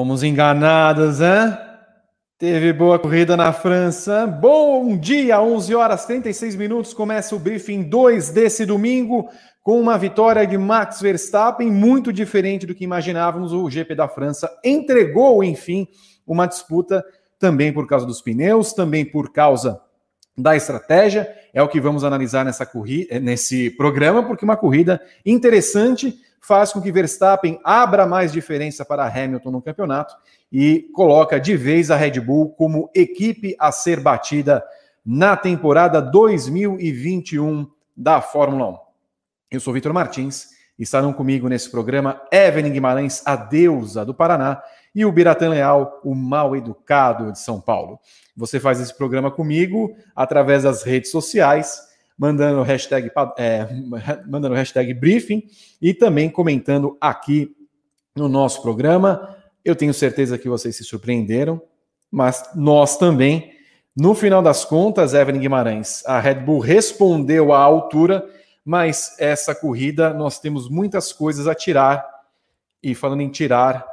Fomos enganados, hein? Teve boa corrida na França. Bom dia, 11 horas 36 minutos. Começa o briefing 2 desse domingo com uma vitória de Max Verstappen, muito diferente do que imaginávamos. O GP da França entregou, enfim, uma disputa também por causa dos pneus, também por causa da estratégia. É o que vamos analisar nessa corrida, nesse programa, porque uma corrida interessante faz com que Verstappen abra mais diferença para Hamilton no campeonato e coloca de vez a Red Bull como equipe a ser batida na temporada 2021 da Fórmula 1. Eu sou Vitor Martins, estarão comigo nesse programa Evelyn Guimarães, a deusa do Paraná, e o Biratã Leal, o mal educado de São Paulo. Você faz esse programa comigo através das redes sociais mandando hashtag, é, mandando hashtag briefing e também comentando aqui no nosso programa. Eu tenho certeza que vocês se surpreenderam, mas nós também. No final das contas, Evelyn Guimarães, a Red Bull respondeu à altura, mas essa corrida nós temos muitas coisas a tirar. E falando em tirar,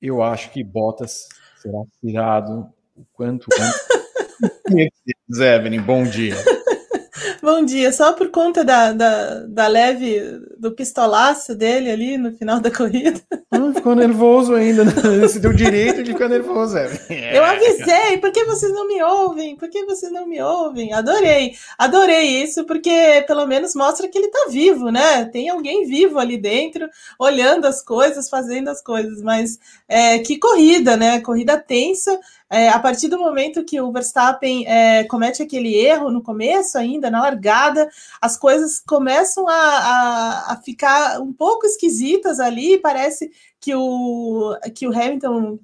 eu acho que Bottas será tirado o quanto antes. Evelyn, bom dia. Bom dia, só por conta da, da, da, leve do pistolaço dele ali no final da corrida. Hum, ficou nervoso ainda, né? Você deu direito de ficar nervoso, é. Eu avisei, por que vocês não me ouvem? Por que vocês não me ouvem? Adorei, adorei isso, porque pelo menos mostra que ele tá vivo, né? Tem alguém vivo ali dentro, olhando as coisas, fazendo as coisas, mas é, que corrida, né? Corrida tensa. É, a partir do momento que o Verstappen é, comete aquele erro no começo, ainda na largada, as coisas começam a, a, a, ficar um pouco esquisitas ali. Parece que o, que o Hamilton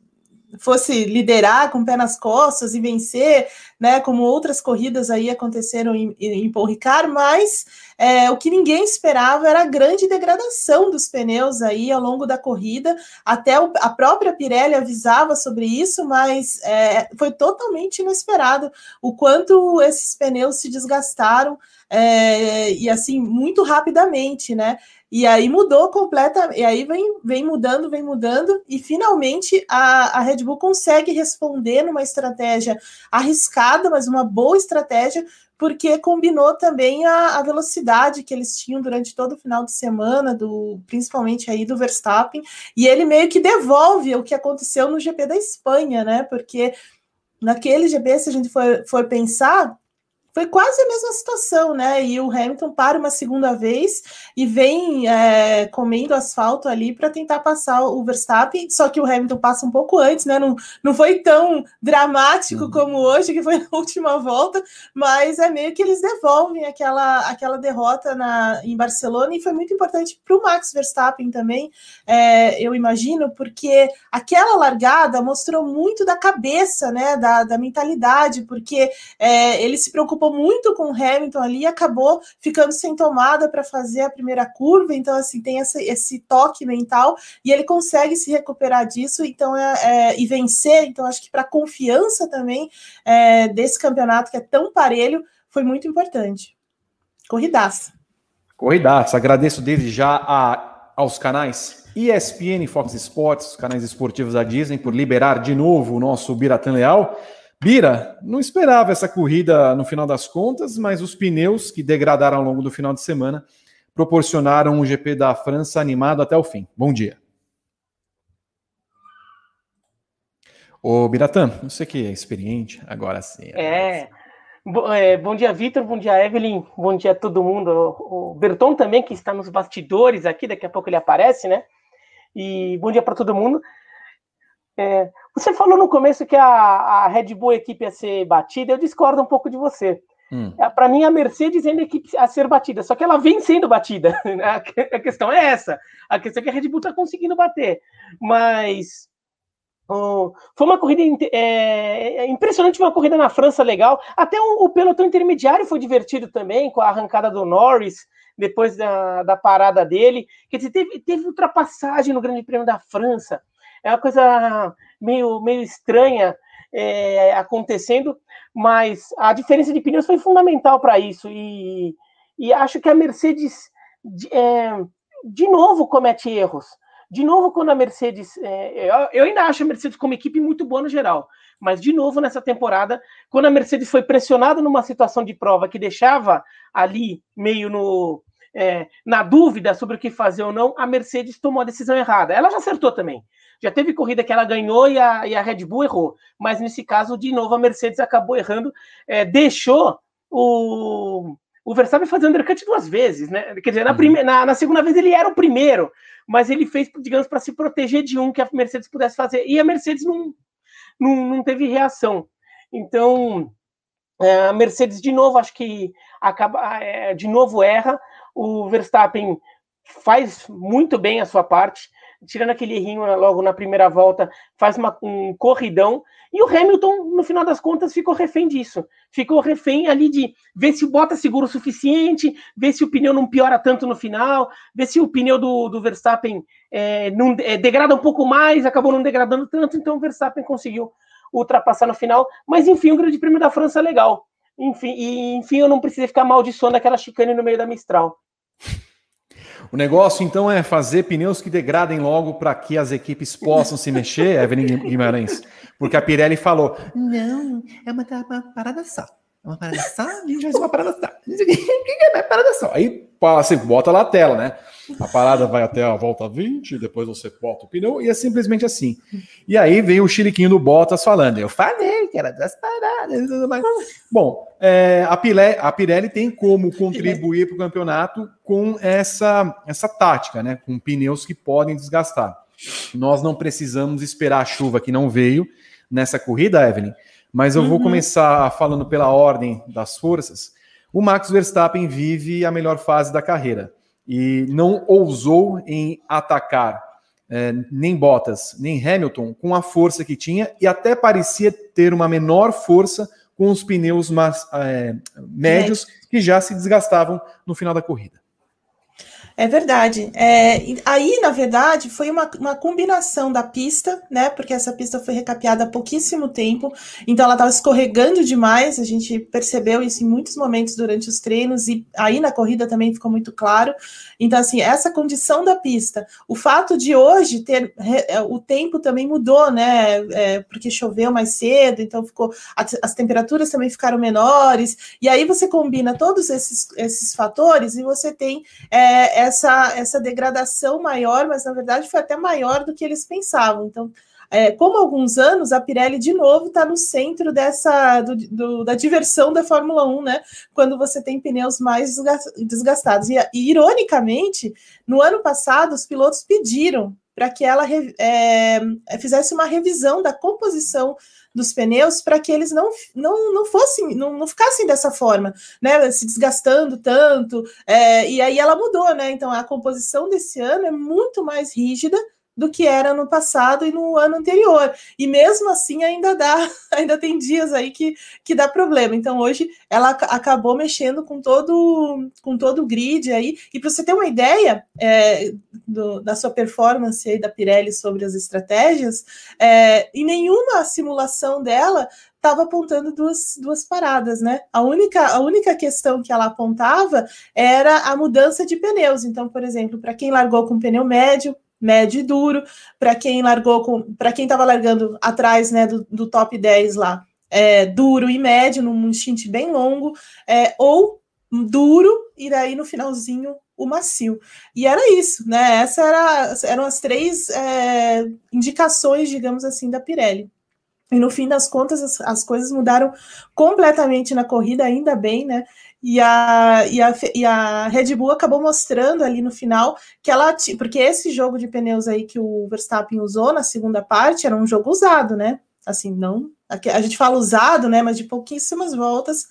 fosse liderar com o pé nas costas e vencer, né, como outras corridas aí aconteceram em, em Paul Ricard, mas é, o que ninguém esperava era a grande degradação dos pneus aí ao longo da corrida, até o, a própria Pirelli avisava sobre isso, mas é, foi totalmente inesperado o quanto esses pneus se desgastaram, é, e assim, muito rapidamente, né, e aí mudou completamente, e aí vem, vem mudando, vem mudando, e finalmente a, a Red Bull consegue responder numa estratégia arriscada, mas uma boa estratégia, porque combinou também a, a, velocidade que eles tinham durante todo o final de semana, do principalmente aí do Verstappen, e ele meio que devolve o que aconteceu no GP da Espanha, né? Porque naquele GP, se a gente for, for pensar, foi quase a mesma situação, né? E o Hamilton para uma segunda vez e vem é, comendo asfalto ali para tentar passar o Verstappen, só que o Hamilton passa um pouco antes, né? Não, não foi tão dramático como hoje, que foi na última volta, mas é meio que eles devolvem aquela, aquela derrota na, em Barcelona e foi muito importante para o Max Verstappen também, é, eu imagino, porque aquela largada mostrou muito da cabeça, né? Da, da mentalidade, porque é, ele se preocupou preocupou muito com o Hamilton ali e acabou ficando sem tomada para fazer a primeira curva. Então, assim, tem esse, esse toque mental e ele consegue se recuperar disso então é, é e vencer. Então, acho que para a confiança também é, desse campeonato que é tão parelho foi muito importante. Corridaça. Corridaça. Agradeço desde já a, aos canais ESPN, Fox Sports, canais esportivos da Disney, por liberar de novo o nosso Biratã Leal. Bira, não esperava essa corrida no final das contas, mas os pneus que degradaram ao longo do final de semana proporcionaram o GP da França animado até o fim. Bom dia. Ô, Biratã, você que é experiente, agora sim. É. é bom dia, Vitor. Bom dia, Evelyn. Bom dia a todo mundo. O Berton também, que está nos bastidores aqui, daqui a pouco ele aparece, né? E bom dia para todo mundo. É, você falou no começo que a, a, Red Bull equipe ia ser batida, eu discordo um pouco de você. Hum. É, Para mim, a Mercedes é a equipe a ser batida, só que ela vem sendo batida. A, questão é essa. A questão é que a Red Bull está conseguindo bater. Mas oh, foi uma corrida é, é, impressionante, uma corrida na França legal. Até o, o, pelotão intermediário foi divertido também, com a arrancada do Norris, depois da, da parada dele. Quer dizer, teve, teve ultrapassagem no Grande Prêmio da França é uma coisa meio, meio estranha é, acontecendo, mas a diferença de pneus foi fundamental para isso. E, e acho que a Mercedes, é, de novo, comete erros. De novo, quando a Mercedes. É, eu, eu ainda acho a Mercedes como equipe muito boa no geral. Mas, de novo, nessa temporada, quando a Mercedes foi pressionada numa situação de prova que deixava ali meio no, é, na dúvida sobre o que fazer ou não, a Mercedes tomou a decisão errada. Ela já acertou também. Já teve corrida que ela ganhou e a, e a Red Bull errou. Mas nesse caso, de novo, a Mercedes acabou errando, é, deixou o, o Verstappen fazer undercut duas vezes, né? Quer dizer, na, uhum. prime, na, na segunda vez ele era o primeiro, mas ele fez, digamos, para se proteger de um que a Mercedes pudesse fazer. E a Mercedes não, não, não teve reação. Então, é, a Mercedes, de novo, acho que acaba, é, de novo erra. O Verstappen faz muito bem a sua parte, tirando aquele errinho logo na primeira volta, faz uma, um corridão. E o Hamilton, no final das contas, ficou refém disso. Ficou refém ali de ver se bota seguro o suficiente, ver se o pneu não piora tanto no final, ver se o pneu do, do Verstappen é, não, é, degrada um pouco mais, acabou não degradando tanto, então o Verstappen conseguiu ultrapassar no final. Mas enfim, o Grande Prêmio da França é legal. Enfim, e, enfim, eu não precisei ficar maldiçoando aquela chicane no meio da Mistral. O negócio, então, é fazer pneus que degradem logo para que as equipes possam se mexer, Evelyn Guimarães. Porque a Pirelli falou: não, é uma, uma parada só. É uma parada só, a gente faz uma parada só. O que é parada só? Aí você bota lá a tela, né? A parada vai até a volta 20, depois você bota o pneu, e é simplesmente assim. E aí vem o chiliquinho do Bottas falando: Eu falei que era das paradas e tudo mais. Bom, é, a, Pirelli, a Pirelli tem como contribuir para o campeonato com essa, essa tática, né? Com pneus que podem desgastar. Nós não precisamos esperar a chuva que não veio nessa corrida, Evelyn, mas eu uhum. vou começar falando pela ordem das forças. O Max Verstappen vive a melhor fase da carreira e não ousou em atacar é, nem Bottas, nem Hamilton com a força que tinha e até parecia ter uma menor força com os pneus mais, é, médios que já se desgastavam no final da corrida. É verdade. É, aí, na verdade, foi uma, uma combinação da pista, né? Porque essa pista foi recapeada há pouquíssimo tempo, então ela estava escorregando demais. A gente percebeu isso em muitos momentos durante os treinos, e aí na corrida também ficou muito claro. Então, assim, essa condição da pista, o fato de hoje ter é, o tempo também mudou, né? É, porque choveu mais cedo, então ficou. As, as temperaturas também ficaram menores, e aí você combina todos esses, esses fatores e você tem. É, essa, essa degradação maior, mas na verdade foi até maior do que eles pensavam. Então, é, como alguns anos, a Pirelli de novo está no centro dessa do, do, da diversão da Fórmula 1, né? Quando você tem pneus mais desgastados. E, e ironicamente, no ano passado, os pilotos pediram para que ela é, fizesse uma revisão da composição dos pneus para que eles não, não, não fossem, não, não ficassem dessa forma, né? Se desgastando tanto. É, e aí ela mudou, né? Então a composição desse ano é muito mais rígida do que era no passado e no ano anterior. E mesmo assim ainda dá, ainda tem dias aí que, que dá problema. Então hoje ela acabou mexendo com todo com todo o grid aí. E para você ter uma ideia é, do, da sua performance aí da Pirelli sobre as estratégias, é, em nenhuma simulação dela estava apontando duas, duas paradas, né? A única, a única questão que ela apontava era a mudança de pneus. Então, por exemplo, para quem largou com pneu médio, médio e duro, para quem largou para quem estava largando atrás, né, do, do top 10 lá, é, duro e médio, num stint bem longo, é, ou duro, e daí no finalzinho o macio. E era isso, né? Essas era, eram as três é, indicações, digamos assim, da Pirelli. E no fim das contas, as, as coisas mudaram completamente na corrida, ainda bem, né? E a, e, a, e a Red Bull acabou mostrando ali no final que ela. Porque esse jogo de pneus aí que o Verstappen usou na segunda parte era um jogo usado, né? Assim, não. A gente fala usado, né? Mas de pouquíssimas voltas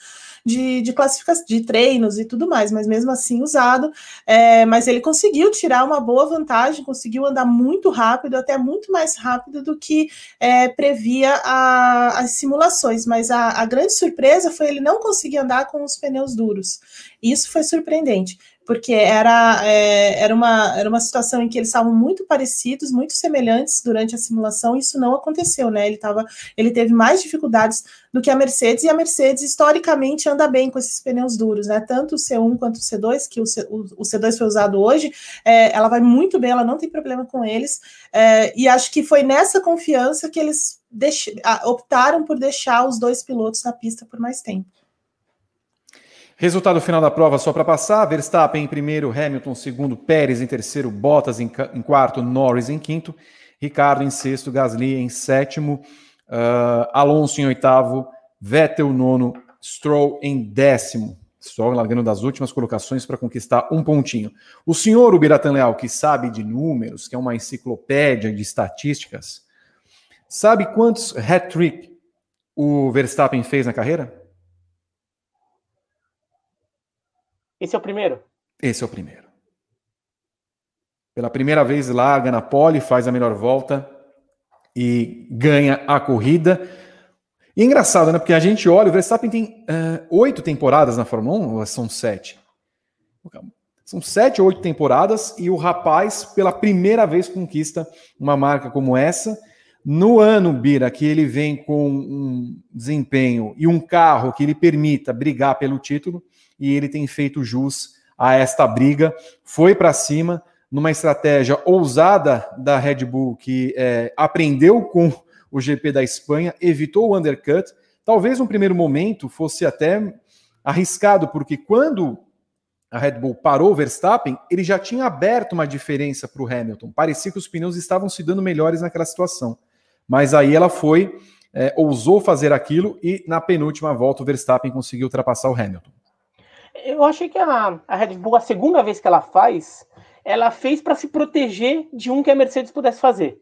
de, de classificação, de treinos e tudo mais, mas mesmo assim usado. É, mas ele conseguiu tirar uma boa vantagem, conseguiu andar muito rápido, até muito mais rápido do que é, previa a, as simulações. Mas a, a grande surpresa foi ele não conseguir andar com os pneus duros. Isso foi surpreendente porque era, é, era, uma, era uma situação em que eles estavam muito parecidos, muito semelhantes durante a simulação, e isso não aconteceu, né? Ele, tava, ele teve mais dificuldades do que a Mercedes, e a Mercedes historicamente anda bem com esses pneus duros, né? Tanto o C1 quanto o C2, que o, C, o, o C2 foi usado hoje, é, ela vai muito bem, ela não tem problema com eles, é, e acho que foi nessa confiança que eles optaram por deixar os dois pilotos na pista por mais tempo. Resultado final da prova só para passar: Verstappen em primeiro, Hamilton segundo, Pérez em terceiro, Bottas em, em, quarto, Norris em quinto, Ricardo em sexto, Gasly em sétimo, uh, Alonso em oitavo, Vettel nono, Stroll em décimo. Stroll largando das últimas colocações para conquistar um pontinho. O senhor Ubiratan Leal, que sabe de números, que é uma enciclopédia de estatísticas, sabe quantos hat-trick o Verstappen fez na carreira? Esse é o primeiro? Esse é o primeiro. Pela primeira vez larga na pole, faz a melhor volta e ganha a corrida. E é engraçado, né? Porque a gente olha, o Verstappen tem uh, oito temporadas na Fórmula 1, ou são sete? São sete ou oito temporadas e o rapaz, pela primeira vez, conquista uma marca como essa. No ano, Bira, que ele vem com um desempenho e um carro que lhe permita brigar pelo título, e ele tem feito jus a esta briga. Foi para cima numa estratégia ousada da Red Bull, que é, aprendeu com o GP da Espanha, evitou o undercut. Talvez no primeiro momento fosse até arriscado, porque quando a Red Bull parou o Verstappen, ele já tinha aberto uma diferença para o Hamilton. Parecia que os pneus estavam se dando melhores naquela situação. Mas aí ela foi, é, ousou fazer aquilo e na penúltima volta o Verstappen conseguiu ultrapassar o Hamilton eu achei que a, a Red Bull, a segunda vez que ela faz, ela fez para se proteger de um que a Mercedes pudesse fazer.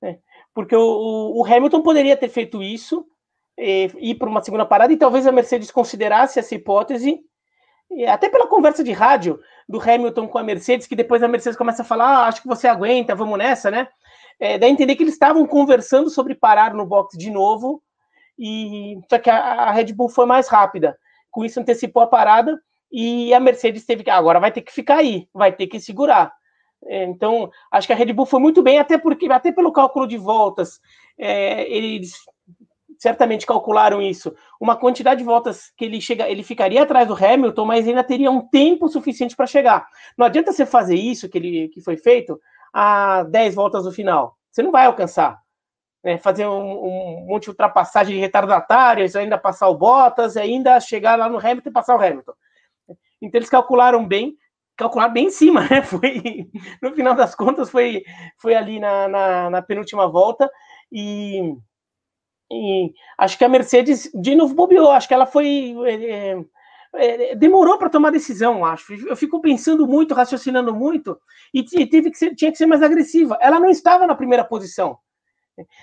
Né? Porque o, o, Hamilton poderia ter feito isso, e, ir para uma segunda parada, e talvez a Mercedes considerasse essa hipótese, até pela conversa de rádio do Hamilton com a Mercedes, que depois a Mercedes começa a falar: ah, acho que você aguenta, vamos nessa, né? É, dá a entender que eles estavam conversando sobre parar no box de novo, e só que a, a Red Bull foi mais rápida com isso antecipou a parada e a Mercedes teve que agora vai ter que ficar aí, vai ter que segurar. É, então, acho que a Red Bull foi muito bem, até porque até pelo cálculo de voltas, é, eles certamente calcularam isso, uma quantidade de voltas que ele chega, ele ficaria atrás do Hamilton, mas ainda teria um tempo suficiente para chegar. Não adianta você fazer isso que ele que foi feito a 10 voltas no final. Você não vai alcançar né, fazer um, um, monte de ultrapassagem retardatárias, ainda passar o Bottas, ainda chegar lá no Hamilton e passar o Hamilton. Então eles calcularam bem, calcularam bem em cima, né? Foi, no final das contas, foi, foi ali na, na, na penúltima volta e, e, acho que a Mercedes de novo bobeou, acho que ela foi. É, é, demorou para tomar decisão, acho. Eu fico pensando muito, raciocinando muito, e, e teve que ser, tinha que ser mais agressiva. Ela não estava na primeira posição.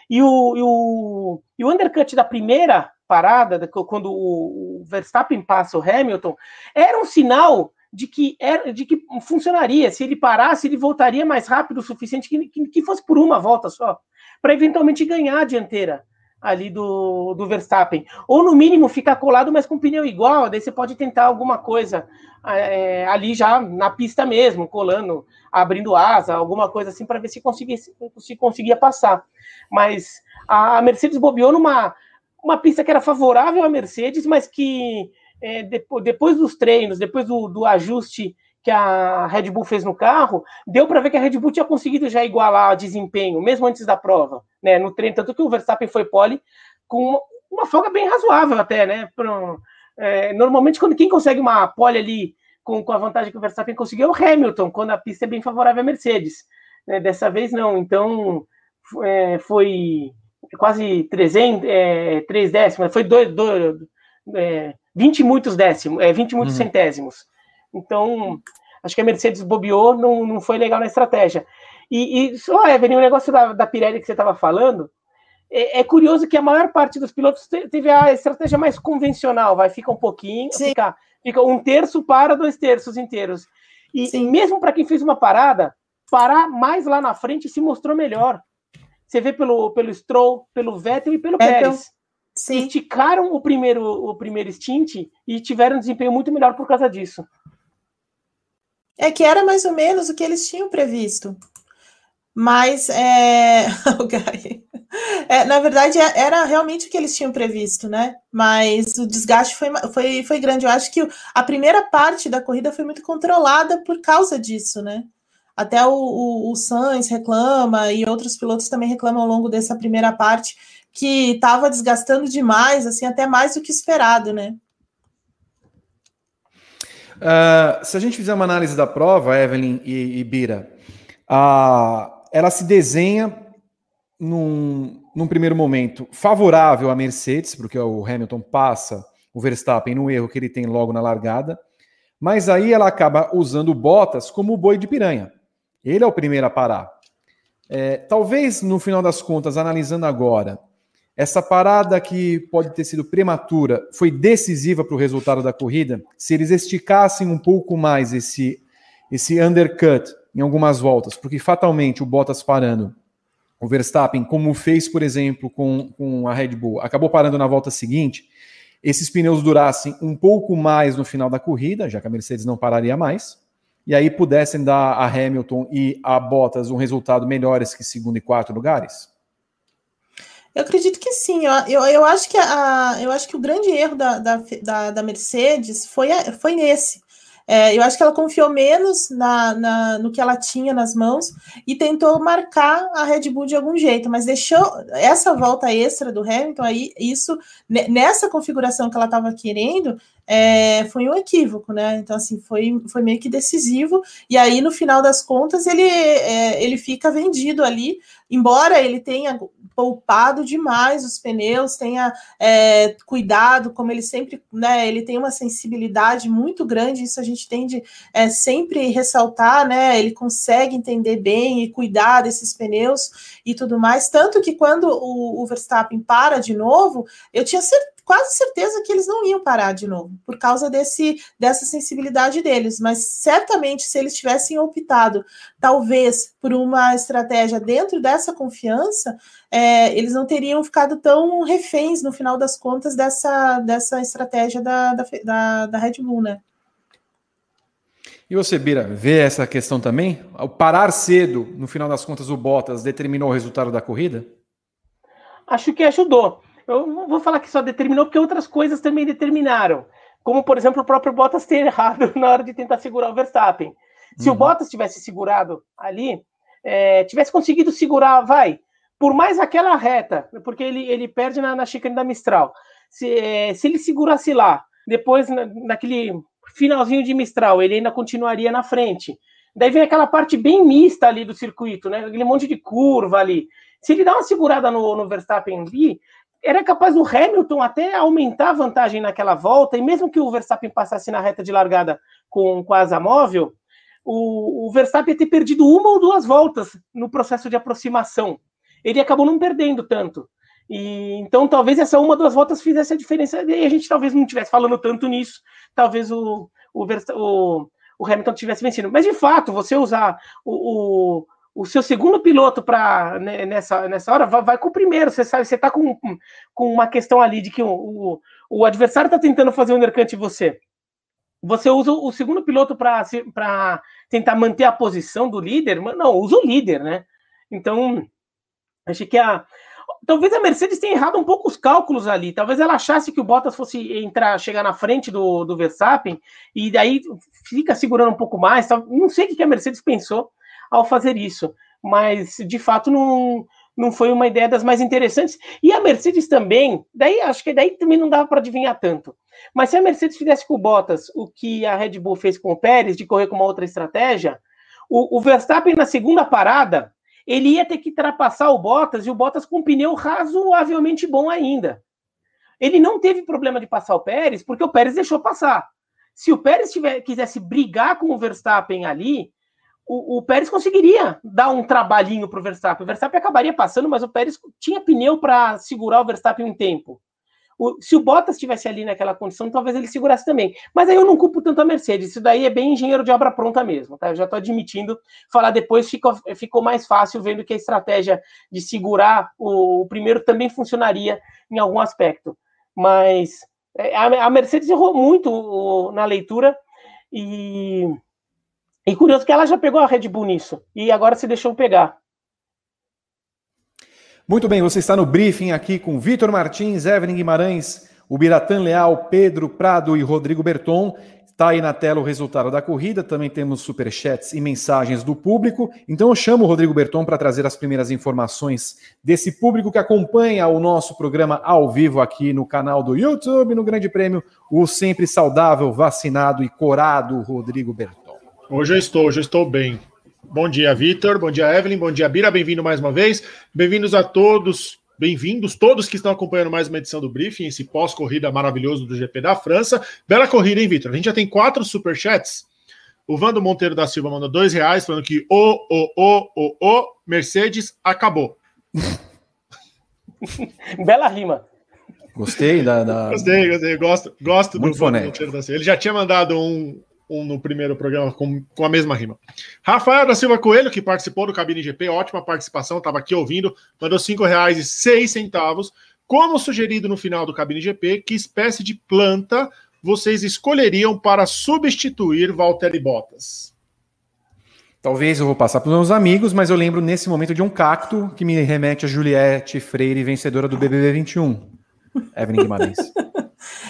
E o, e o, e o undercut da primeira parada, quando o Verstappen passa o Hamilton, era um sinal de que, era, de que funcionaria. Se ele parasse, ele voltaria mais rápido o suficiente, que, que, que fosse por uma volta só, para eventualmente ganhar a dianteira ali do, do Verstappen. Ou no mínimo ficar colado, mas com pneu igual, daí você pode tentar alguma coisa é, ali já na pista mesmo, colando, abrindo asa, alguma coisa assim, para ver se conseguia, se conseguia passar. Mas a Mercedes bobeou numa uma pista que era favorável à Mercedes, mas que é, depois, depois dos treinos, depois do, do ajuste que a Red Bull fez no carro, deu para ver que a Red Bull tinha conseguido já igualar desempenho, mesmo antes da prova, né? No treino, tanto que o Verstappen foi pole com uma, uma folga bem razoável até, né? Pro, é, normalmente, quando quem consegue uma pole ali com, com a vantagem que o Verstappen conseguiu é o Hamilton, quando a pista é bem favorável à Mercedes. Né? Dessa vez não, então é, foi quase 300, é, 3 décimos, foi dois, dois, é, 20 muitos décimos, é, 20 muitos uhum. centésimos. Então, acho que a Mercedes bobeou, não, não foi legal na estratégia. E, e só, Evelyn, o negócio da, da Pirelli que você estava falando, é, é, curioso que a maior parte dos pilotos teve a estratégia mais convencional, vai, fica um pouquinho, fica, fica um terço para dois terços inteiros. E, e mesmo para quem fez uma parada, parar mais lá na frente se mostrou melhor. Você vê pelo, pelo Stroll, pelo Vettel e pelo Vettel. Pérez. Sim. Esticaram o primeiro, o primeiro stint e tiveram um desempenho muito melhor por causa disso. É que era mais ou menos o que eles tinham previsto. Mas, é... é, na verdade, é, era realmente o que eles tinham previsto, né? Mas o desgaste foi, foi, foi grande. Eu acho que a primeira parte da corrida foi muito controlada por causa disso, né? Até o, o, o Sainz reclama e outros pilotos também reclamam ao longo dessa primeira parte que estava desgastando demais, assim, até mais do que esperado, né? Uh, se a gente fizer uma análise da prova, Evelyn e, e Bira, uh, ela se desenha num, num primeiro momento favorável à Mercedes, porque o Hamilton passa o Verstappen no erro que ele tem logo na largada, mas aí ela acaba usando Bottas como o boi de piranha. Ele é o primeiro a parar. É, talvez, no final das contas, analisando agora, essa parada que pode ter sido prematura foi decisiva para o resultado da corrida. Se eles esticassem um pouco mais esse, esse undercut em algumas voltas, porque fatalmente o Bottas parando, o Verstappen, como fez, por exemplo, com, com a Red Bull, acabou parando na volta seguinte, esses pneus durassem um pouco mais no final da corrida, já que a Mercedes não pararia mais, e aí pudessem dar a Hamilton e a Bottas um resultado melhores que segundo e quarto lugares? Eu acredito que sim. Eu, eu, eu, acho, que a, eu acho que o grande erro da, da, da, da Mercedes foi, foi nesse. É, eu acho que ela confiou menos na, na, no que ela tinha nas mãos e tentou marcar a Red Bull de algum jeito, mas deixou essa volta extra do Hamilton aí, isso nessa configuração que ela estava querendo, é, foi um equívoco, né? Então, assim, foi, foi meio que decisivo, e aí, no final das contas, ele, é, ele fica vendido ali, embora ele tenha poupado demais os pneus, tenha é, cuidado, como ele sempre, né? Ele tem uma sensibilidade muito grande, isso a gente tende é, sempre ressaltar, né? Ele consegue entender bem e cuidar desses pneus e tudo mais. Tanto que quando o, o Verstappen para de novo, eu tinha certeza quase certeza que eles não iam parar de novo, por causa desse, dessa sensibilidade deles. Mas certamente, se eles tivessem optado, talvez, por uma estratégia dentro dessa confiança, é, eles não teriam ficado tão reféns, no final das contas, dessa, dessa estratégia da, da, da, da Red Bull, né? E você, Bira, vê essa questão também? O parar cedo, no final das contas, o Bottas determinou o resultado da corrida? Acho que ajudou. Eu não vou falar que só determinou, porque outras coisas também determinaram. Como, por exemplo, o próprio Bottas ter errado na hora de tentar segurar o Verstappen. Se uhum. o Bottas tivesse segurado ali, é, tivesse conseguido segurar, vai, por mais aquela reta, porque ele, ele perde na, na chicane da Mistral. Se, é, se ele segurasse lá, depois na, naquele finalzinho de Mistral, ele ainda continuaria na frente. Daí vem aquela parte bem mista ali do circuito, né? Aquele monte de curva ali. Se ele dá uma segurada no, no Verstappen ali, era capaz o Hamilton até aumentar a vantagem naquela volta, e mesmo que o Verstappen passasse na reta de largada com, com a asa móvel, o, o Verstappen ia ter perdido uma ou duas voltas no processo de aproximação. Ele acabou não perdendo tanto. E, então, talvez essa uma, duas voltas fizesse a diferença, e a gente talvez não estivesse falando tanto nisso, talvez o, o, o, o Hamilton tivesse vencido. Mas, de fato, você usar o, o o seu segundo piloto para né, nessa, nessa hora vai, vai, com o primeiro. Você sabe, você está com, com uma questão ali de que o, o, o adversário está tentando fazer um undercut em você. Você usa o segundo piloto para tentar manter a posição do líder? Não, usa o líder, né? Então, acho que a. Talvez a Mercedes tenha errado um pouco os cálculos ali. Talvez ela achasse que o Bottas fosse entrar, chegar na frente do, do Verstappen, e daí fica segurando um pouco mais. Não sei o que a Mercedes pensou ao fazer isso. Mas, de fato, não, não foi uma ideia das mais interessantes. E a Mercedes também, daí acho que daí também não dava para adivinhar tanto. Mas se a Mercedes fizesse com o Bottas o que a Red Bull fez com o Pérez, de correr com uma outra estratégia, o, o Verstappen na segunda parada, ele ia ter que ultrapassar o Bottas e o Bottas com um pneu razoavelmente bom ainda. Ele não teve problema de passar o Pérez, porque o Pérez deixou passar. Se o Pérez tiver, quisesse brigar com o Verstappen ali, o, o, Pérez conseguiria dar um trabalhinho para o Verstappen. O Verstappen acabaria passando, mas o Pérez tinha pneu para segurar o Verstappen um tempo. O, se o Bottas estivesse ali naquela condição, talvez ele segurasse também. Mas aí eu não culpo tanto a Mercedes. Isso daí é bem engenheiro de obra pronta mesmo. Tá? Eu já estou admitindo. Falar depois ficou, ficou mais fácil, vendo que a estratégia de segurar o, o primeiro também funcionaria em algum aspecto. Mas é, a, a Mercedes errou muito na leitura e E curioso que ela já pegou a Red Bull nisso, e agora se deixou pegar. Muito bem, você está no briefing aqui com Vitor Martins, Evelyn Guimarães, o Biratan Leal, Pedro Prado e Rodrigo Berton. Está aí na tela o resultado da corrida, também temos superchats e mensagens do público. Então eu chamo o Rodrigo Berton para trazer as primeiras informações desse público que acompanha o nosso programa ao vivo aqui no canal do YouTube, no Grande Prêmio, o sempre saudável, vacinado e corado Rodrigo Berton. Hoje eu estou, hoje eu estou bem. Bom dia, Vitor. Bom dia, Evelyn. Bom dia, Bira. Bem-vindo mais uma vez. Bem-vindos a todos Bem-vindos todos que estão acompanhando mais uma edição do Briefing, esse pós-corrida maravilhoso do GP da França. Bela corrida, hein, Vitor? A gente já tem quatro superchats. O Vando Monteiro da Silva mandou dois reais, falando que o, o, o, o, o, Mercedes acabou. Bela rima. Gostei da. da... Gostei, gostei. Gosto, gosto Muito do Vando Monteiro da Silva. Ele já tinha mandado um, um no primeiro programa com, com a mesma rima. Rafael da Silva Coelho, que participou do Cabine GP, ótima participação, estava aqui ouvindo, mandou R$ reais e seis centavos. Como sugerido no final do Cabine GP, que espécie de planta vocês escolheriam para substituir Valtteri Bottas? Talvez eu vou passar para os meus amigos, mas eu lembro nesse momento de um cacto que me remete a Juliette Freire, vencedora do BBB 21. Evelyn Guimarães.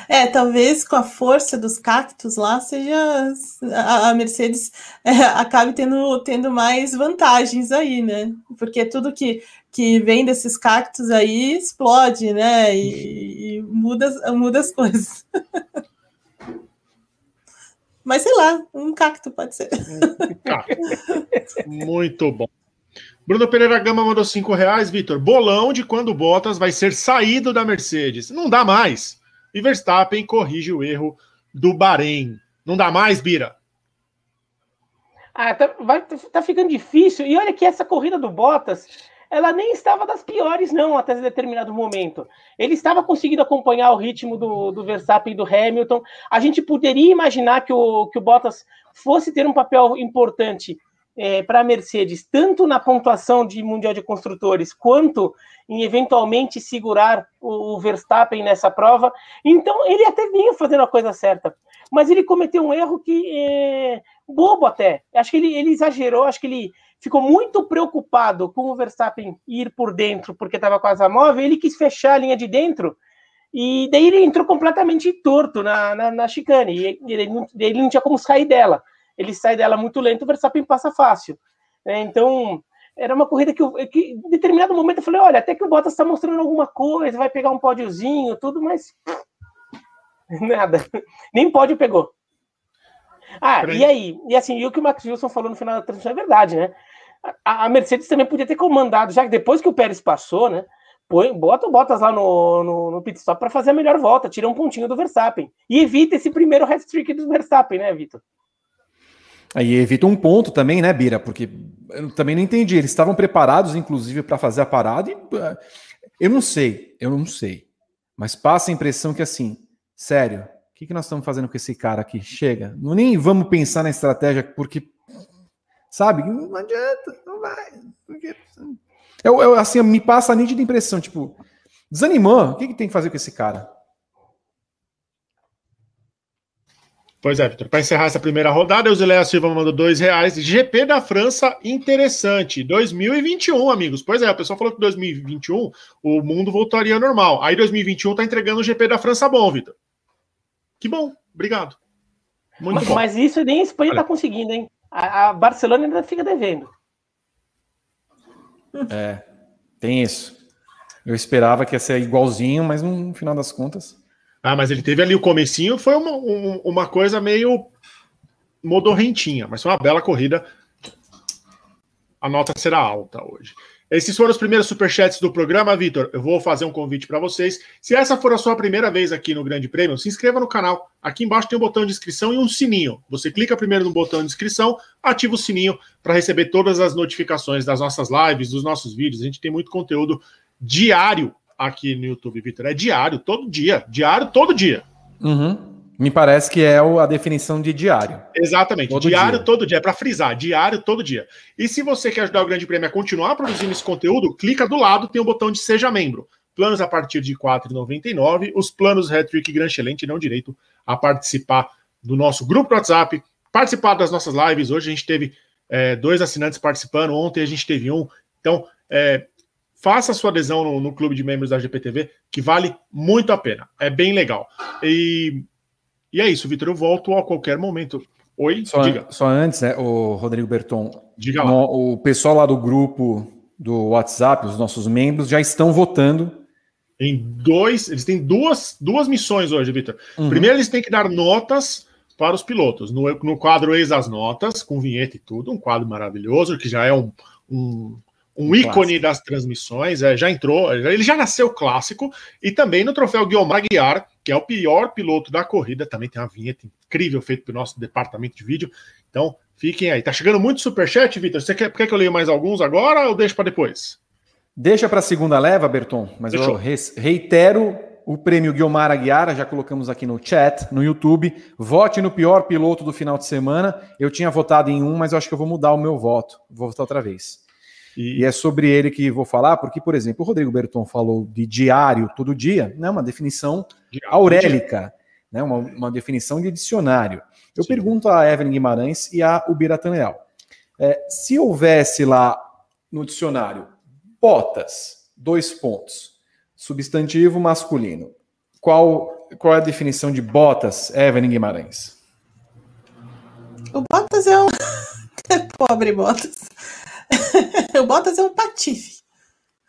É, talvez com a força dos cactos lá seja a, Mercedes é, acabe tendo, tendo mais vantagens aí, né? Porque tudo que, que vem desses cactos aí explode, né? E, e muda, muda as coisas. Mas sei lá, um cacto pode ser. Muito bom. Bruno Pereira Gama mandou cinco reais, Vitor. Bolão de quando Bottas vai ser saído da Mercedes. Não dá mais e Verstappen corrige o erro do Bahrein. Não dá mais, Bira? Ah, tá, vai, tá ficando difícil. E olha que essa corrida do Bottas, ela nem estava das piores, não, até determinado momento. Ele estava conseguindo acompanhar o ritmo do, do Verstappen e do Hamilton. A gente poderia imaginar que o, que o Bottas fosse ter um papel importante é, para a Mercedes, tanto na pontuação de Mundial de Construtores, quanto em eventualmente segurar o, o Verstappen nessa prova. Então, ele até vinha fazendo a coisa certa, mas ele cometeu um erro que é bobo até. Acho que ele, ele exagerou, acho que ele ficou muito preocupado com o Verstappen ir por dentro, porque estava com a asa móvel, ele quis fechar a linha de dentro. E daí ele entrou completamente torto na, na, na chicane, e ele não, ele não tinha como sair dela ele sai dela muito lento, o Verstappen passa fácil. É, então, era uma corrida que, eu, que, em determinado momento, eu falei: olha, até que o Bottas está mostrando alguma coisa, vai pegar um pódiozinho, tudo, mas. Nada. Nem pódio pegou. Ah, e aí? E assim, e o que o Max Wilson falou no final da transmissão é verdade, né? A, a Mercedes também podia ter comandado, já que depois que o Pérez passou, né? Põe, bota o Bottas lá no, no, no pit stop para fazer a melhor volta, tira um pontinho do Verstappen. E evita esse primeiro hat-trick do Verstappen, né, Vitor? Aí evita um ponto também, né, Bira? Porque eu também não entendi. Eles estavam preparados, inclusive, para fazer a parada e. Eh, eu não sei, eu não sei. Mas passa a impressão que, assim, sério, o que, que nós estamos fazendo com esse cara aqui? Chega. Não nem vamos pensar na estratégia, porque. Sabe? Não adianta, não vai. Porque, eu, eu, assim, me passa a nítida impressão, tipo, desanimou. O que, que tem que fazer com esse cara? Pois é, Vitor. Para encerrar essa primeira rodada, o Zileia Silva mandou dois reais. GP da França, interessante. 2021, amigos. Pois é, o pessoal falou que 2021 o mundo voltaria ao normal. Aí 2021 tá entregando o GP da França bom, Vitor. Que bom, obrigado. Muito mas, bom. Mas isso nem a Espanha Olha. tá conseguindo, hein? A, a Barcelona ainda fica devendo. É, tem isso. Eu esperava que ia ser igualzinho, mas no final das contas. Ah, mas ele teve ali o comecinho, foi uma, um, uma coisa meio modorrentinha, mas foi uma bela corrida. A nota será alta hoje. Esses foram os primeiros superchats do programa, Vitor. Eu vou fazer um convite para vocês. Se essa for a sua primeira vez aqui no Grande Prêmio, se inscreva no canal. Aqui embaixo tem um botão de inscrição e um sininho. Você clica primeiro no botão de inscrição, ativa o sininho para receber todas as notificações das nossas lives, dos nossos vídeos. A gente tem muito conteúdo diário aqui no YouTube, Vitor. É diário, todo dia. Diário, todo dia. Uhum. Me parece que é a definição de diário. Exatamente. Todo diário, dia. todo dia. É para frisar. Diário, todo dia. E se você quer ajudar o Grande Prêmio a continuar produzindo esse conteúdo, clica do lado, tem o botão de Seja Membro. Planos a partir de R$ 4,99. Os planos Hattrick Gran Excelente dão direito a participar do nosso grupo do WhatsApp, participar das nossas lives. Hoje a gente teve é, dois assinantes participando, ontem a gente teve um. Então, é, faça sua adesão no, no, clube de membros da GPTV, que vale muito a pena. É bem legal. E, e é isso, Vitor. Eu volto a qualquer momento. Oi, só, diga. Só antes, né, o Rodrigo Berton. Diga lá. No, o pessoal lá do grupo do WhatsApp, os nossos membros, já estão votando. Em dois, eles têm duas, duas missões hoje, Vitor. Uhum. Primeiro, eles têm que dar notas para os pilotos. No, no quadro Ex as Notas, com vinheta e tudo, um quadro maravilhoso, que já é um, um, um ícone das transmissões, é, já entrou, ele já nasceu clássico, e também no troféu Guilherme Aguiar, que é o pior piloto da corrida, também tem uma vinheta incrível feita pelo nosso departamento de vídeo. Então, fiquem aí. Tá chegando muito superchat, Vitor. Você quer, quer que eu leia mais alguns agora ou deixa para depois? Deixa para a segunda leva, Berton, mas Deixou. eu reitero o prêmio Guilmar Aguiar, já colocamos aqui no chat, no YouTube. Vote no pior piloto do final de semana. Eu tinha votado em um, mas eu acho que eu vou mudar o meu voto. Vou votar outra vez. E, e é sobre ele que vou falar, porque, por exemplo, o Rodrigo Berton falou de diário todo dia, né? uma definição aurélica, né? uma, uma definição de dicionário. Eu Sim. pergunto a Evelyn Guimarães e a Ubiratan Leal. É, se houvesse lá no dicionário botas, dois pontos, substantivo masculino. Qual, qual é a definição de botas, Evelyn Guimarães? O botas é um. Pobre botas. O botas é um patife.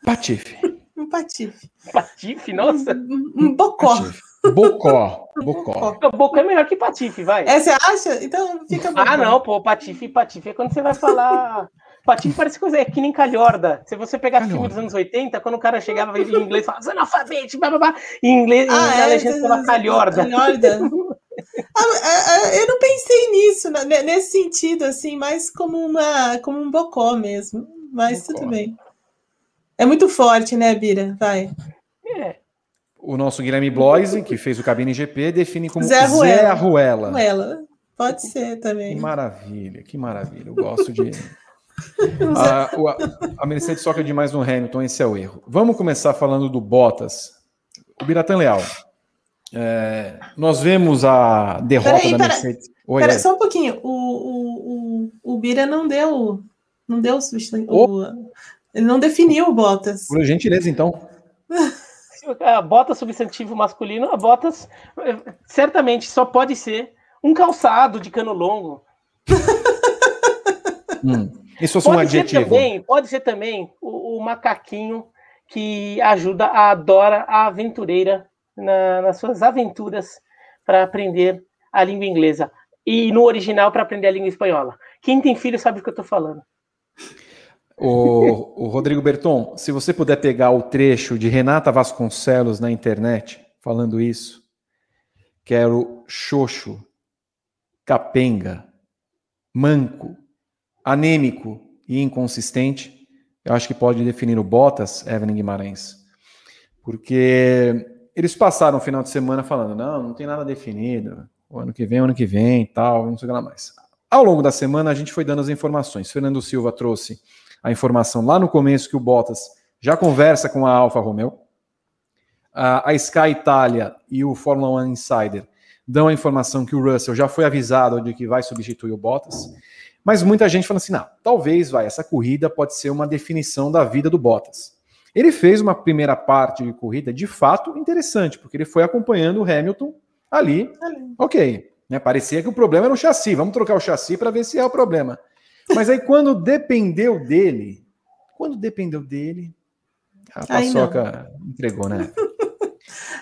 Patife. Um patife. Patife, nossa. Um, um bocó. Patife. Bocó. Bocó. Bocó é melhor que patife, vai. É, você acha? Então fica bom. Ah, não, pô, patife, patife é quando você vai falar Patinho parece coisa, é que nem calhorda. Se você pegar calhorda. filme dos anos 80, quando o cara chegava em inglês e falava analfabete, blá, blá, blá, em inglês, ah, em é, legenda falava calhorda. calhorda. Ah, ah, ah, eu não pensei nisso, nesse sentido, assim, mais como, uma, como um bocó mesmo. Mas bocó. tudo bem. É muito forte, né, Bira? Vai. É. O nosso Guilherme Bloise, que fez o Cabine GP, define como Zé Ruela. Zé Ruela. Ruela. Pode ser também. Que maravilha, que maravilha. Eu gosto de. a, a Mercedes soca demais no Hamilton, esse é o erro. Vamos começar falando do Bottas. O Biratan Leal. É, nós vemos a derrota peraí, da pera, Mercedes. Oi, pera, só um pouquinho. O, o, o, o Bira não deu. Não deu o, Ele não definiu o Bottas. Por gentileza, então. Bottas substantivo masculino, a Bottas certamente só pode ser um calçado de cano longo. hum. Isso fosse pode um adjetivo. Ser também, pode ser também o, o, macaquinho que ajuda a Dora, a aventureira, na, nas suas aventuras para aprender a língua inglesa. E no original para aprender a língua espanhola. Quem tem filho sabe o que eu estou falando. O, o, Rodrigo Berton, se você puder pegar o trecho de Renata Vasconcelos na internet falando isso, quero xoxo, capenga, manco, anêmico e inconsistente, eu acho que pode definir o Bottas, Evelyn Guimarães. Porque eles passaram o final de semana falando, não, não tem nada definido, o ano que vem, o ano que vem tal, não sei lá mais. Ao longo da semana, a gente foi dando as informações. Fernando Silva trouxe a informação lá no começo que o Bottas já conversa com a Alfa Romeo. A, Sky Itália e o Fórmula 1 Insider dão a informação que o Russell já foi avisado de que vai substituir o Bottas. Mas muita gente fala assim: não, talvez vai, essa corrida pode ser uma definição da vida do Bottas. Ele fez uma primeira parte de corrida de fato interessante, porque ele foi acompanhando o Hamilton ali. ali. Ok. Né, parecia que o problema era o chassi. Vamos trocar o chassi para ver se é o problema. Mas aí, quando dependeu dele, quando dependeu dele, a paçoca entregou, né?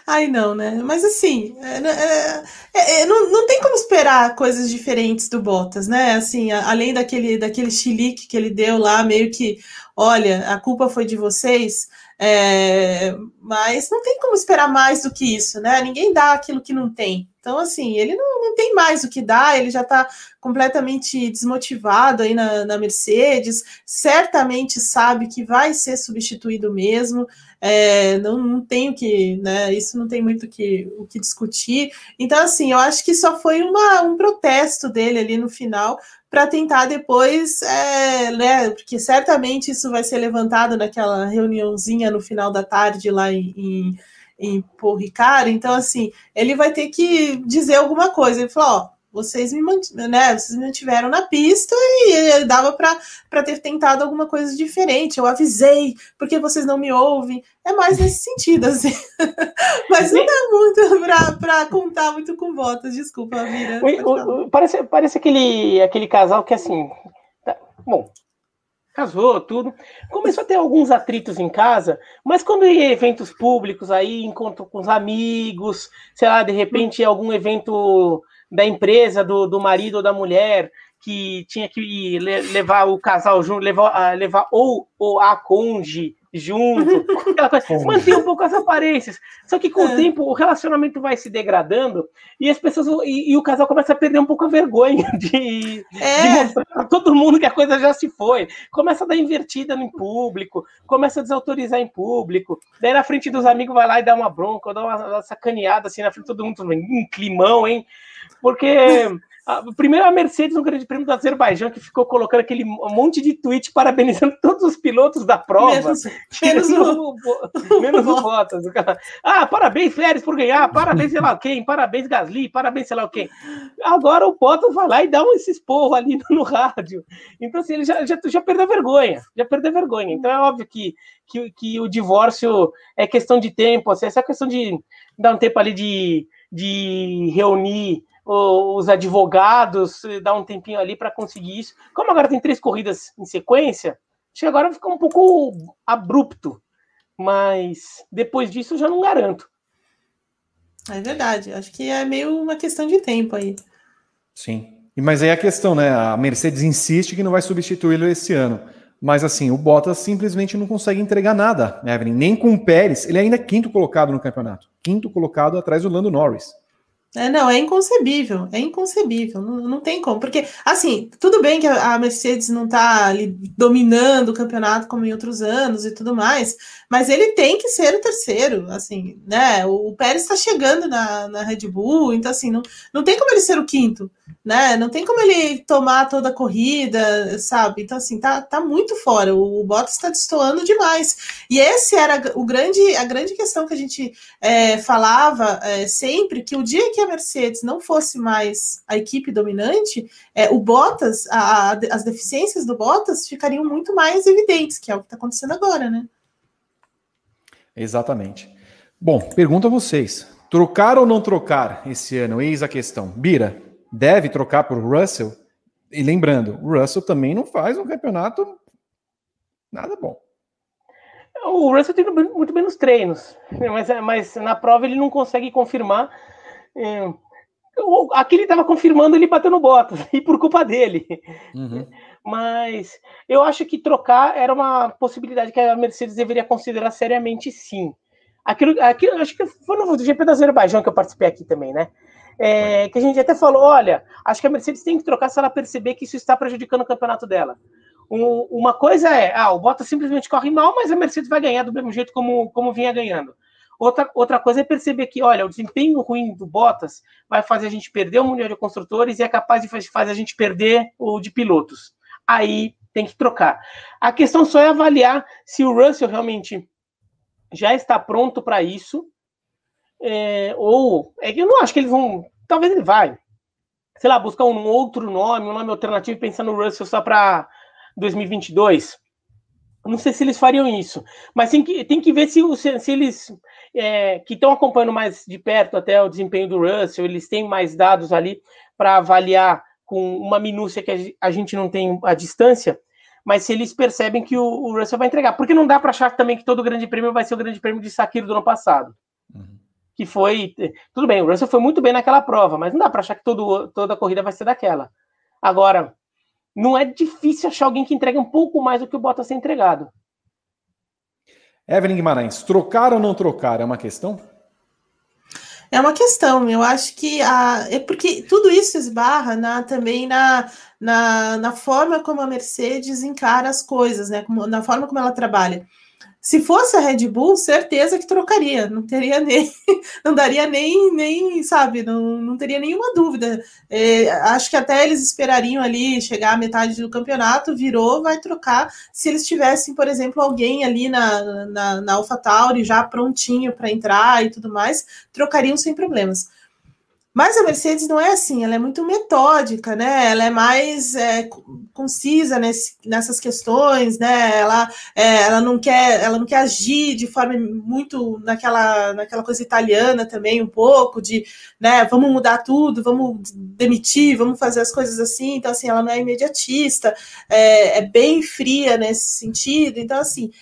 Ai, não, né? Mas assim, é, né, é, é, é, não, não tem como esperar coisas diferentes do Bottas, né? Assim, a, além daquele, daquele chilique que ele deu lá, meio que, olha, a culpa foi de vocês, é, mas não tem como esperar mais do que isso, né? Ninguém dá aquilo que não tem. Então, assim, ele não, não tem mais o que dar, ele já está completamente desmotivado aí na, na, Mercedes, certamente sabe que vai ser substituído mesmo, é, não, não tem que, né? Isso não tem muito que, o que discutir. Então, assim, eu acho que só foi uma, um protesto dele ali no final para tentar depois, é, né? Porque certamente isso vai ser levantado naquela reuniãozinha no final da tarde lá em, em em Paul Ricard, então assim, ele vai ter que dizer alguma coisa. Ele falou: ó, vocês me, né, vocês me mantiveram na pista e dava para ter tentado alguma coisa diferente. Eu avisei, porque vocês não me ouvem. É mais nesse sentido, assim. Mas não dá muito para contar muito com votos, desculpa, Vira. Parece, parece aquele, aquele casal que, assim. Tá, bom, casou, tudo. Começou a ter alguns atritos em casa, mas quando ia eventos públicos, aí encontro com os amigos, sei lá, de repente algum evento da empresa, do, do marido ou da mulher, que tinha que levar o casal junto, levar, levar ou, ou a conge junto, aquela coisa, manter um pouco as aparências. Só que com é. o tempo o relacionamento vai se degradando e as pessoas e, e o casal começa a perder um pouco a vergonha de, é. de mostrar para todo mundo que a coisa já se foi. Começa a dar invertida no público, começa a desautorizar em público. Daí na frente dos amigos vai lá e dá uma bronca, dá uma, uma sacaneada assim na frente de todo mundo, um climão, hein? Porque primeiro a Mercedes no Grande Prêmio do Azerbaijão, que ficou colocando aquele monte de tweet parabenizando todos os pilotos da prova. Menos, menos o, o, menos o Bottas. Ah, parabéns, Férez, por ganhar, parabéns, sei lá quem, parabéns, Gasly, parabéns, sei lá quem. Agora o Bottas vai lá e dá um esse esporro ali no, no rádio. Então, assim, ele já, já, já perdeu vergonha, já perdeu vergonha. Então é óbvio que, que, que o divórcio é questão de tempo, assim, essa questão de dar um tempo ali de, de reunir os advogados, dar um tempinho ali para conseguir isso. Como agora tem três corridas em sequência, acho que agora ficou um pouco abrupto, mas depois disso eu já não garanto. É verdade, acho que é meio uma questão de tempo aí. Sim. Mas aí a questão, né? A Mercedes insiste que não vai substituí-lo esse ano. Mas assim, o Bottas simplesmente não consegue entregar nada, Evelyn. Nem com o Pérez, ele ainda é quinto colocado no campeonato. Quinto colocado atrás do Lando Norris. É, não, é inconcebível, é inconcebível, não, não tem como, porque, assim, tudo bem que a, Mercedes não está dominando o campeonato como em outros anos e tudo mais, mas ele tem que ser o terceiro, assim, né, o, Pérez está chegando na, na Red Bull, então, assim, não, não tem como ele ser o quinto, né, não tem como ele tomar toda a corrida, sabe, então, assim, tá, tá muito fora, o, o Bottas está destoando demais, e esse era o grande, a grande questão que a gente é, falava é, sempre, que o dia que a Mercedes não fosse mais a equipe dominante, é, o Bottas, a, a, as deficiências do Bottas ficariam muito mais evidentes, que é o que está acontecendo agora, né? Exatamente. Bom, pergunto a vocês: trocar ou não trocar esse ano? Eis a questão. Bira, deve trocar por Russell? E lembrando, o Russell também não faz um campeonato nada bom. O Russell tem muito menos treinos, mas, mas na prova ele não consegue confirmar é, aqui ele estava confirmando, ele bateu no Bottas, e por culpa dele. Uhum. Mas eu acho que trocar era uma possibilidade que a Mercedes deveria considerar seriamente, sim. Aquilo, aquilo acho que foi no GP do Azerbaijão que eu participei aqui também, né? É, que a gente até falou: olha, acho que a Mercedes tem que trocar se ela perceber que isso está prejudicando o campeonato dela. Um, uma coisa é, ah, o Bottas simplesmente corre mal, mas a Mercedes vai ganhar do mesmo jeito como, como vinha ganhando. Outra, outra coisa é perceber que, olha, o desempenho ruim do Bottas vai fazer a gente perder o Mundial de Construtores e é capaz de fazer a gente perder o de pilotos. Aí tem que trocar. A questão só é avaliar se o Russell realmente já está pronto para isso, é, ou é que eu não acho que eles vão. Talvez ele vai, sei lá, buscar um outro nome, um nome alternativo, pensando no Russell só para 2022. Não sei se eles fariam isso, mas tem que, tem que ver se, se, eles é, que estão acompanhando mais de perto até o desempenho do Russell, eles têm mais dados ali para avaliar com uma minúcia que a gente não tem a distância, mas se eles percebem que o, o Russell vai entregar, porque não dá para achar também que todo o grande prêmio vai ser o grande prêmio de Sakiro do ano passado. Uhum. Que foi. Tudo bem, o Russell foi muito bem naquela prova, mas não dá para achar que todo, toda a corrida vai ser daquela. Agora, não é difícil achar alguém que entregue um pouco mais do que o Bottas ser entregado. Evelyn Guimarães, trocar ou não trocar é uma questão? É uma questão, eu acho que a, é porque tudo isso esbarra na, também na, na, na forma como a Mercedes encara as coisas, né? Como, na forma como ela trabalha. Se fosse a Red Bull, certeza que trocaria, não teria nem, não daria nem, nem sabe, não, não teria nenhuma dúvida. É, acho que até eles esperariam ali chegar à metade do campeonato, virou, vai trocar. Se eles tivessem, por exemplo, alguém ali na, na, na AlphaTauri já prontinho para entrar e tudo mais, trocariam sem problemas. Mas a Mercedes não é assim, ela é muito metódica, né? Ela é mais é, concisa nesse, nessas questões, né? Ela, é, ela, não quer, ela não quer agir de forma muito naquela, naquela coisa italiana também, um pouco, de né, vamos mudar tudo, vamos demitir, vamos fazer as coisas assim. Então, assim, ela não é imediatista, é, é bem fria nesse sentido. Então, assim,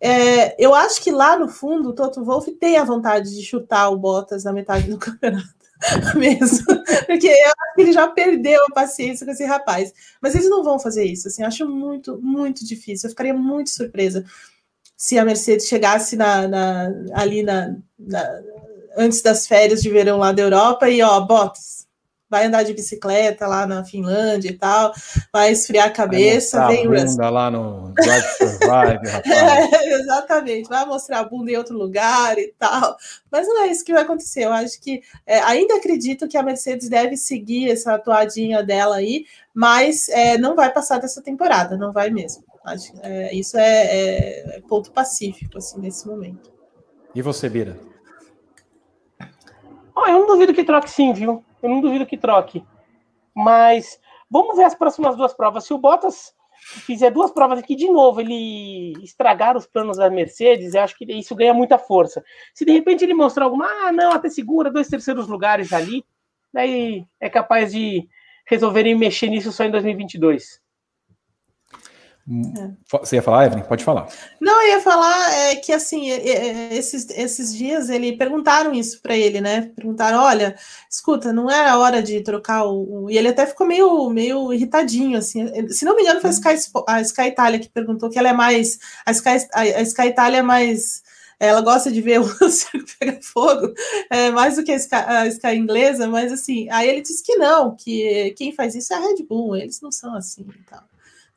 é, eu acho que lá no fundo o Toto Wolff tem a vontade de chutar o Bottas na metade do campeonato. mesmo, porque eu acho que ele já perdeu a paciência com esse rapaz. Mas eles não vão fazer isso, assim, acho muito, muito difícil. Eu ficaria muito surpresa se a Mercedes chegasse na, na ali na, na, antes das férias de verão lá da Europa e ó, Bottas, vai andar de bicicleta lá na Finlândia e tal, vai esfriar a cabeça, vai vem a bunda lá no Drive Survive, rapaz. É, exatamente, vai mostrar a bunda em outro lugar e tal. Mas não é isso que vai acontecer. Eu acho que é, ainda acredito que a Mercedes deve seguir essa atuadinha dela aí, mas é, não vai passar dessa temporada, não vai mesmo. Acho, é, isso é, é, é ponto pacífico assim nesse momento. E você, Bira? Oh, eu não duvido que troque sim, viu? Eu não duvido que troque. Mas vamos ver as próximas duas provas. Se o Bottas fizer duas provas aqui de novo, ele estragar os planos da Mercedes, eu acho que isso ganha muita força. Se de repente ele mostrar alguma, ah, não, até segura, dois terceiros lugares ali, daí é capaz de resolverem mexer nisso só em 2022. É. Você ia falar, Evelyn? Pode falar. Não, eu ia falar é, que assim, é, é, esses, esses dias ele perguntaram isso para ele, né? Perguntaram: olha, escuta, não era hora de trocar o. E ele até ficou meio, meio irritadinho, assim. Se não me engano, foi a Sky, a Sky Itália que perguntou que ela é mais. A Sky, a Sky Itália é mais. Ela gosta de ver o circo pegar fogo, é, mais do que a Sky, a Sky inglesa, mas assim, aí ele disse que não, que quem faz isso é a Red Bull, eles não são assim e tal.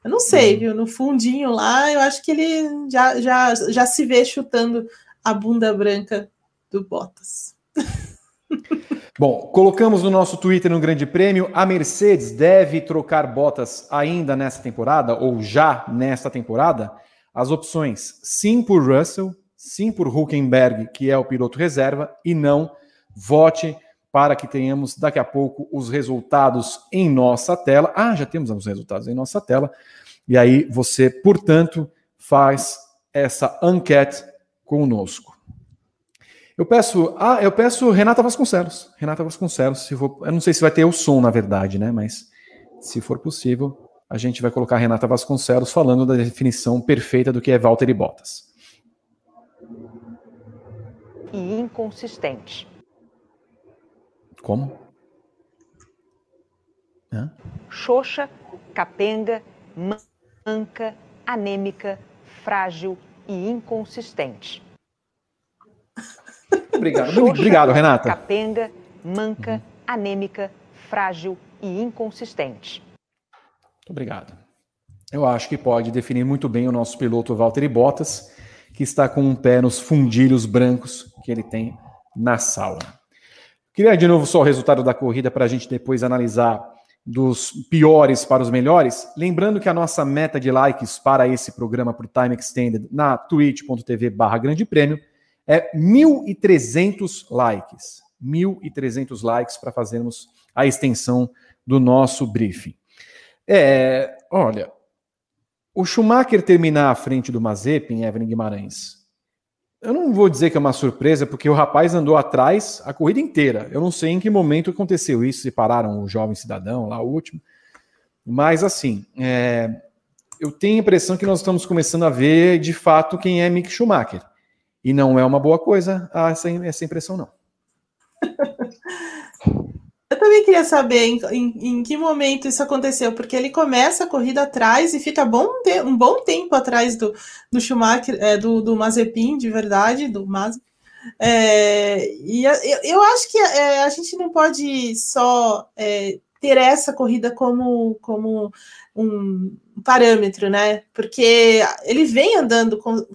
Eu não sei, viu? No fundinho lá, eu acho que ele já, já, já se vê chutando a bunda branca do Bottas. Bom, colocamos no nosso Twitter no Grande Prêmio. A Mercedes deve trocar Bottas ainda nessa temporada, ou já nesta temporada? As opções: sim por Russell, sim por Huckenberg, que é o piloto reserva, e não vote para que tenhamos daqui a pouco os resultados em nossa tela. Ah, já temos os resultados em nossa tela. E aí você, portanto, faz essa enquete conosco. Eu peço, ah, eu peço Renata Vasconcelos. Renata Vasconcelos, se for, eu não sei se vai ter o som, na verdade, né? Mas se for possível, a gente vai colocar Renata Vasconcelos falando da definição perfeita do que é Valtteri Bottas. E inconsistente. Como? Hã? Xoxa, capenga, manca, anêmica, frágil e inconsistente. Obrigado, Xoxa, obrigado, Renata. Capenga, manca, uhum. anêmica, frágil e inconsistente. Muito obrigado. Eu acho que pode definir muito bem o nosso piloto Valtteri Bottas, que está com um pé nos fundilhos brancos que ele tem na sauna. Queria de novo só o resultado da corrida para a gente depois analisar dos piores para os melhores. Lembrando que a nossa meta de likes para esse programa por Time Extended na twitch.tv barra grande prêmio é 1.300 likes. 1.300 likes para fazermos a extensão do nosso briefing. É, olha, o Schumacher terminar à frente do Mazepin, Evelyn Guimarães, eu não vou dizer que é uma surpresa, porque o rapaz andou atrás a corrida inteira. Eu não sei em que momento aconteceu isso, se pararam o jovem cidadão lá, o último. Mas, assim, é, eu tenho a impressão que nós estamos começando a ver, de fato, quem é Mick Schumacher. E não é uma boa coisa essa, essa impressão, não. Também queria saber em, em, em, que momento isso aconteceu, porque ele começa a corrida atrás e fica bom um bom tempo atrás do, do Schumacher, é, do, do Mazepin, de verdade, do Maz. É, e eu, eu, acho que é, a gente não pode só é, ter essa corrida como, como um parâmetro, né? Porque ele vem andando com,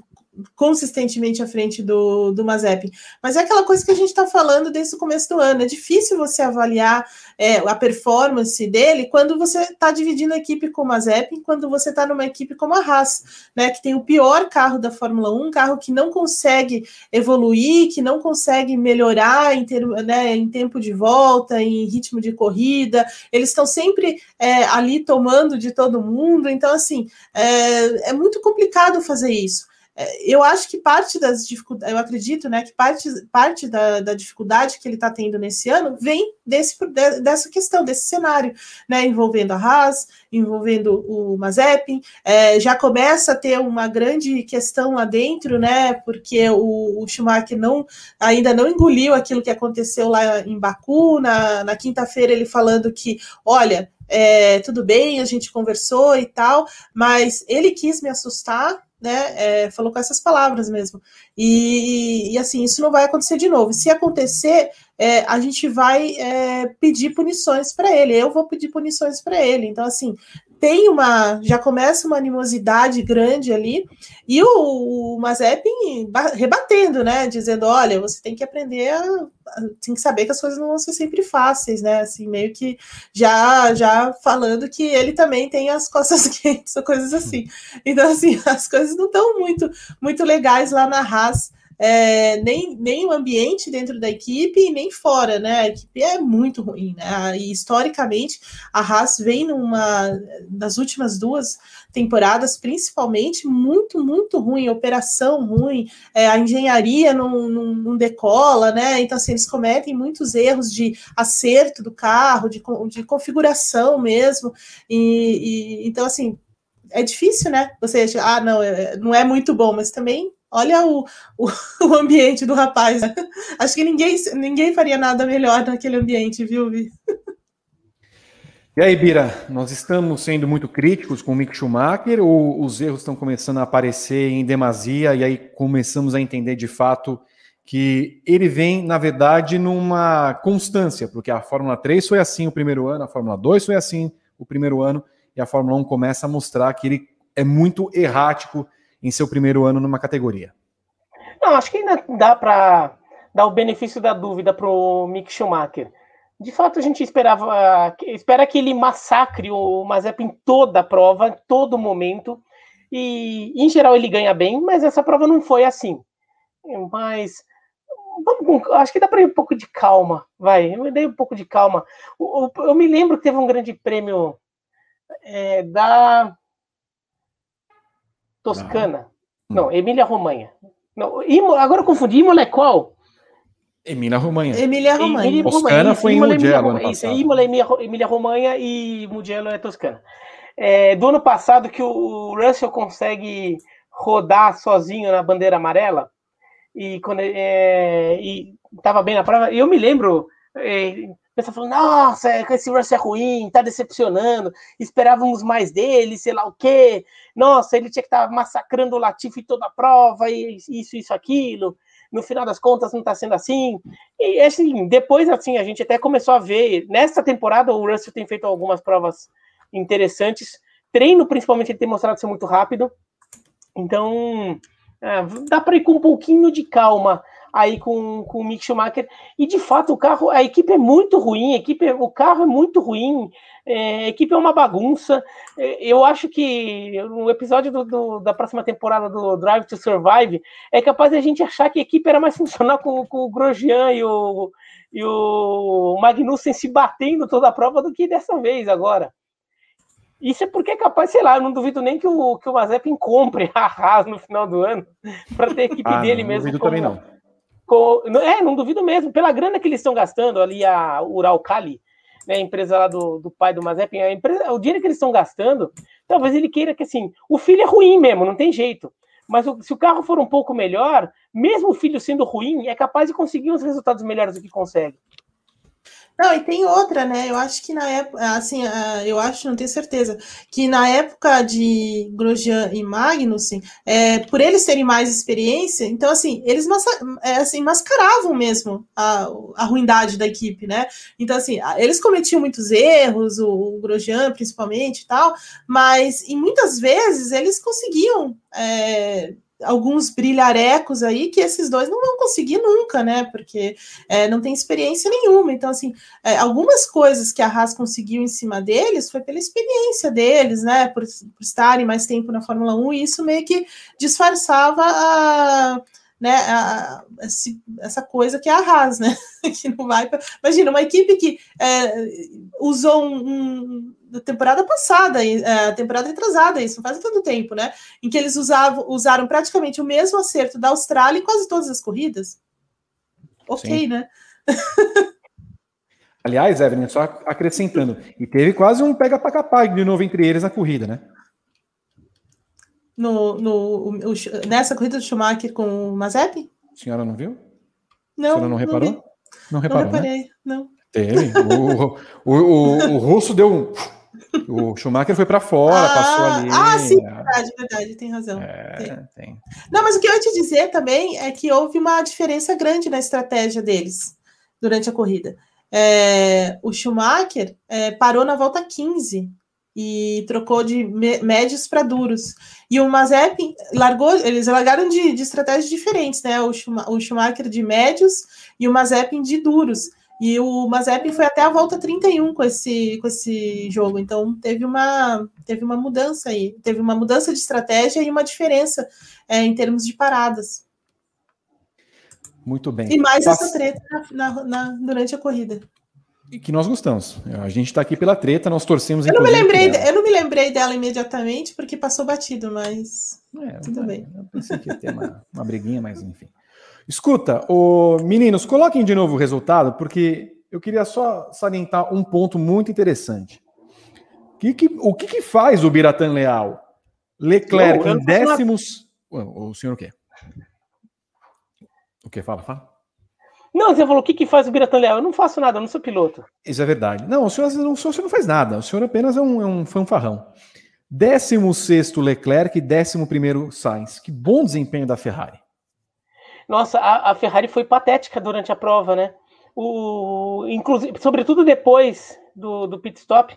consistentemente à frente do, do Mazepin. Mas é aquela coisa que a gente está falando desde o começo do ano. É difícil você avaliar é, a performance dele quando você está dividindo a equipe com o Mazepin, quando você está numa equipe como a Haas, né, que tem o pior carro da Fórmula 1, um carro que não consegue evoluir, que não consegue melhorar em, ter, né, em tempo de volta, em ritmo de corrida. Eles estão sempre é, ali tomando de todo mundo. Então, assim, é, é muito complicado fazer isso. É, eu acho que parte das dificuldades, eu acredito, né, que parte, parte da, da dificuldade que ele está tendo nesse ano vem desse, dessa questão, desse cenário, né, envolvendo a Haas, envolvendo o Mazepin, é, já começa a ter uma grande questão lá dentro, né, porque o, o Schumacher não, ainda não engoliu aquilo que aconteceu lá em Baku, na, na quinta-feira ele falando que, olha, é, tudo bem, a gente conversou e tal, mas ele quis me assustar, né? É, falou com essas palavras mesmo. E, e, assim, isso não vai acontecer de novo. Se acontecer, é, a gente vai é, pedir punições para ele. Eu vou pedir punições para ele. Então, assim, tem uma. Já começa uma animosidade grande ali, e o, o Mazepin rebatendo, né? Dizendo: olha, você tem que aprender a. Tem que saber que as coisas não vão ser sempre fáceis, né? Assim, meio que já, já falando que ele também tem as costas quentes ou coisas assim. Então, assim, as coisas não estão muito, muito legais lá na Haas é, nem, nem o ambiente dentro da equipe nem fora, né? A equipe é muito ruim, né? E historicamente a Haas vem numa das últimas duas temporadas, principalmente, muito, muito ruim, operação ruim, é, a engenharia não, não, não, decola, né? Então, assim, eles cometem muitos erros de acerto do carro, de, de configuração mesmo. E, e então, assim, é difícil, né? Você ah, não, é, não é muito bom, mas também Olha o, o, o, ambiente do rapaz. Acho que ninguém, ninguém faria nada melhor naquele ambiente, viu, Vi? E aí, Bira, nós estamos sendo muito críticos com o Mick Schumacher ou os erros estão começando a aparecer em demasia e aí começamos a entender de fato que ele vem, na verdade, numa constância, porque a Fórmula 3 foi assim o primeiro ano, a Fórmula 2 foi assim o primeiro ano e a Fórmula 1 começa a mostrar que ele é muito errático em seu primeiro ano numa categoria? Não, acho que ainda dá para dar o benefício da dúvida para o Mick Schumacher. De fato, a gente esperava, espera que ele massacre o Mazepin em toda a prova, em todo momento. E, em geral, ele ganha bem, mas essa prova não foi assim. Mas vamos, acho que dá para ir um pouco de calma, vai. Eu dei um pouco de calma. Eu, eu me lembro que teve um grande prêmio é, da Toscana. Não, não Emília Romanha. Não, Imo, agora eu confundi. Imola é qual? Emília Romanha. Emília Romanha. Emília Toscana foi Imola, em Mugello ano passado. Imola, Emília Romanha e Mugello é Toscana. É, do ano passado que o Russell consegue rodar sozinho na bandeira amarela e quando é, e tava bem na prova. Eu me lembro é, pessoa falando, nossa, é, esse Russell é ruim, tá decepcionando, esperávamos mais dele, sei lá o quê, nossa, ele tinha que estar tá massacrando o Latifi toda a prova, e isso, isso, aquilo, no final das contas não tá sendo assim, e assim, depois assim, a gente até começou a ver, nessa temporada o Russell tem feito algumas provas interessantes, treino principalmente ele tem mostrado ser muito rápido, então é, dá para ir com um pouquinho de calma aí com, com o Mick Schumacher. E de fato, o carro, a equipe é muito ruim, a equipe, o carro é muito ruim, é, a equipe é uma bagunça. É, eu acho que no episódio do, do, da próxima temporada do Drive to Survive é capaz de a gente achar que a equipe era mais funcional com, com o Grosjean e o, e o Magnussen se batendo toda a prova do que dessa vez agora. Isso é porque é capaz, sei lá, eu não duvido nem que o, que o Mazepin compre a Haas no final do ano para ter a equipe ah, dele não mesmo. Duvido como, também não é, não duvido mesmo. Pela grana que eles estão gastando ali, a Uralcali, né, a empresa lá do, do pai do Mazepin, a empresa, o dinheiro que eles estão gastando, talvez ele queira que assim, o filho é ruim mesmo, não tem jeito. Mas o, se o carro for um pouco melhor, mesmo o filho sendo ruim, é capaz de conseguir uns resultados melhores do que consegue. Não, e tem outra, né? Eu acho que na época, assim, eu acho, não tenho certeza, que na época de Grosjean e Magnussen, é, por eles terem mais experiência, então, assim, eles é, assim, mascaravam mesmo a, a ruindade da equipe, né? Então, assim, eles cometiam muitos erros, o, o Grosjean principalmente e tal, mas, e muitas vezes, eles conseguiam. É, alguns brilharecos aí que esses dois não vão conseguir nunca, né? Porque é, não tem experiência nenhuma. Então, assim, é, algumas coisas que a Haas conseguiu em cima deles foi pela experiência deles, né? Por, por estarem mais tempo na Fórmula 1, e isso meio que disfarçava a né, a, essa coisa que é a Haas, né? que não vai. Pra... Imagina, uma equipe que é, usou um, um, da temporada passada, é, temporada retrasada, isso não faz tanto tempo, né? Em que eles usavam, usaram praticamente o mesmo acerto da Austrália em quase todas as corridas. Ok, Sim. né? Aliás, Evelyn, só acrescentando, e teve quase um pega para capaz de novo entre eles na corrida, né? No, no, o, nessa corrida do Schumacher com o Mazepin? A senhora não viu? Não. A senhora não reparou? Não, não reparou. Não reparei, né? não. Teve. O, o, o, o russo deu um. O Schumacher foi para fora, ah, passou ali. Ah, sim, verdade, verdade, tem razão. É, tem. tem. Não, mas o que eu ia te dizer também é que houve uma diferença grande na estratégia deles durante a corrida. É, o Schumacher é, parou na volta 15 e trocou de médios para duros. E o Mazepin largou, eles largaram de, de estratégias diferentes, né? O, o Schumacher de médios e o Mazepin de duros. E o Mazepin foi até a volta 31 com esse, com esse jogo. Então teve uma, teve uma mudança aí. Teve uma mudança de estratégia e uma diferença é, em termos de paradas. Muito bem. E mais Passa... essa treta na, na, na, durante a corrida e que nós gostamos. A gente está aqui pela treta, nós torcemos. Eu não me lembrei, eu não me lembrei dela imediatamente porque passou batido, mas é, tudo bem. Eu pensei que ia ter uma, uma briguinha, mas enfim. Escuta, o, meninos, coloquem de novo o resultado, porque eu queria só salientar um ponto muito interessante. Que, que, o que, que faz o Biratan Leal? Leclerc não, em décimos. O, o senhor o quê? O que? Fala, fala. Não, você falou o que, que faz o Biratan Leal? Eu não faço nada, eu não sou piloto. Isso é verdade. Não, o senhor, o senhor não faz nada, o senhor apenas é um, é um fanfarrão. 16 Leclerc e 11 Sainz. Que bom desempenho da Ferrari. Nossa, a, a, Ferrari foi patética durante a prova, né? O, inclusive, sobretudo depois do, do pit stop,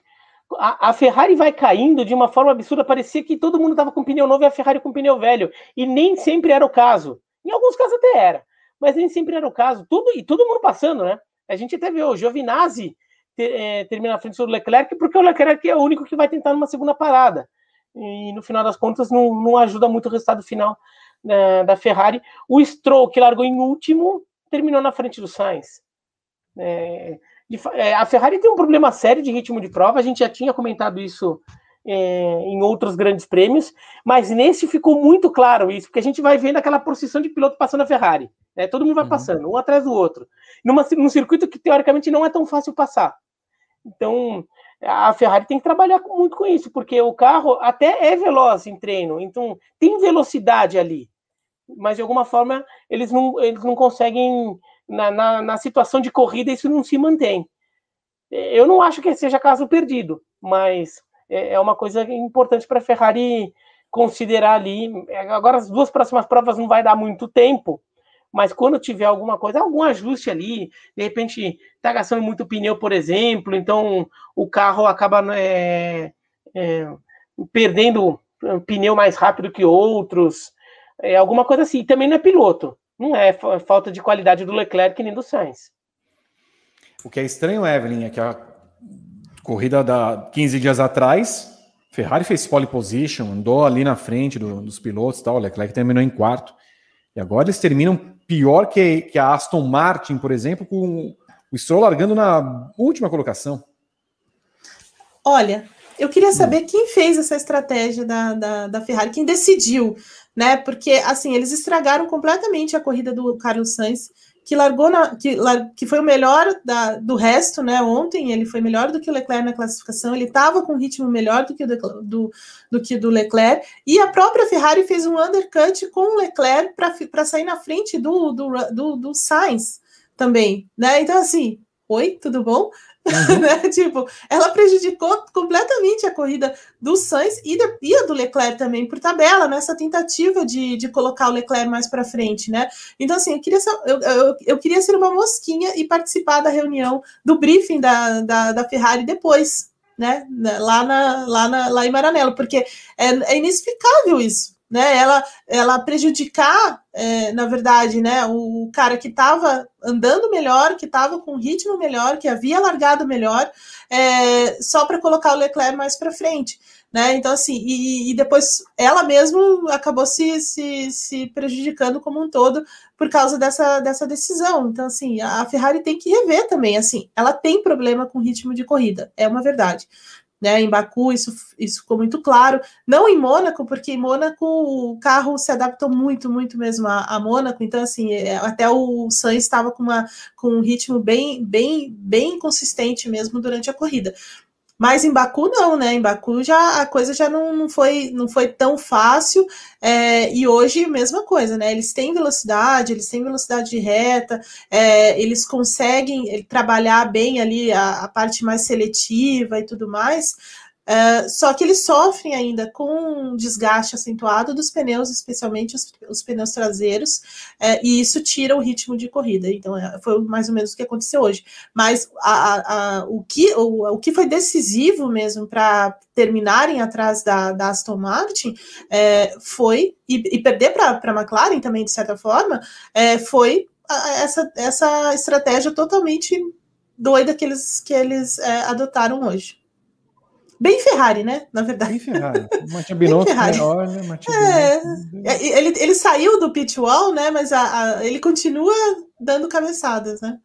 a, a, Ferrari vai caindo de uma forma absurda. Parecia que todo mundo estava com pneu novo e a Ferrari com pneu velho. E nem sempre era o caso. Em alguns casos até era mas nem sempre era o caso. Tudo, e todo mundo passando, né? A gente até viu o Giovinazzi ter, é, terminar na frente do Leclerc, porque o Leclerc é o único que vai tentar numa segunda parada. E no final das contas não, não ajuda muito o resultado final né, da Ferrari. O Stroll, que largou em último, terminou na frente do Sainz. É, é, a Ferrari tem um problema sério de ritmo de prova, a gente já tinha comentado isso é, em outros grandes prêmios, mas nesse ficou muito claro isso, porque a gente vai vendo aquela procissão de piloto passando a Ferrari. Né? Todo mundo vai uhum. passando, um atrás do outro, numa, num circuito que teoricamente não é tão fácil passar. Então, a Ferrari tem que trabalhar muito com isso, porque o carro até é veloz em treino, então tem velocidade ali, mas de alguma forma eles não, eles não conseguem, na, na, na situação de corrida, isso não se mantém. Eu não acho que seja caso perdido, mas é, é uma coisa importante para a Ferrari considerar ali. Agora, as duas próximas provas não vai dar muito tempo, mas quando tiver alguma coisa, algum ajuste ali, de repente está gastando muito pneu, por exemplo, então o carro acaba é, é, perdendo pneu mais rápido que outros, é, alguma coisa assim. Também não é piloto, não é falta de qualidade do Leclerc nem do Sainz. O que é estranho, Evelyn, é que a corrida da 15 dias atrás, Ferrari fez pole position, andou ali na frente do, dos pilotos, tal, o Leclerc terminou em quarto. E agora eles terminam pior que, que a Aston Martin, por exemplo, com o Stroll largando na última colocação. Olha, eu queria saber quem fez essa estratégia da, da, da, Ferrari, quem decidiu, né? Porque assim, eles estragaram completamente a corrida do Carlos Sainz que largou na, que, que foi o melhor da, do resto, né? Ontem ele foi melhor do que o Leclerc na classificação, ele estava com um ritmo melhor do que o do, do que do Leclerc, e a própria Ferrari fez um undercut com o Leclerc para sair na frente do, do, do, do Sainz também, né? Então, assim, oi, tudo bom? Uhum. né? Tipo, ela prejudicou completamente a corrida do Sainz e, de, e a do Leclerc também por tabela, nessa tentativa de, de colocar o Leclerc mais para frente, né? Então, assim, eu queria, ser, eu, eu, eu, queria ser uma mosquinha e participar da reunião, do briefing da, da, da Ferrari depois, né? Lá, na, lá, na, lá em Maranello, porque é, é inexplicável isso né? Ela, ela prejudicar, é, na verdade, né? O cara que estava andando melhor, que estava com ritmo melhor, que havia largado melhor, é, só para colocar o Leclerc mais para frente. Né? Então, assim, e, e, depois ela mesma acabou se, se, se prejudicando como um todo por causa dessa, dessa decisão. Então, assim, a Ferrari tem que rever também, assim, ela tem problema com ritmo de corrida, é uma verdade. Né, em Baku isso, isso ficou muito claro. Não em Mônaco, porque em Mônaco o carro se adaptou muito, muito mesmo a, a Mônaco. Então, assim, é, até o Sainz estava com, uma, com um ritmo bem, bem, bem consistente mesmo durante a corrida. Mas em Baku não, né? Em Baku já a coisa já não, não, foi, não foi tão fácil. É, e hoje, mesma coisa, né? Eles têm velocidade, eles têm velocidade de reta, é, eles conseguem eh, trabalhar bem ali a, a parte mais seletiva e tudo mais. Uh, só que eles sofrem ainda com um desgaste acentuado dos pneus, especialmente os, os pneus traseiros, uh, e isso tira o ritmo de corrida. Então, é, foi mais ou menos o que aconteceu hoje. Mas a, a, o, que, o, o que foi decisivo mesmo para terminarem atrás da, da Aston Martin é, foi, e, e perder para a McLaren também, de certa forma, é, foi essa, essa estratégia totalmente doida que eles, que eles adotaram hoje. Bem Ferrari, né? Na verdade. Bem Ferrari. Matia Binotto melhor, né? Matia é, é, ele, ele saiu do pit wall, né? Mas a, a, ele continua dando cabeçadas, né?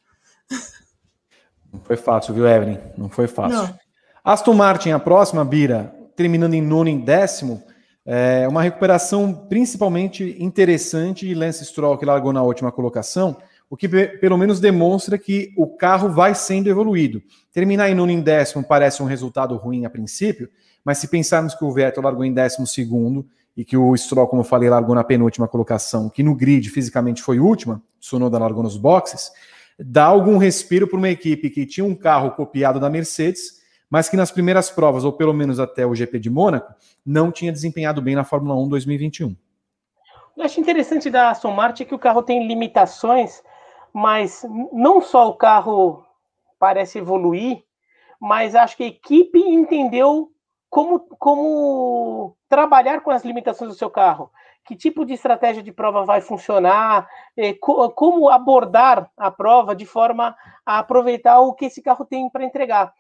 Não foi fácil, viu, Evelyn? Não foi fácil. Não. Aston Martin, a próxima, Bira, terminando em nono em décimo. É uma recuperação principalmente interessante de Lance Stroll, que largou na última colocação o que pelo menos demonstra que o carro vai sendo evoluído. Terminar em nono em décimo parece um resultado ruim a princípio, mas se pensarmos que o Vettel largou em décimo segundo e que o Stroll, como eu falei, largou na penúltima colocação, que no grid fisicamente foi última, Sonoda largou nos boxes, dá algum respiro para uma equipe que tinha um carro copiado da Mercedes, mas que nas primeiras provas, ou pelo menos até o GP de Mônaco, não tinha desempenhado bem na Fórmula 1 2021. Eu acho interessante da Aston Martin que o carro tem limitações mas não só o carro parece evoluir, mas acho que a equipe entendeu como, como trabalhar com as limitações do seu carro, que tipo de estratégia de prova vai funcionar, eh, como abordar a prova de forma a aproveitar o que esse carro tem para entregar.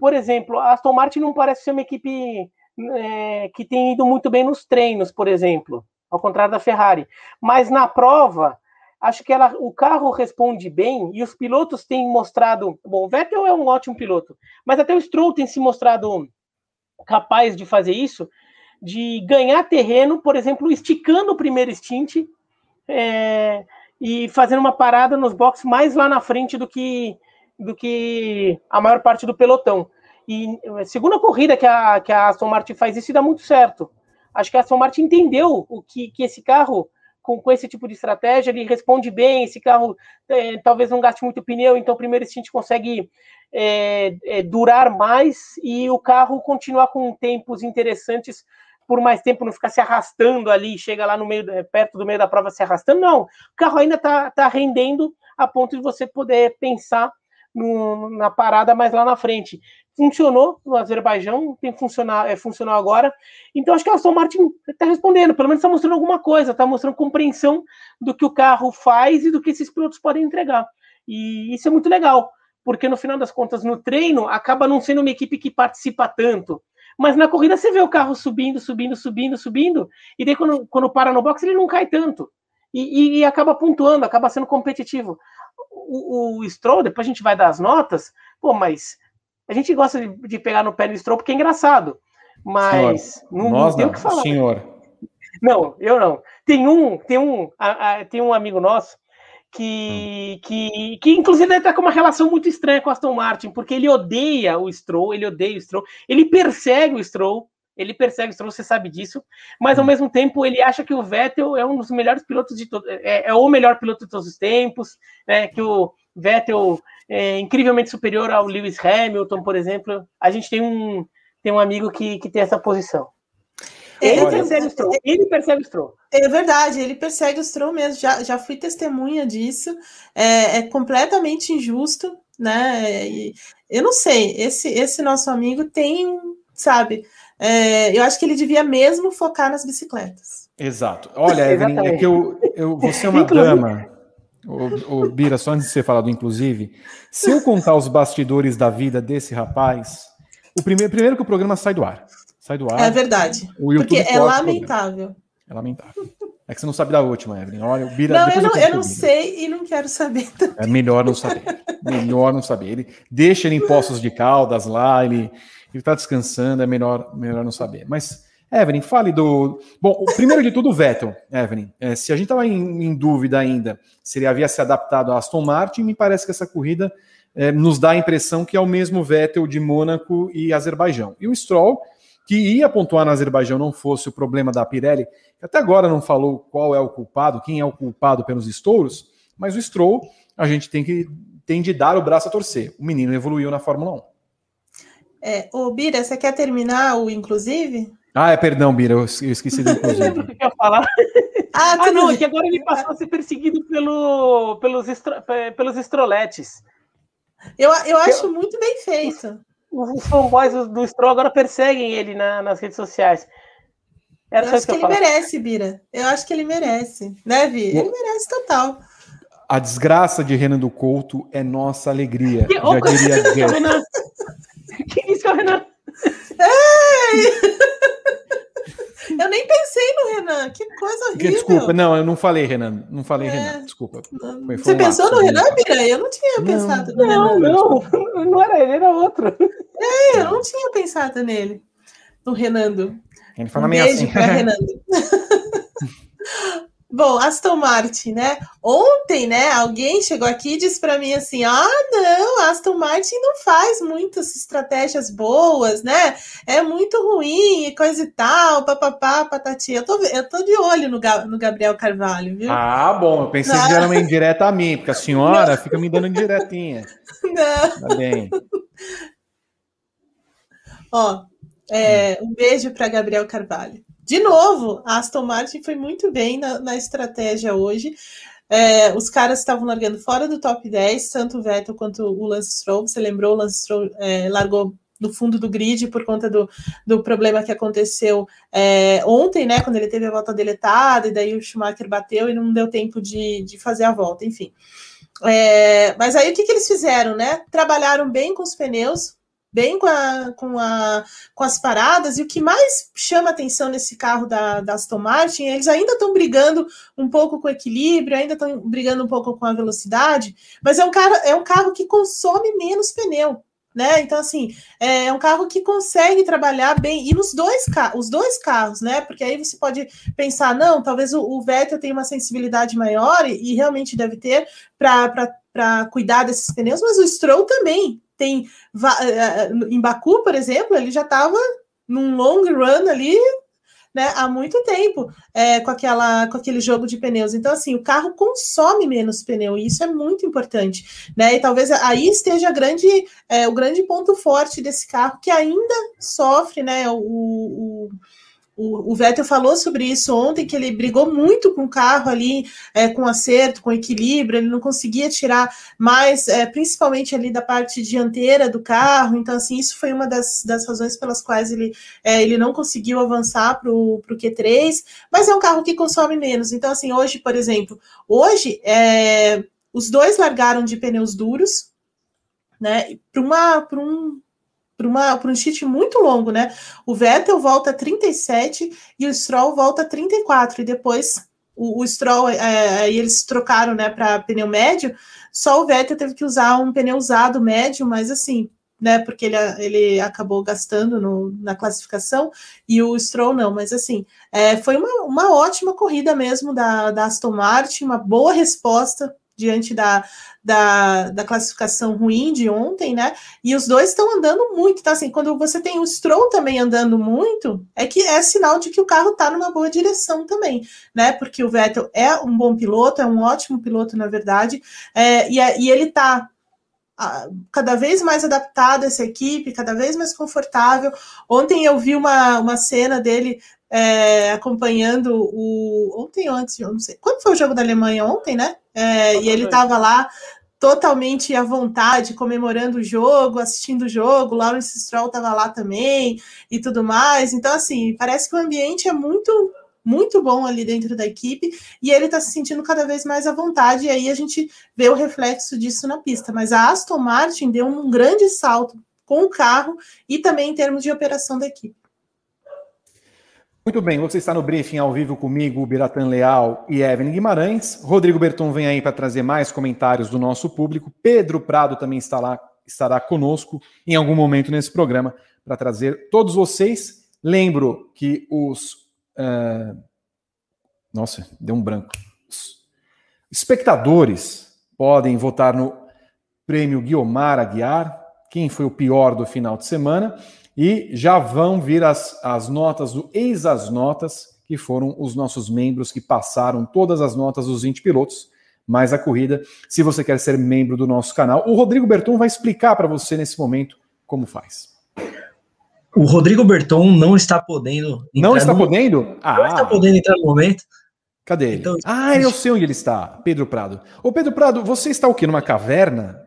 Por exemplo, a Aston Martin não parece ser uma equipe é, que tem ido muito bem nos treinos, por exemplo, ao contrário da Ferrari. Mas na prova, acho que ela, o carro responde bem e os pilotos têm mostrado. Bom, o Vettel é um ótimo piloto, mas até o Stroll tem se mostrado capaz de fazer isso, de ganhar terreno, por exemplo, esticando o primeiro stint é, e fazendo uma parada nos boxes mais lá na frente do que, do que a maior parte do pelotão. E segunda corrida que a, que a Aston Martin faz isso e dá muito certo. Acho que a Aston Martin entendeu o que, que esse carro com, com esse tipo de estratégia, ele responde bem, esse carro é, talvez não gaste muito pneu, então primeiro a gente consegue é, é, durar mais e o carro continuar com tempos interessantes por mais tempo, não ficar se arrastando ali, chega lá no meio, é, perto do meio da prova se arrastando, não. O carro ainda está tá rendendo a ponto de você poder pensar no, na parada mais lá na frente funcionou no Azerbaijão, tem funcionar, é, funcionou agora. Então acho que a Aston Martin está respondendo, pelo menos está mostrando alguma coisa, está mostrando compreensão do que o carro faz e do que esses pilotos podem entregar. E isso é muito legal, porque no final das contas, no treino, acaba não sendo uma equipe que participa tanto. Mas na corrida você vê o carro subindo, subindo, subindo, subindo, e daí quando, quando para no box ele não cai tanto. E, e, e acaba pontuando, acaba sendo competitivo. O, o Stroll, depois a gente vai dar as notas, pô, mas a gente gosta de, de pegar no pé do Stroll porque é engraçado. Mas não, Nós não tem o que falar. Senhor. Não, eu não. Tem um, tem um, a, a, tem um amigo nosso que, hum. que, que inclusive está com uma relação muito estranha com Aston Martin, porque ele odeia o Stroll, ele odeia o Stroll, ele persegue o Stroll, ele persegue o Stroll, você sabe disso, mas ao mesmo tempo ele acha que o Vettel é um dos melhores pilotos de todos, é, é, o melhor piloto de todos os tempos, né, que o Vettel é incrivelmente superior ao Lewis Hamilton, por exemplo. A gente tem um, tem um amigo que, que tem essa posição. Ele Olha, persegue o Stroll. Ele persegue o Stroll. É verdade, ele persegue o Stroll mesmo. Já, já fui testemunha disso. É, é completamente injusto, né? E eu não sei. Esse, esse nosso amigo tem, sabe? É, eu acho que ele devia mesmo focar nas bicicletas. Exato. Olha, Evelyn, é que eu, eu você é uma dama. O, o Bira, só antes de ser falado, inclusive, se eu contar os bastidores da vida desse rapaz, o primeiro, primeiro que o programa sai do ar. Sai do ar. É verdade. porque é lamentável. É lamentável. É que você não sabe da última, Evelyn. Olha, o Bira. Não, eu não, eu, eu não sei e não quero saber. Também. É melhor não saber. melhor não saber. Ele deixa ele em Poços de Caldas lá, ele está descansando, é melhor, melhor não saber. Mas, Evelyn, fale do. Bom, primeiro de tudo, o Vettel, Evelyn. É, se a gente estava em, em, dúvida ainda se ele havia se adaptado a Aston Martin, me parece que essa corrida é, nos dá a impressão que é o mesmo Vettel de Mônaco e Azerbaijão. E o Stroll que ia pontuar no Azerbaijão não fosse o problema da Pirelli, até agora não falou qual é o culpado, quem é o culpado pelos estouros, mas o Stroll a gente tem que tem de dar o braço a torcer. O menino evoluiu na Fórmula 1. É, ô Bira, você quer terminar o inclusive? Ah, é, perdão, Bira, eu esqueci do inclusive. que eu falar. Ah, ah não, é que agora ele passou a ser perseguido pelo, pelos, estro, pelos estroletes. Eu, eu acho eu... muito bem feito os fanboys do Stroll agora perseguem ele na, nas redes sociais. Era eu acho que, que eu ele merece, Bira. Eu acho que ele merece. Né, Vi? Ele merece total. A desgraça de Renan do Couto é nossa alegria. Que, já diria Renan. Que isso, Renan? Ei! Eu nem pensei no Renan, que coisa horrível. Desculpa, não, eu não falei Renan, não falei é. Renan, desculpa. Foi, Você pensou no Renan, Bira? Eu não tinha não, pensado no não, Renan. Não, não era ele, era outro. É, eu não tinha pensado nele, no Renando. Ele fala um beijo assim. pra Renando. Bom, Aston Martin, né? Ontem, né, alguém chegou aqui e disse para mim assim: ah, não, Aston Martin não faz muitas estratégias boas, né? É muito ruim e coisa e tal, papapá, patati. Eu tô, eu tô de olho no, no Gabriel Carvalho, viu? Ah, bom, eu pensei que era uma indireta a mim, porque a senhora não. fica me dando indiretinha. Não. Tá bem. Ó, é, um beijo para Gabriel Carvalho. De novo, a Aston Martin foi muito bem na, na estratégia hoje. É, os caras estavam largando fora do top 10, tanto o Vettel quanto o Lance Stroll. Você lembrou, o Lance Stroll é, largou no fundo do grid por conta do, do problema que aconteceu é, ontem, né? Quando ele teve a volta deletada, e daí o Schumacher bateu e não deu tempo de, de fazer a volta, enfim. É, mas aí o que, que eles fizeram, né? Trabalharam bem com os pneus, bem com, a, com, a, com as paradas, e o que mais chama atenção nesse carro da, da Aston Martin, eles ainda estão brigando um pouco com o equilíbrio, ainda estão brigando um pouco com a velocidade, mas é um, carro, é um carro que consome menos pneu. Né? Então, assim, é um carro que consegue trabalhar bem, e nos dois, os dois carros, né? Porque aí você pode pensar, não, talvez o, o Vettel tenha uma sensibilidade maior, e, e realmente deve ter para cuidar desses pneus, mas o Stroll também tem eh, eh, em Baku, por exemplo, ele já estava num long run ali, né, há muito tempo, é, com aquela com aquele jogo de pneus. Então, assim, o carro consome menos pneu, e isso é muito importante, né? E talvez aí esteja grande, é, o grande ponto forte desse carro, que ainda sofre, né? o, o o, o Vettel falou sobre isso ontem, que ele brigou muito com o carro ali, é, com acerto, com equilíbrio, ele não conseguia tirar mais, é, principalmente ali da parte dianteira do carro. Então, assim, isso foi uma das, das razões pelas quais ele, é, ele não conseguiu avançar para o Q3, mas é um carro que consome menos. Então, assim, hoje, por exemplo, hoje é, os dois largaram de pneus duros, né? Para um para um cheat muito longo, né? O Vettel volta a 37 e o Stroll volta a 34, e depois o, o Stroll, é, aí eles trocaram né, para pneu médio, só o Vettel teve que usar um pneu usado médio, mas assim, né? Porque ele, ele acabou gastando no, na classificação e o Stroll não, mas assim, é, foi uma, uma ótima corrida mesmo da, da Aston Martin, uma boa resposta diante da, da, da, classificação ruim de ontem, né? E os dois estão andando muito, tá? Assim, quando você tem o Stroll também andando muito, é que é sinal de que o carro está numa boa direção também, né? Porque o Vettel é um bom piloto, é um ótimo piloto, na verdade, é, e, é, e ele está cada vez mais adaptado a essa equipe, cada vez mais confortável. Ontem eu vi uma, uma cena dele é, acompanhando o. Ontem ou antes, eu não sei. Quando foi o jogo da Alemanha? Ontem, né? É, e ele estava lá totalmente à vontade, comemorando o jogo, assistindo o jogo. Lawrence Stroll estava lá também e tudo mais. Então, assim, parece que o ambiente é muito muito bom ali dentro da equipe e ele está se sentindo cada vez mais à vontade, e aí a gente vê o reflexo disso na pista. Mas a Aston Martin deu um grande salto com o carro e também em termos de operação da equipe. Muito bem, você está no briefing ao vivo comigo, Biratan Leal e Evelyn Guimarães. Rodrigo Berton vem aí para trazer mais comentários do nosso público. Pedro Prado também está lá, estará conosco em algum momento nesse programa para trazer todos vocês. Lembro que os. Uh... Nossa, deu um branco. Os espectadores podem votar no prêmio Guiomar Aguiar, quem foi o pior do final de semana. E já vão vir as, as notas do Eis as Notas, que foram os nossos membros que passaram todas as notas dos 20 pilotos, mais a corrida. Se você quer ser membro do nosso canal, o Rodrigo Berton vai explicar para você nesse momento como faz. O Rodrigo Berton não está podendo. Não está no... podendo? Ah. Não está podendo entrar no momento. Cadê ele? Então, ah, eu sei onde ele está, Pedro Prado. Ô, Pedro Prado, você está o quê? Numa caverna?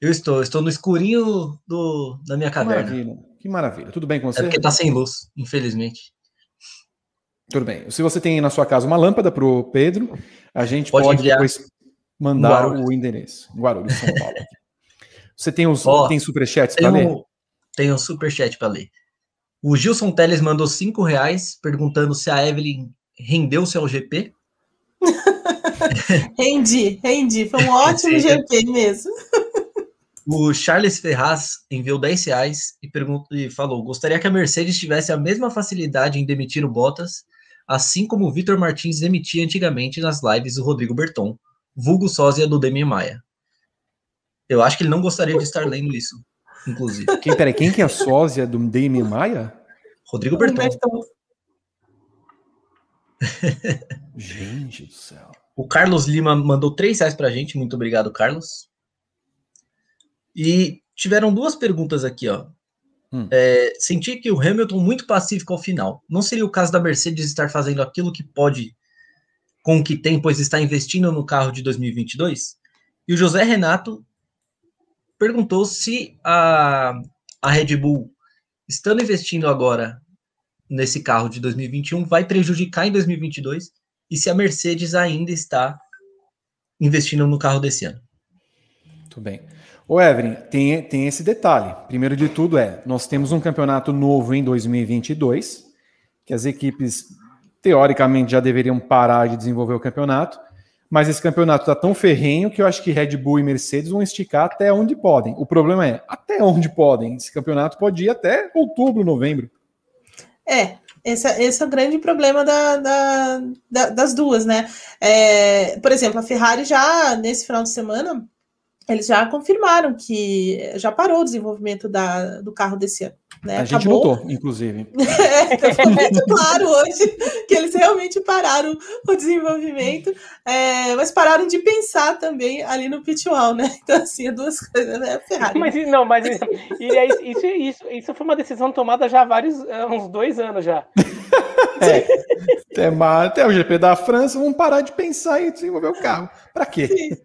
Eu estou, estou no escurinho do, da minha caverna. Maravilha. Que maravilha. Tudo bem com você? É porque tá sem luz, infelizmente. Tudo bem. Se você tem na sua casa uma lâmpada para o Pedro, a gente pode, pode depois mandar o endereço. Guarulhos, São Paulo. você tem os oh, tem superchats para ler? Tem um superchat para ler. O Gilson Teles mandou cinco reais perguntando se a Evelyn rendeu seu GP. rendi, rendi. Foi um ótimo GP mesmo. O Charles Ferraz enviou 10 reais e, perguntou, e falou: gostaria que a Mercedes tivesse a mesma facilidade em demitir o Bottas, assim como o Vitor Martins demitia antigamente nas lives o Rodrigo Berton, vulgo sósia do Demi Maia. Eu acho que ele não gostaria de estar lendo isso, inclusive. Quem, peraí, quem que é a sósia do Demi Maia? Rodrigo Berton. gente do céu. O Carlos Lima mandou 3 reais pra gente. Muito obrigado, Carlos. E tiveram duas perguntas aqui, ó. Hum. É, senti que o Hamilton muito pacífico ao final. Não seria o caso da Mercedes estar fazendo aquilo que pode com o que tem, pois está investindo no carro de 2022? E o José Renato perguntou se a, a Red Bull, estando investindo agora nesse carro de 2021, vai prejudicar em 2022 e se a Mercedes ainda está investindo no carro desse ano. Muito bem. Ô, Evelyn, tem, tem esse detalhe. Primeiro de tudo é, nós temos um campeonato novo em 2022, que as equipes, teoricamente, já deveriam parar de desenvolver o campeonato, mas esse campeonato está tão ferrenho que eu acho que Red Bull e Mercedes vão esticar até onde podem. O problema é, até onde podem? Esse campeonato pode ir até outubro, novembro. É, esse, é, esse é o grande problema da, da, da, das duas, né? É, por exemplo, a Ferrari já, nesse final de semana, eles já confirmaram que já parou o desenvolvimento da, do carro desse ano. Né? A gente notou, inclusive. é, ficou muito claro hoje que eles realmente pararam o desenvolvimento, é, mas pararam de pensar também ali no pit wall, né? Então, assim, é duas coisas, né? Ferrari. Mas não, mas isso, isso, isso, isso foi uma decisão tomada já há vários, uns dois anos já. É, até, até o GP da França, vamos parar de pensar em desenvolver o carro. Para quê? Sim.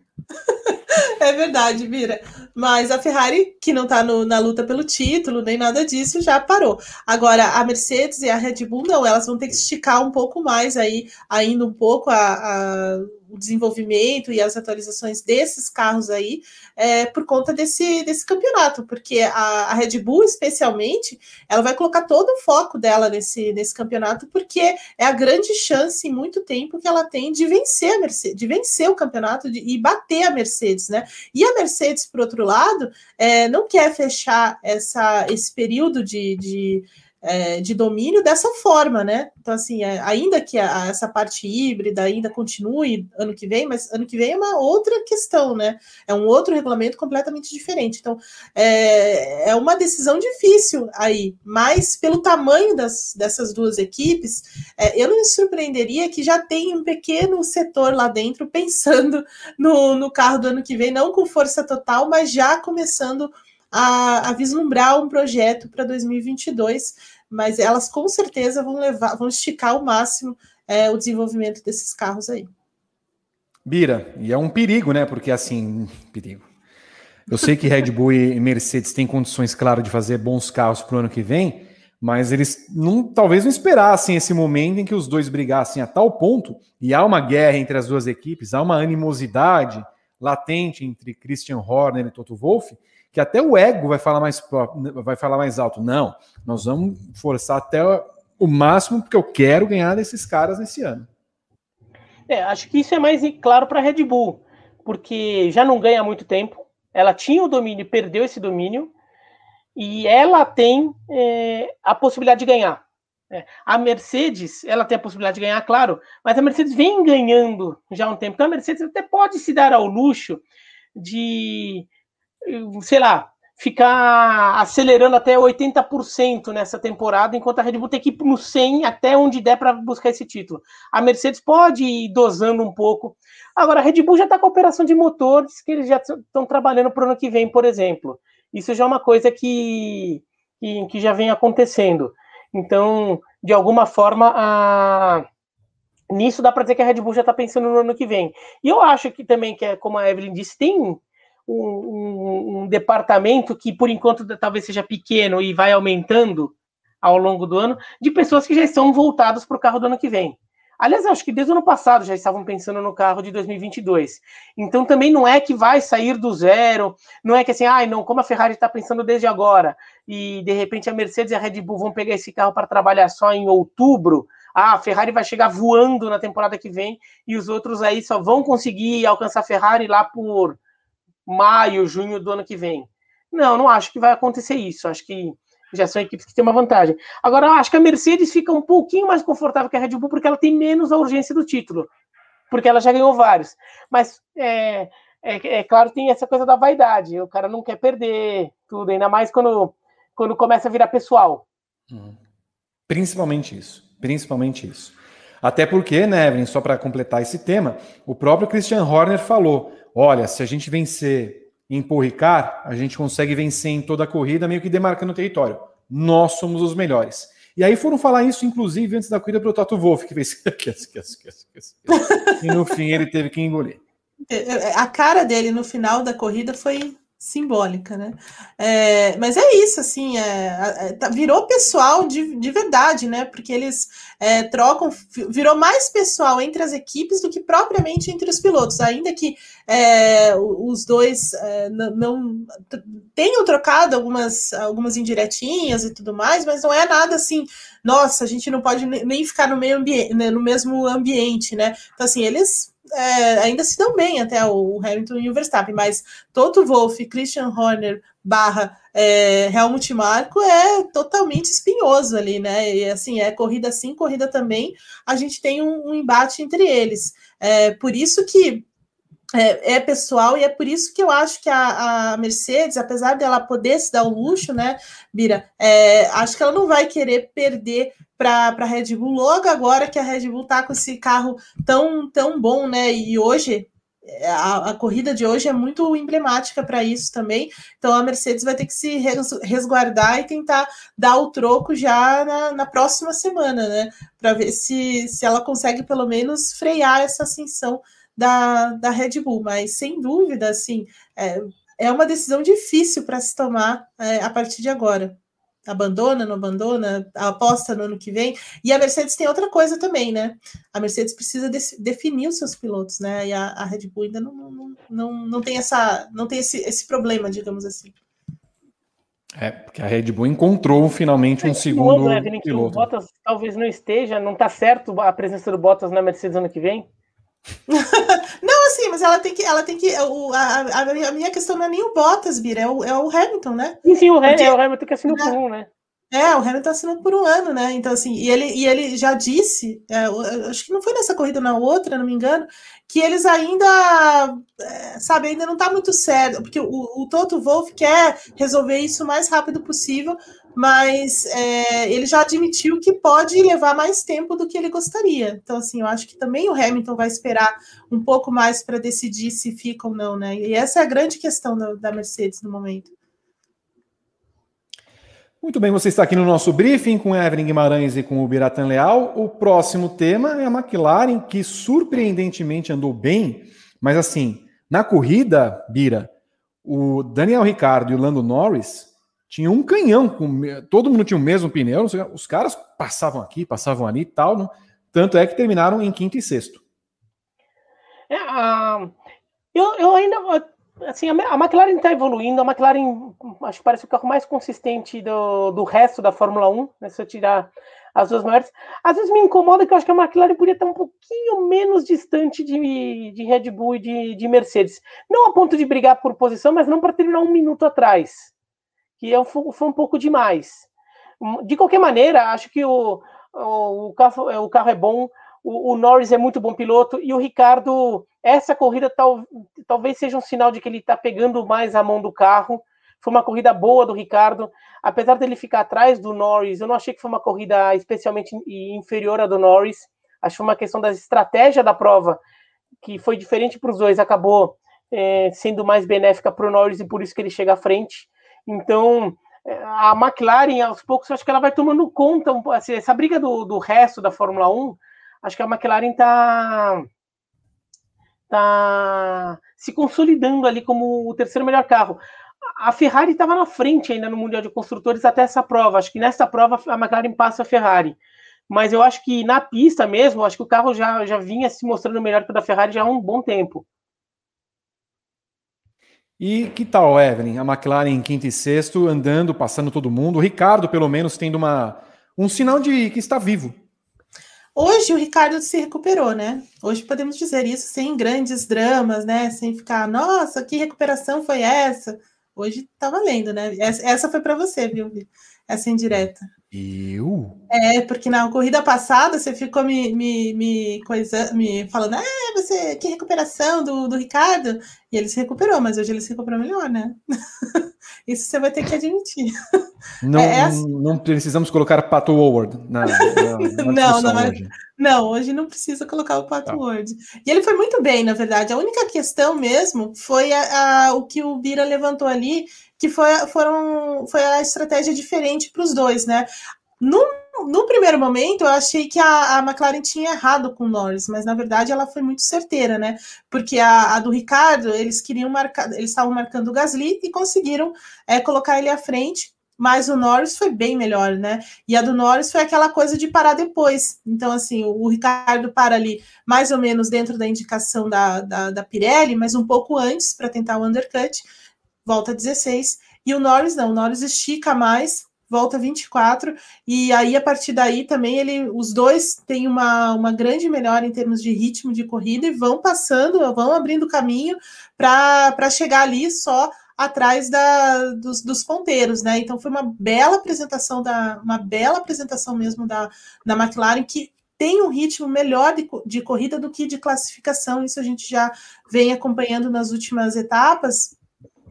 É verdade, Vira. Mas a Ferrari, que não está na luta pelo título, nem nada disso, já parou. Agora, a Mercedes e a Red Bull, não, elas vão ter que esticar um pouco mais aí, ainda um pouco a, a o desenvolvimento e as atualizações desses carros aí é, por conta desse, desse campeonato, porque a, a, Red Bull, especialmente, ela vai colocar todo o foco dela nesse, nesse campeonato, porque é a grande chance em muito tempo que ela tem de vencer a Mercedes, de vencer o campeonato de, e bater a Mercedes, né? E a Mercedes, por outro lado, é, não quer fechar essa, esse período de, de é, de domínio dessa forma, né? Então, assim, é, ainda que a, essa parte híbrida ainda continue ano que vem, mas ano que vem é uma outra questão, né? É um outro regulamento completamente diferente. Então, é, é uma decisão difícil aí, mas pelo tamanho das, dessas duas equipes, é, eu não me surpreenderia que já tem um pequeno setor lá dentro pensando no, no carro do ano que vem, não com força total, mas já começando a, a vislumbrar um projeto para 2022 mas elas com certeza vão levar, vão esticar ao máximo é, o desenvolvimento desses carros aí. Bira, e é um perigo, né? Porque assim, perigo. Eu sei que Red Bull e Mercedes têm condições, claro, de fazer bons carros para o ano que vem, mas eles não, talvez não esperassem esse momento em que os dois brigassem a tal ponto, e há uma guerra entre as duas equipes, há uma animosidade latente entre Christian Horner e Toto Wolff, que até o ego vai falar mais, vai falar mais alto. Não, nós vamos forçar até o máximo, porque eu quero ganhar desses caras nesse ano. É, acho que isso é mais claro para a Red Bull, porque já não ganha muito tempo. Ela tinha o domínio, perdeu esse domínio, e ela tem é, a possibilidade de ganhar. É, a Mercedes, ela tem a possibilidade de ganhar, claro, mas a Mercedes vem ganhando já há um tempo. Então a Mercedes até pode se dar ao luxo de, sei lá, ficar acelerando até 80% nessa temporada, enquanto a Red Bull tem que ir no 100 até onde der para buscar esse título. A Mercedes pode ir dosando um pouco. Agora, a Red Bull já está com a operação de motores que eles já estão trabalhando para o ano que vem, por exemplo. Isso já é uma coisa que, que, que já vem acontecendo. Então, de alguma forma, a... nisso dá para dizer que a Red Bull já está pensando no ano que vem. E eu acho que também, que é, como a Evelyn disse, tem um, um, departamento que, por enquanto, talvez seja pequeno e vai aumentando ao longo do ano, de pessoas que já estão voltadas para o carro do ano que vem. Aliás, acho que desde o ano passado já estavam pensando no carro de 2022. Então também não é que vai sair do zero, não é que assim, ai, ah, não, como a Ferrari está pensando desde agora, e de repente a Mercedes e a Red Bull vão pegar esse carro para trabalhar só em outubro. Ah, a Ferrari vai chegar voando na temporada que vem e os outros aí só vão conseguir alcançar a Ferrari lá por maio, junho do ano que vem. Não, não acho que vai acontecer isso. Acho que já são equipes que têm uma vantagem. Agora, acho que a Mercedes fica um pouquinho mais confortável que a Red Bull porque ela tem menos a urgência do título, porque ela já ganhou vários. Mas é, é, é claro, tem essa coisa da vaidade. O cara não quer perder tudo, ainda mais quando, quando começa a virar pessoal. Uhum. Principalmente isso. Principalmente isso. Até porque, né, Evelyn, só para completar esse tema, o próprio Christian Horner falou: olha, se a gente vencer em Paul Ricard, a gente consegue vencer em toda a corrida, meio que demarcando o território. Nós somos os melhores. E aí foram falar isso, inclusive, antes da corrida para o Toto Wolff, que fez. e no fim ele teve que engolir. A cara dele no final da corrida foi simbólica, né? É, mas é isso, assim, é, é, tá, virou pessoal de, de verdade, né? Porque eles é, trocam, virou mais pessoal entre as equipes do que propriamente entre os pilotos, ainda que é, os dois é, não, não, tenham trocado algumas, algumas indiretinhas e tudo mais, mas não é nada assim, nossa, a gente não pode nem ficar no meio né, no mesmo ambiente, né? Então, assim, eles é, ainda se dão bem até o Hamilton e o Verstappen, mas Toto Wolff, Christian Horner barra é, Helmut Marko é totalmente espinhoso ali, né? E assim, é corrida sim, corrida também, a gente tem um, um embate entre eles. É, por isso que é, é, pessoal e é por isso que eu acho que a, a, Mercedes, apesar dela poder se dar o luxo, né, Bira, é, acho que ela não vai querer perder para a Red Bull logo agora que a Red Bull está com esse carro tão, tão bom, né? E hoje a, a, corrida de hoje é muito emblemática para isso também. Então a Mercedes vai ter que se resguardar e tentar dar o troco já na, na próxima semana, né? Para ver se, se ela consegue pelo menos frear essa ascensão da, da Red Bull. Mas sem dúvida, assim, é, é uma decisão difícil para se tomar é, a partir de agora abandona, não abandona, aposta no ano que vem. E a Mercedes tem outra coisa também, né? A Mercedes precisa de, definir os seus pilotos, né? E a, a Red Bull ainda não, não, não, não tem, essa, não tem esse, esse problema, digamos assim. É, porque a Red Bull encontrou finalmente um segundo né, piloto. O Bottas talvez não esteja, não está certo a presença do Bottas na Mercedes ano que vem? Não, assim, mas ela tem que. Ela tem que o, a, a, minha questão não é nem o Bottas, Bira, é o, é o Hamilton, né? Sim, sim, o, Porque, é o Hamilton que assinou por um, né? É, o Hamilton assinou por um ano, né? Então, assim, e ele, e ele já disse, é, acho que não foi nessa corrida, na outra, não me engano, que eles ainda, é, sabe, ainda não tá muito certo, porque o, o Toto Wolff quer resolver isso o mais rápido possível, mas é, ele já admitiu que pode levar mais tempo do que ele gostaria. Então, assim, eu acho que também o Hamilton vai esperar um pouco mais para decidir se fica ou não, né? E essa é a grande questão da, da Mercedes no momento. Muito bem, você está aqui no nosso briefing com Evelyn Guimarães e com o Biratan Leal. O próximo tema é a McLaren, que surpreendentemente andou bem, mas assim, na corrida, Bira, o Daniel Ricardo e o Lando Norris tinham um canhão, com, todo mundo tinha o mesmo pneu, os caras passavam aqui, passavam ali e tal, não? tanto é que terminaram em quinto e sexto. É, uh, eu, eu ainda assim, a McLaren está evoluindo, a McLaren acho que parece o carro mais consistente do, do resto da Fórmula 1, né, se eu tirar as duas maiores. Às vezes me incomoda que eu acho que a McLaren podia estar um pouquinho menos distante de, de Red Bull e de, de Mercedes. Não a ponto de brigar por posição, mas não para terminar um minuto atrás, que é, foi um pouco demais. De qualquer maneira, acho que o, o, o, carro, o carro é bom, o, o, Norris é muito bom piloto e o Ricardo, essa corrida tal, talvez seja um sinal de que ele está pegando mais a mão do carro. Foi uma corrida boa do Ricardo, apesar dele ficar atrás do Norris. Eu não achei que foi uma corrida especialmente inferior à do Norris. Acho que foi uma questão da estratégia da prova que foi diferente para os dois, acabou é, sendo mais benéfica para o Norris e por isso que ele chega à frente. Então, a McLaren, aos poucos, acho que ela vai tomando conta, assim, essa briga do, do resto da Fórmula 1 acho que a McLaren está tá se consolidando ali como o terceiro melhor carro. A Ferrari estava na frente ainda no Mundial de Construtores até essa prova. Acho que nessa prova a McLaren passa a Ferrari. Mas eu acho que na pista mesmo, acho que o carro já, já vinha se mostrando melhor que o da Ferrari já há um bom tempo. E que tal, Evelyn? A McLaren em quinto e sexto, andando, passando todo mundo. O Ricardo, pelo menos, tendo uma, um sinal de que está vivo. Hoje o Ricardo se recuperou, né? Hoje podemos dizer isso sem grandes dramas, né? Sem ficar, nossa, que recuperação foi essa? Hoje tá valendo, né? Essa foi para você, viu? Essa indireta. Eu? É, porque na corrida passada você ficou me, me, me, coisa, me falando, ah, você, que recuperação do, do Ricardo. E ele se recuperou, mas hoje ele se recuperou melhor, né? Isso você vai ter que admitir. Não, é, é assim. não precisamos colocar Pato Howard na, na, na não, não, hoje. não, hoje não precisa colocar o Pato tá. Howard. E ele foi muito bem, na verdade. A única questão mesmo foi a, a o que o Bira levantou ali, que foi, foram, foi a estratégia diferente para os dois, né? No, no primeiro momento, eu achei que a, a, McLaren tinha errado com o Norris, mas na verdade ela foi muito certeira, né? Porque a, a do Ricardo, eles queriam marcar, eles estavam marcando o Gasly e conseguiram é, colocar ele à frente, mas o Norris foi bem melhor, né? E a do Norris foi aquela coisa de parar depois. Então, assim, o, o Ricardo para ali mais ou menos dentro da indicação da, da, da Pirelli, mas um pouco antes para tentar o undercut volta 16. E o Norris não, o Norris estica mais, volta 24, e aí a partir daí também ele, os dois têm uma, uma grande melhora em termos de ritmo de corrida e vão passando, vão abrindo caminho para chegar ali só atrás da, dos, dos, ponteiros, né? Então foi uma bela apresentação da uma bela apresentação mesmo da, da McLaren que tem um ritmo melhor de, de corrida do que de classificação. Isso a gente já vem acompanhando nas últimas etapas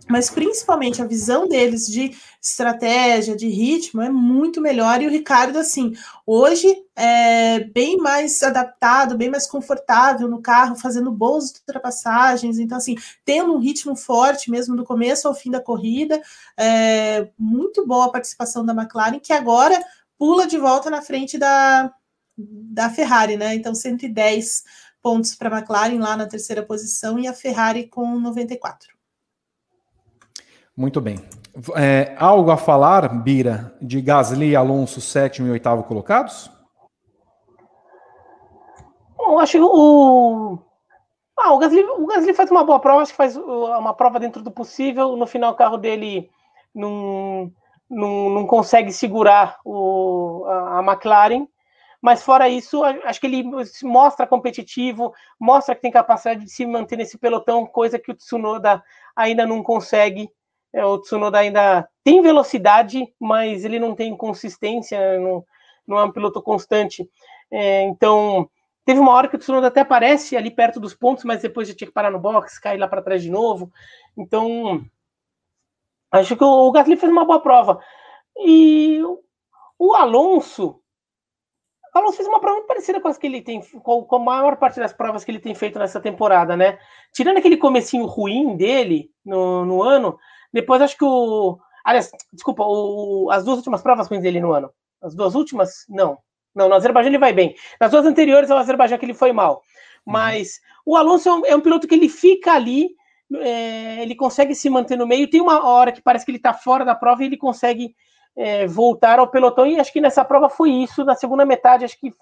mas principalmente a visão deles de estratégia, de ritmo é muito melhor. E o Ricardo, assim, hoje é bem mais adaptado, bem mais confortável no carro, fazendo boas ultrapassagens. Então, assim, tendo um ritmo forte mesmo do começo ao fim da corrida. É, muito boa a participação da McLaren, que agora pula de volta na frente da, da Ferrari, né? Então, 110 pontos para a McLaren lá na terceira posição e a Ferrari com 94. Muito bem. É, algo a falar, Bira, de Gasly Alonso, sétimo e oitavo colocados? Bom, acho que o. Ah, o, Gasly, o Gasly faz uma boa prova, acho que faz uma prova dentro do possível. No final, o carro dele não, não, não consegue segurar o, a, a McLaren. Mas fora isso, acho que ele mostra competitivo, mostra que tem capacidade de se manter nesse pelotão, coisa que o Tsunoda ainda não consegue. É, o Tsunoda ainda tem velocidade, mas ele não tem consistência, não, não é um piloto constante. É, então, teve uma hora que o Tsunoda até aparece ali perto dos pontos, mas depois já tinha que parar no box, cair lá para trás de novo. Então, acho que o, o Gasly fez uma boa prova. E o Alonso, o Alonso fez uma prova muito parecida com as que ele tem, com, a maior parte das provas que ele tem feito nessa temporada, né? Tirando aquele comecinho ruim dele no, no ano, depois acho que o. Aliás, desculpa, o, as duas últimas provas ruins dele no ano. As duas últimas, não. Não, no Azerbaijão ele vai bem. Nas duas anteriores ao Azerbaijão que ele foi mal. Uhum. Mas o Alonso é um, é um, piloto que ele fica ali, é, ele consegue se manter no meio. Tem uma hora que parece que ele está fora da prova e ele consegue é, voltar ao pelotão. E acho que nessa prova foi isso. Na segunda metade, acho que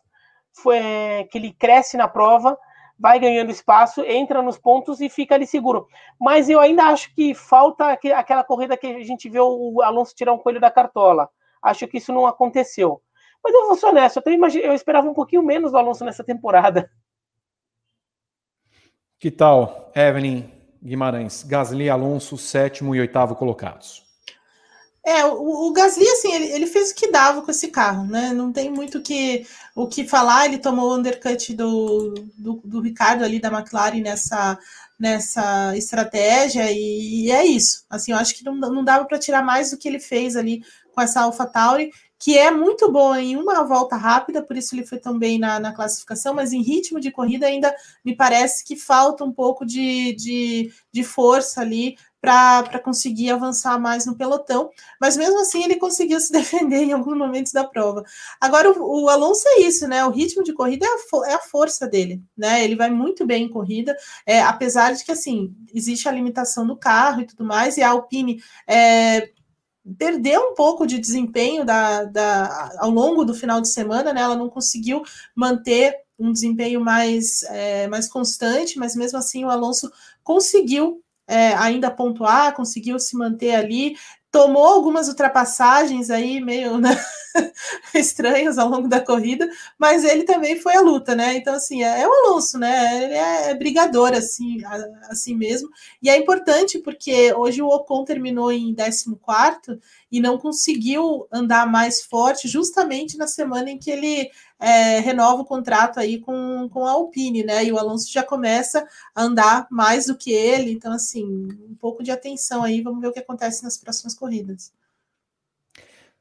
foi é, que ele cresce na prova, vai ganhando espaço, entra nos pontos e fica ali seguro. Mas eu ainda acho que falta aquela corrida que a gente vê o Alonso tirar um coelho da cartola. Acho que isso não aconteceu. Mas eu vou ser honesto, eu, imag... eu esperava um pouquinho menos do Alonso nessa temporada. Que tal, Evelyn Guimarães? Gasly Alonso, sétimo e oitavo colocados. É, o, o Gasly, assim, ele, ele, fez o que dava com esse carro, né? Não tem muito que, o que falar. Ele tomou o undercut do, do, do Ricardo ali da McLaren nessa, nessa estratégia, e, e, é isso. Assim, eu acho que não, não dava para tirar mais do que ele fez ali com essa AlphaTauri, que é muito boa em uma volta rápida, por isso ele foi tão bem na, na classificação, mas em ritmo de corrida ainda me parece que falta um pouco de, de, de força ali para conseguir avançar mais no pelotão, mas mesmo assim ele conseguiu se defender em alguns momentos da prova. Agora, o, o Alonso é isso, né? O ritmo de corrida é a, é a, força dele, né? Ele vai muito bem em corrida, é, apesar de que, assim, existe a limitação do carro e tudo mais, e a Alpine é, perdeu um pouco de desempenho da, da, ao longo do final de semana, né? Ela não conseguiu manter um desempenho mais, é, mais constante, mas mesmo assim o Alonso conseguiu é, ainda pontuar, conseguiu se manter ali, tomou algumas ultrapassagens aí meio né, estranhas ao longo da corrida, mas ele também foi à luta, né? Então, assim, é, é o Alonso, né? Ele é, é brigador, assim, assim mesmo. E é importante porque hoje o Ocon terminou em 14 e não conseguiu andar mais forte, justamente na semana em que ele é, renova o contrato aí com, com a Alpine, né? E o Alonso já começa a andar mais do que ele, então, assim, um pouco de atenção aí, vamos ver o que acontece nas próximas corridas.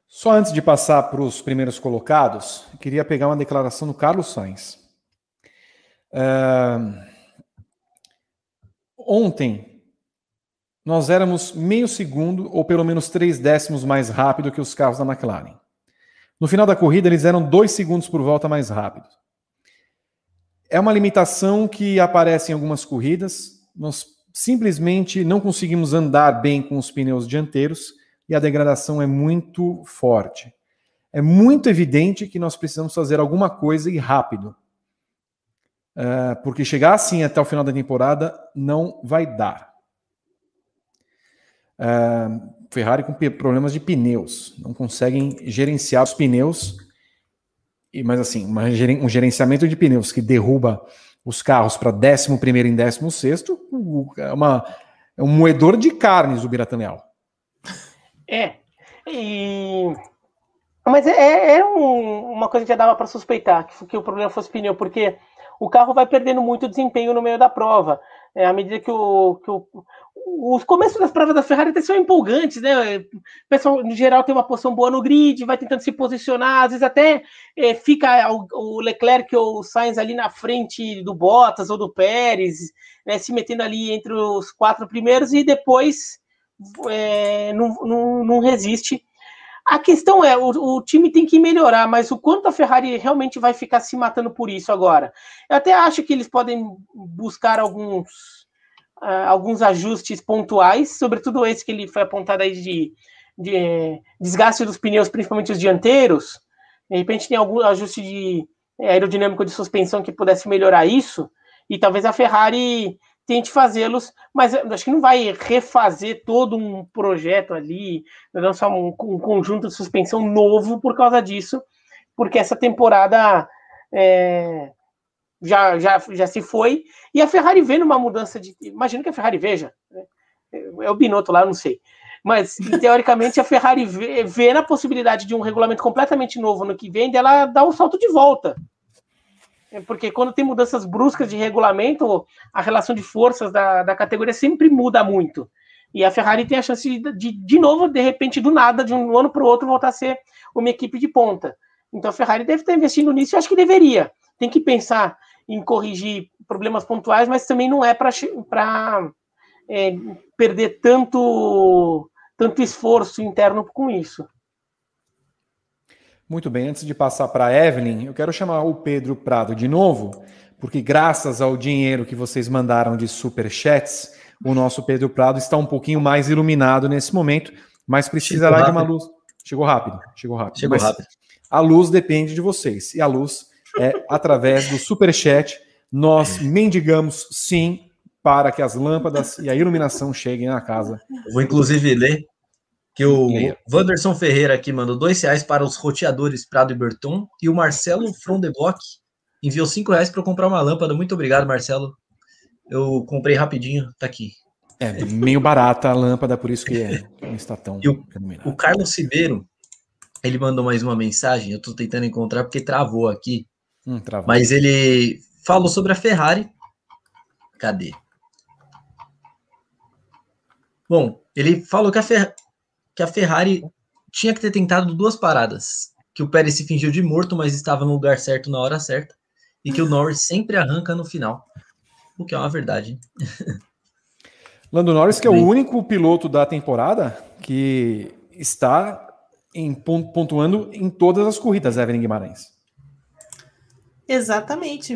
Só antes de passar para os primeiros colocados, queria pegar uma declaração do Carlos Sainz. Uh, ontem, nós éramos meio segundo, ou pelo menos três décimos mais rápido que os carros da McLaren. No final da corrida, eles eram dois segundos por volta mais rápidos. É uma limitação que aparece em algumas corridas. Nós simplesmente não conseguimos andar bem com os pneus dianteiros e a degradação é muito forte. É muito evidente que nós precisamos fazer alguma coisa e rápido. Uh, porque chegar assim até o final da temporada não vai dar. Uh, Ferrari com problemas de pneus, não conseguem gerenciar os pneus, mas assim, uma, um gerenciamento de pneus que derruba os carros para 11 e 16 é, uma, é um moedor de carnes o Biratan. É, e... mas é, é um, uma coisa que já dava para suspeitar que, que o problema fosse pneu, porque o carro vai perdendo muito desempenho no meio da prova. É, à medida que o, que o, os começos das provas da Ferrari até são empolgantes, né? O pessoal, no geral, tem uma posição boa no grid, vai tentando se posicionar, às vezes até é, fica o, o, Leclerc ou o Sainz ali na frente do Bottas ou do Pérez, né, se metendo ali entre os quatro primeiros e depois é, não, não, não, resiste. A questão é, o, o, time tem que melhorar, mas o quanto a Ferrari realmente vai ficar se matando por isso agora? Eu até acho que eles podem buscar alguns uh, alguns ajustes pontuais, sobretudo esse que ele foi apontado aí de, de eh, desgaste dos pneus, principalmente os dianteiros. De repente tem algum ajuste de eh, aerodinâmico de suspensão que pudesse melhorar isso, e talvez a Ferrari tente fazê-los, mas acho que não vai refazer todo um projeto ali, lançar um, um, conjunto de suspensão novo por causa disso, porque essa temporada é, já, já, já se foi, e a Ferrari vê numa mudança de. Imagino que a Ferrari veja, né? é o Binotto lá, não sei. Mas, teoricamente, a Ferrari vê, vê, na possibilidade de um regulamento completamente novo no que vem, dela dar um salto de volta. É, porque quando tem mudanças bruscas de regulamento, a relação de forças da, da categoria sempre muda muito. E a Ferrari tem a chance de, de, de novo, de repente, do nada, de um ano para o outro, voltar a ser uma equipe de ponta. Então a Ferrari deve estar investindo nisso, eu acho que deveria. Tem que pensar em corrigir problemas pontuais, mas também não é para é, perder tanto, tanto esforço interno com isso. Muito bem, antes de passar para a Evelyn, eu quero chamar o Pedro Prado de novo, porque graças ao dinheiro que vocês mandaram de super chats, o nosso Pedro Prado está um pouquinho mais iluminado nesse momento, mas precisará de uma luz. Chegou rápido, chegou rápido. Chegou rápido. A luz depende de vocês. E a luz é através do super chat. Nós mendigamos sim para que as lâmpadas e a iluminação cheguem na casa. Eu vou inclusive ler que o Wanderson Ferreira aqui mandou dois reais para os roteadores Prado e Berton e o Marcelo Frondeblock enviou cinco reais para comprar uma lâmpada. Muito obrigado, Marcelo. Eu comprei rapidinho, tá aqui. É meio barata a lâmpada, por isso que é, não está tão. O, o Carlos Ribeiro, ele mandou mais uma mensagem. Eu estou tentando encontrar porque travou aqui. Hum. Mas ele falou sobre a Ferrari. Cadê? Bom, ele falou que a, Fer que a Ferrari tinha que ter tentado duas paradas. Que o Pérez se fingiu de morto, mas estava no lugar certo na hora certa. E que o Norris sempre arranca no final. O que é uma verdade. Lando Norris, que é o único piloto da temporada que está em, pontuando em todas as corridas, Evelyn Guimarães. Exatamente,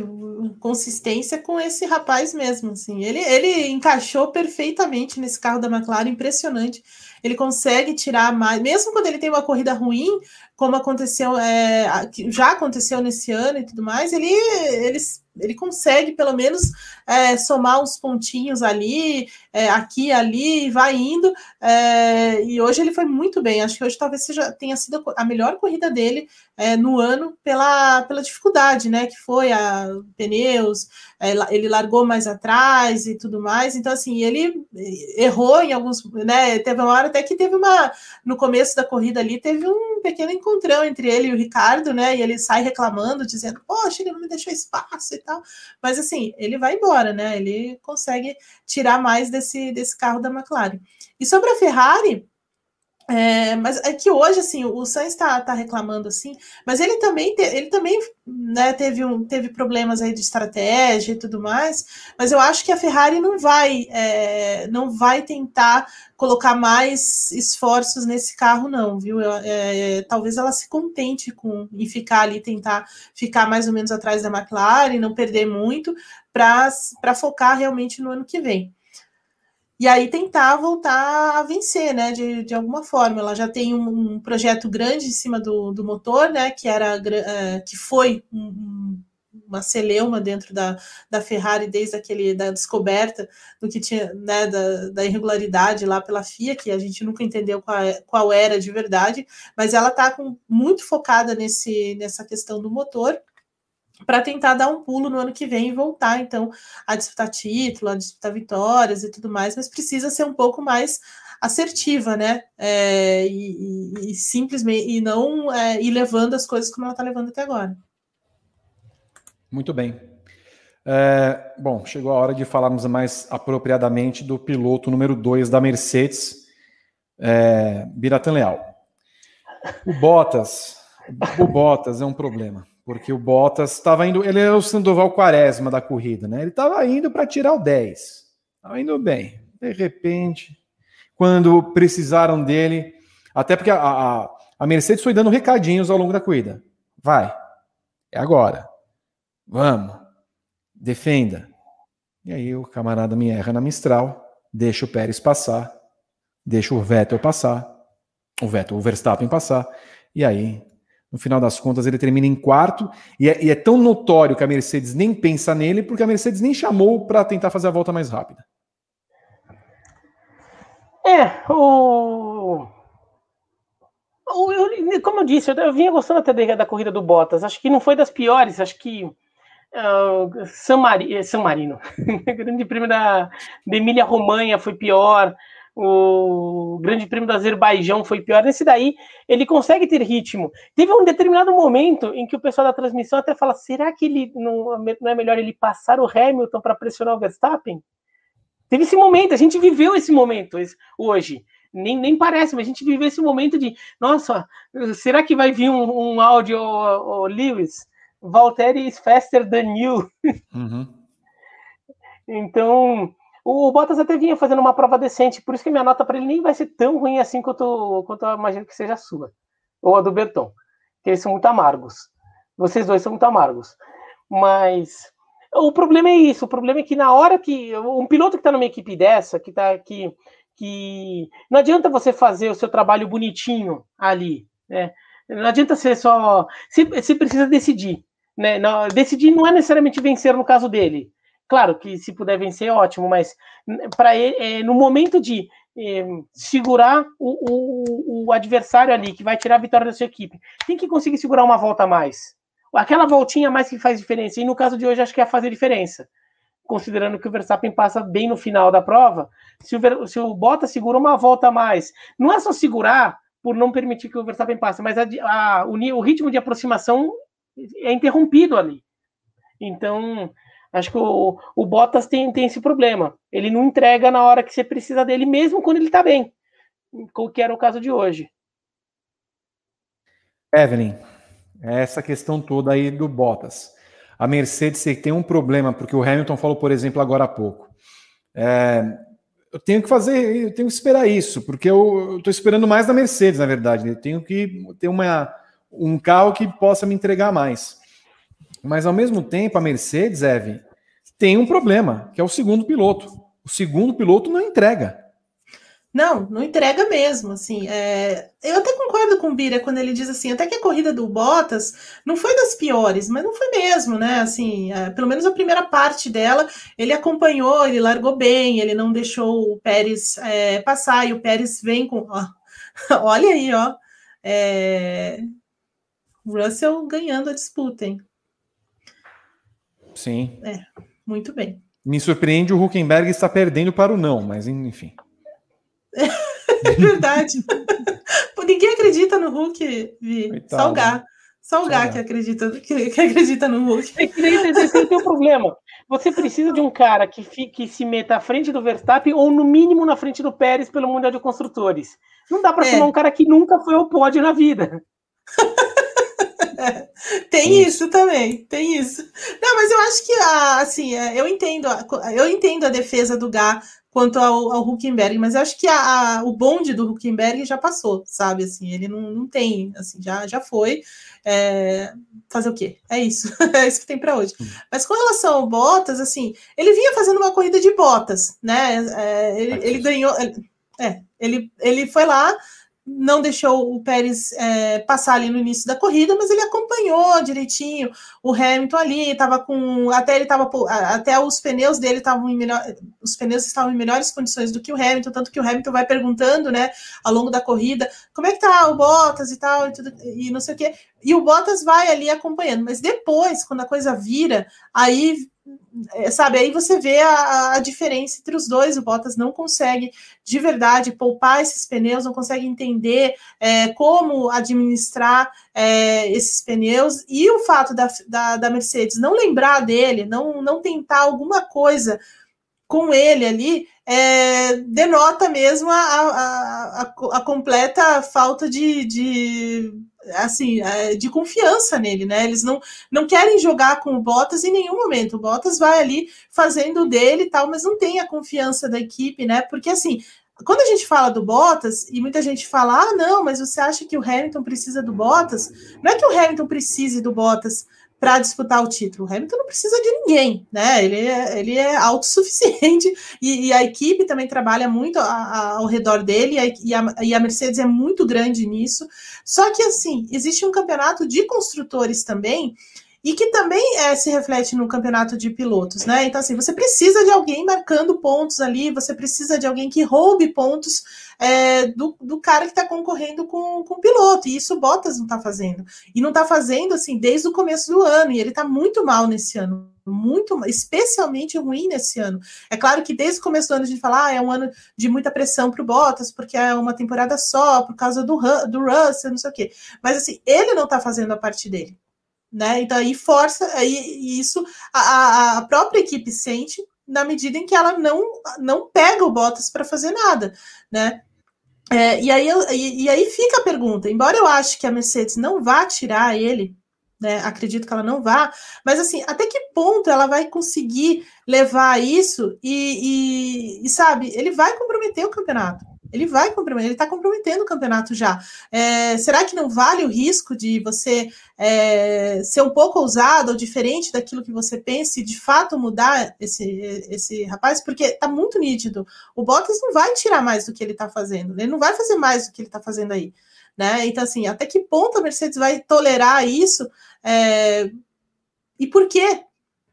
consistência com esse rapaz mesmo, assim. Ele, ele encaixou perfeitamente nesse carro da McLaren, impressionante. Ele consegue tirar mais, mesmo quando ele tem uma corrida ruim, como aconteceu, é, já aconteceu nesse ano e tudo mais, ele, ele ele consegue pelo menos é, somar uns pontinhos ali, é, aqui, ali, e vai indo. É, e hoje ele foi muito bem. Acho que hoje talvez seja tenha sido a melhor corrida dele é, no ano pela, pela dificuldade, né? Que foi a pneus, é, ele largou mais atrás e tudo mais. Então, assim, ele errou em alguns. Né, teve uma hora até que teve uma. No começo da corrida ali, teve um pequeno encontrão entre ele e o Ricardo, né? E ele sai reclamando, dizendo, poxa, ele não me deixou espaço tal. Mas assim, ele vai embora, né? Ele consegue tirar mais desse, desse carro da McLaren. E sobre a Ferrari, é, mas é que hoje, assim, o Sainz está tá reclamando, assim, mas ele também, te, ele também né, teve, um, teve problemas aí de estratégia e tudo mais, mas eu acho que a Ferrari não vai, é, não vai tentar colocar mais esforços nesse carro, não, viu? É, talvez ela se contente com em ficar ali, tentar ficar mais ou menos atrás da McLaren, não perder muito, para focar realmente no ano que vem e aí tentar voltar a vencer, né, de, de alguma forma. Ela já tem um, um projeto grande em cima do, do motor, né, que era é, que foi um, uma celeuma dentro da, da Ferrari desde aquele da descoberta do que tinha, né, da, da irregularidade lá pela FIA, que a gente nunca entendeu qual, é, qual era de verdade, mas ela está muito focada nesse, nessa questão do motor para tentar dar um pulo no ano que vem e voltar, então, a disputar título, a disputar vitórias e tudo mais, mas precisa ser um pouco mais assertiva, né? É, e, e, e, simplesmente e não é, ir levando as coisas como ela está levando até agora. Muito bem. É, bom, chegou a hora de falarmos mais apropriadamente do piloto número 2 da Mercedes, é, Biratan Leal. O Bottas, o Bottas é um problema porque o Bottas estava indo, ele é o Sandoval Quaresma da corrida, né? Ele estava indo para tirar o 10, estava indo bem. De repente, quando precisaram dele, até porque a, a, a, Mercedes foi dando recadinhos ao longo da corrida. Vai, é agora, vamos, defenda. E aí o camarada me erra na Mistral, deixa o Pérez passar, deixa o Vettel passar, o Vettel, o Verstappen passar, e aí no final das contas, ele termina em quarto. E é, e é tão notório que a Mercedes nem pensa nele, porque a Mercedes nem chamou para tentar fazer a volta mais rápida. É, o. o eu, como eu disse, eu, eu vinha gostando até da, da, corrida do Bottas. Acho que não foi das piores. Acho que uh, San, Mari, San Marino, grande prêmio da, da Emília Romanha foi pior o Grande Prêmio do Azerbaijão foi pior. Nesse daí, ele consegue ter ritmo. Teve um determinado momento em que o pessoal da transmissão até fala: será que ele não, não é melhor ele passar o Hamilton para pressionar o Verstappen? Teve esse momento, a gente viveu esse momento hoje. Nem, nem parece, mas a gente viveu esse momento de: nossa, será que vai vir um, um áudio, o, o Lewis? Valtteri is faster than you. Uhum. então O Bottas até vinha fazendo uma prova decente, por isso que minha nota para ele nem vai ser tão ruim assim quanto, quanto eu imagino que seja a sua, ou a do Berton, que eles são muito amargos. Vocês dois são muito amargos. Mas o problema é isso, o problema é que na hora que um piloto que está numa equipe dessa, que tá que, que não adianta você fazer o seu trabalho bonitinho ali, né? Não adianta ser só. Você precisa decidir. Né? Decidir não é necessariamente vencer no caso dele. Claro que se puder vencer, ótimo, mas para ele, é, no momento de é, segurar o, o, o, adversário ali, que vai tirar a vitória da sua equipe, tem que conseguir segurar uma volta a mais. Aquela voltinha a mais que faz diferença. E no caso de hoje, acho que é fazer diferença. Considerando que o Verstappen passa bem no final da prova, se o, se o Bottas segura uma volta a mais, não é só segurar por não permitir que o Verstappen passe, mas a, a, o, o ritmo de aproximação é interrompido ali. Então, acho que o, o Bottas tem, tem esse problema. Ele não entrega na hora que você precisa dele, mesmo quando ele está bem, que era o caso de hoje. Evelyn, essa questão toda aí do Bottas. A Mercedes tem um problema, porque o Hamilton falou, por exemplo, agora há pouco. É, eu tenho que fazer, eu tenho que esperar isso, porque eu estou esperando mais da Mercedes, na verdade. Eu tenho que ter uma, um carro que possa me entregar mais. Mas ao mesmo tempo, a Mercedes, Eve, tem um problema, que é o segundo piloto. O segundo piloto não entrega. Não, não entrega mesmo, assim. É... Eu até concordo com o Bira quando ele diz assim, até que a corrida do Bottas não foi das piores, mas não foi mesmo, né? Assim, é, pelo menos a primeira parte dela, ele acompanhou, ele largou bem, ele não deixou o Pérez é, passar, e o Pérez vem com. Ó, olha aí, ó. É... Russell ganhando a disputa, hein? Sim. É, muito bem. Me surpreende o Huckenberg está perdendo para o não, mas enfim. É verdade. Ninguém acredita no Hulk, Vi. Salgar. Salgar que acredita, que, que, acredita no Hulk. É que esse tem um problema. Você precisa de um cara que, fique, se meta à frente do Verstappen ou, no mínimo, na frente do Pérez pelo Mundial de Construtores. Não dá para é. chamar um cara que nunca foi ao pódio na vida. tem isso também, tem isso. Não, mas eu acho que assim, é, eu entendo, eu entendo a defesa do Gá quanto ao, ao Huckenberg, mas eu acho que a, a, o bonde do Huckenberg já passou, sabe? Assim, ele não, não tem, assim, já, já foi. É, fazer o quê? É isso, é isso que tem para hoje. Mas com relação ao Bottas, assim, ele vinha fazendo uma corrida de botas, né? É, ele, ele ganhou. É, ele, ele foi lá, não deixou o Pérez é, passar ali no início da corrida, mas ele acompanhou direitinho o Hamilton ali, estava com até ele estava até os pneus dele estavam em melhor, os pneus estavam em melhores condições do que o Hamilton, tanto que o Hamilton vai perguntando, né, ao longo da corrida, como é que tá o Bottas e tal e, tudo, e não sei o quê. E o Bottas vai ali acompanhando, mas depois, quando a coisa vira, aí sabe, aí você vê a, a, diferença entre os dois. O Bottas não consegue de verdade poupar esses pneus, não consegue entender é, como administrar é, esses pneus. E o fato da, da, da, Mercedes não lembrar dele, não, não tentar alguma coisa com ele ali, é, denota mesmo a, a, a, a completa falta de, de assim, é, de confiança nele, né? Eles não, não querem jogar com o Bottas em nenhum momento. O Bottas vai ali fazendo dele e tal, mas não tem a confiança da equipe, né? Porque assim, quando a gente fala do Bottas, e muita gente fala, ah, não, mas você acha que o Hamilton precisa do Bottas? Não é que o Hamilton precise do Bottas para disputar o título. O Hamilton não precisa de ninguém, né? Ele é, ele é autossuficiente e, e a equipe também trabalha muito a, a, ao redor dele e a, e a, Mercedes é muito grande nisso. Só que assim existe um campeonato de construtores também e que também é, se reflete no campeonato de pilotos, né? Então, assim, você precisa de alguém marcando pontos ali, você precisa de alguém que roube pontos é, do, do, cara que está concorrendo com, com o piloto, e isso o Bottas não está fazendo. E não está fazendo, assim, desde o começo do ano, e ele está muito mal nesse ano muito, especialmente ruim nesse ano. É claro que desde o começo do ano a gente fala, ah, é um ano de muita pressão para o Bottas, porque é uma temporada só, por causa do, do Russell, não sei o quê. Mas assim, ele não está fazendo a parte dele né? Então aí força, aí isso a, a própria equipe sente na medida em que ela não, não pega o Bottas para fazer nada, né? É, e, aí, e, e, aí fica a pergunta, embora eu ache que a Mercedes não vá tirar ele né? Acredito que ela não vá, mas assim, até que ponto ela vai conseguir levar isso e, e, e sabe, ele vai comprometer o campeonato. Ele vai comprometer, ele está comprometendo o campeonato já. É, será que não vale o risco de você é, ser um pouco ousado ou diferente daquilo que você pensa e de fato mudar esse, esse rapaz? Porque está muito nítido. O Bottas não vai tirar mais do que ele está fazendo, ele não vai fazer mais do que ele está fazendo aí. Né? Então, assim, até que ponto a Mercedes vai tolerar isso? É... E por quê?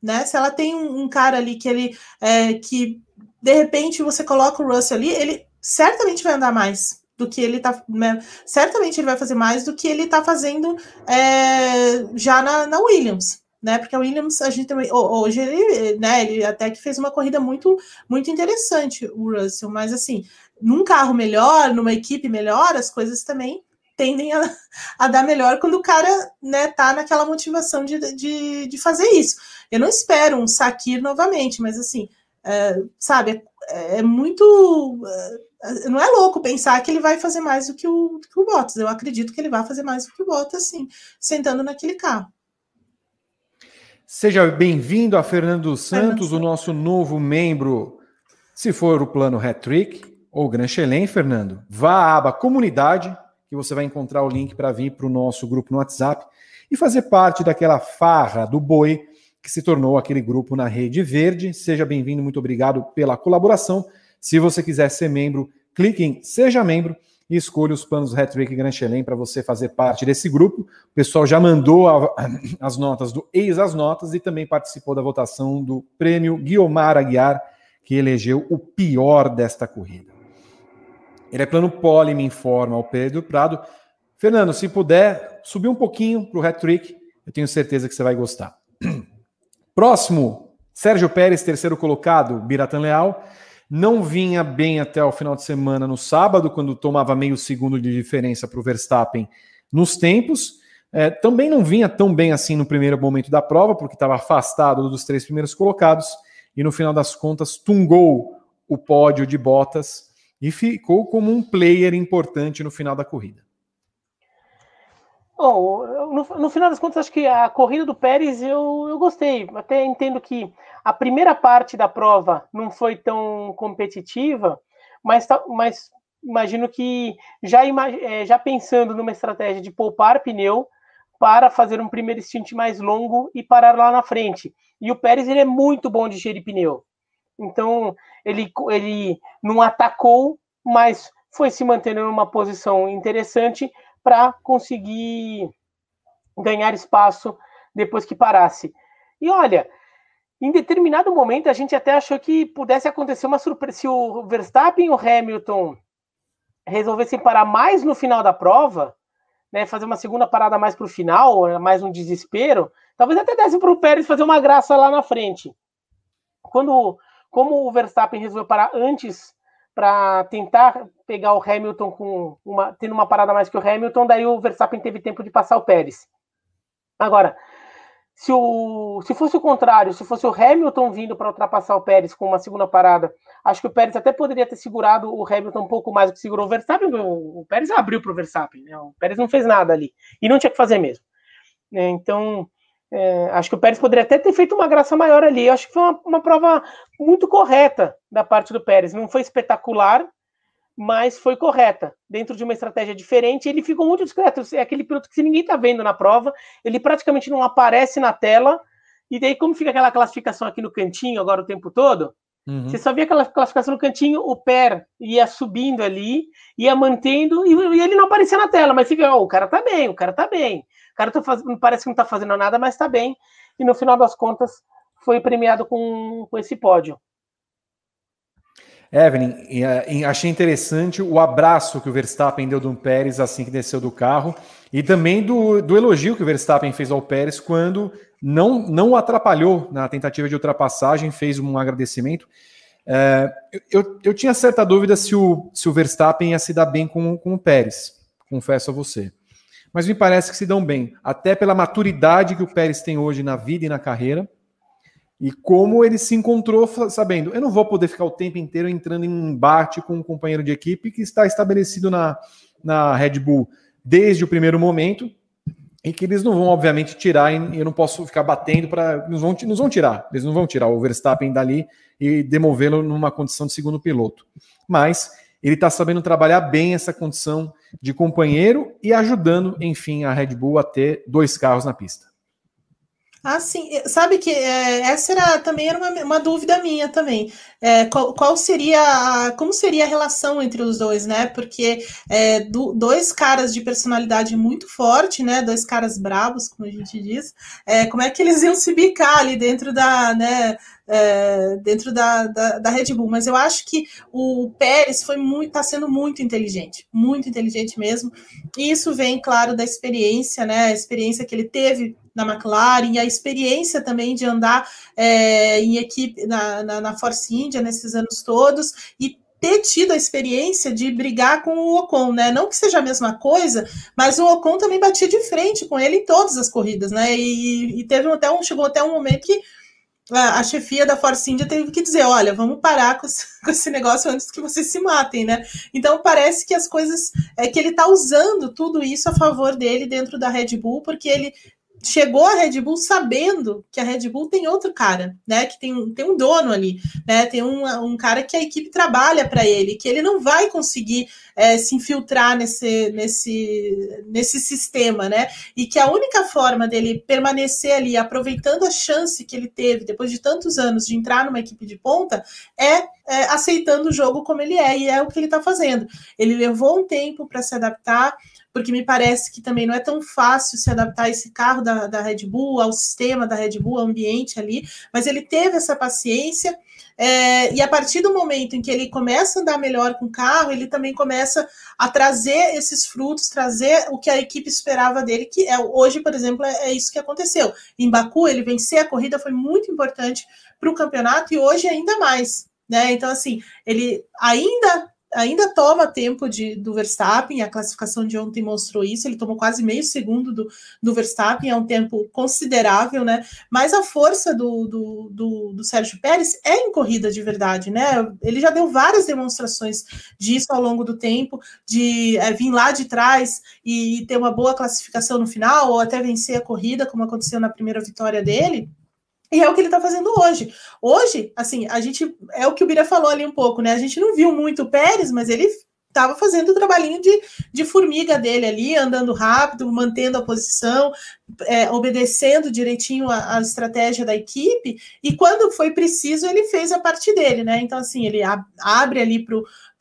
Né? Se ela tem um, um cara ali que ele é, que de repente você coloca o Russell ali, ele certamente vai andar mais do que ele tá. Né? Certamente ele vai fazer mais do que ele tá fazendo é, já na, na, Williams. Né, porque a Williams, a gente também. Hoje ele, né, ele até que fez uma corrida muito, muito interessante, o Russell, mas assim, num carro melhor, numa equipe melhor, as coisas também tendem a, a, dar melhor quando o cara né, tá naquela motivação de, de, de fazer isso. Eu não espero um Sakir novamente, mas assim, é, sabe, é, é muito. É, não é louco pensar que ele vai fazer mais do que o, que o Bottas. Eu acredito que ele vai fazer mais do que o Bottas, sim, sentando naquele carro. Seja bem-vindo a Fernando Santos, Fernando. o nosso novo membro. Se for o plano Hat-Trick ou Gran Chelem, Fernando, vá à aba Comunidade, que você vai encontrar o link para vir para o nosso grupo no WhatsApp e fazer parte daquela farra do boi que se tornou aquele grupo na Rede Verde. Seja bem-vindo, muito obrigado pela colaboração. Se você quiser ser membro, clique em Seja Membro e escolha os planos Retrick Grand Chelem para você fazer parte desse grupo. O pessoal já mandou a, as notas do Ex as Notas e também participou da votação do prêmio Guiomar Aguiar, que elegeu o pior desta corrida. Ele é plano pole, me informa o Pedro Prado. Fernando, se puder, subir um pouquinho para o hat-trick, eu tenho certeza que você vai gostar. Próximo, Sérgio Pérez, terceiro colocado, Biratan Leal. Não vinha bem até o final de semana no sábado, quando tomava meio segundo de diferença para o Verstappen nos tempos. É, também não vinha tão bem assim no primeiro momento da prova, porque estava afastado dos três primeiros colocados. E no final das contas, tungou o pódio de Bottas e ficou como um player importante no final da corrida. Bom, no, no, final das contas, acho que a corrida do Pérez eu, eu gostei. Até entendo que a primeira parte da prova não foi tão competitiva, mas, mas imagino que já, é, já pensando numa estratégia de poupar pneu para fazer um primeiro stint mais longo e parar lá na frente. E o Pérez ele é muito bom de gerir pneu. Então, ele, ele não atacou, mas foi se mantendo numa posição interessante para conseguir ganhar espaço depois que parasse. E olha, em determinado momento a gente até achou que pudesse acontecer uma surpresa. Se o Verstappen e o Hamilton resolvessem parar mais no final da prova, né, fazer uma segunda parada mais para o final, mais um desespero, talvez até desse para o Pérez fazer uma graça lá na frente. Quando como o Verstappen resolveu parar antes para tentar pegar o Hamilton com uma tendo uma parada mais que o Hamilton, daí o Verstappen teve tempo de passar o Pérez. Agora, se, o, se fosse o contrário, se fosse o Hamilton vindo para ultrapassar o Pérez com uma segunda parada, acho que o Pérez até poderia ter segurado o Hamilton um pouco mais do que segurou o Verstappen. O, o Pérez abriu para o Verstappen, né? o Pérez não fez nada ali e não tinha que fazer mesmo. Né? Então, é, acho que o Pérez poderia até ter feito uma graça maior ali. Eu acho que foi uma, uma prova muito correta da parte do Pérez. Não foi espetacular, mas foi correta. Dentro de uma estratégia diferente, ele ficou muito discreto. É aquele piloto que ninguém está vendo na prova, ele praticamente não aparece na tela. E daí, como fica aquela classificação aqui no cantinho agora o tempo todo, Uhum. Você só via aquela classificação no cantinho, o pé ia subindo ali, ia mantendo, e, e, ele não aparecia na tela, mas fica, oh, o cara tá bem, o cara tá bem. O cara tá faz... parece que não tá fazendo nada, mas tá bem. E no final das contas, foi premiado com, com esse pódio. Evelyn, achei interessante o abraço que o Verstappen deu do Pérez assim que desceu do carro e também do, do elogio que o Verstappen fez ao Pérez quando não, não o atrapalhou na tentativa de ultrapassagem, fez um agradecimento. É, eu, eu tinha certa dúvida se o, se o Verstappen ia se dar bem com, com o Pérez, confesso a você. Mas me parece que se dão bem, até pela maturidade que o Pérez tem hoje na vida e na carreira, e como ele se encontrou sabendo, eu não vou poder ficar o tempo inteiro entrando em embate com um companheiro de equipe que está estabelecido na, na Red Bull desde o primeiro momento, e que eles não vão, obviamente, tirar, e eu não posso ficar batendo para. Nos vão, nos vão tirar, eles não vão tirar o Verstappen dali e demovê-lo numa condição de segundo piloto. Mas ele está sabendo trabalhar bem essa condição de companheiro e ajudando, enfim, a Red Bull a ter dois carros na pista. Ah, sim. Sabe que é, essa era também era uma, uma dúvida minha também. É, qual, qual, seria a, como seria a relação entre os dois, né? Porque é, do, dois caras de personalidade muito forte, né? Dois caras bravos, como a gente diz. É, como é que eles iam se bicar ali dentro da, né? É, dentro da, da, da, Red Bull, mas eu acho que o Pérez foi muito, está sendo muito inteligente, muito inteligente mesmo. E isso vem, claro, da experiência, né? A experiência que ele teve na McLaren, e a experiência também de andar é, em equipe na, na, na Force India nesses anos todos, e ter tido a experiência de brigar com o Ocon, né? Não que seja a mesma coisa, mas o Ocon também batia de frente com ele em todas as corridas, né? E, e teve até um, chegou até um momento que a, chefia da Force India teve que dizer, olha, vamos parar com esse, com esse, negócio antes que vocês se matem, né? Então parece que as coisas é que ele está usando tudo isso a favor dele dentro da Red Bull, porque ele chegou a Red Bull sabendo que a Red Bull tem outro cara, né? Que tem, tem um dono ali, né? Tem um, um cara que a equipe trabalha para ele, que ele não vai conseguir é, se infiltrar nesse, nesse, nesse sistema, né? E que a única forma dele permanecer ali, aproveitando a chance que ele teve depois de tantos anos de entrar numa equipe de ponta, é, é aceitando o jogo como ele é, e é o que ele está fazendo. Ele levou um tempo para se adaptar porque me parece que também não é tão fácil se adaptar esse carro da, da Red Bull, ao sistema da Red Bull, ao ambiente ali, mas ele teve essa paciência. É, e a partir do momento em que ele começa a andar melhor com o carro, ele também começa a trazer esses frutos, trazer o que a equipe esperava dele, que é hoje, por exemplo, é, é isso que aconteceu. Em Baku, ele vencer a corrida foi muito importante para o campeonato e hoje ainda mais. Né? Então, assim, ele ainda ainda toma tempo de, do Verstappen, a classificação de ontem mostrou isso, ele tomou quase meio segundo do, do Verstappen, é um tempo considerável, né? Mas a força do, do, do, do Sérgio Pérez é em corrida de verdade, né? Ele já deu várias demonstrações disso ao longo do tempo, de é, vir lá de trás e ter uma boa classificação no final, ou até vencer a corrida, como aconteceu na primeira vitória dele. E é o que ele está fazendo hoje. Hoje, assim, a gente. É o que o Bira falou ali um pouco, né? A gente não viu muito o Pérez, mas ele estava fazendo o trabalhinho de, de formiga dele ali, andando rápido, mantendo a posição, é, obedecendo direitinho a, a, estratégia da equipe, e quando foi preciso, ele fez a parte dele, né? Então, assim, ele ab abre ali para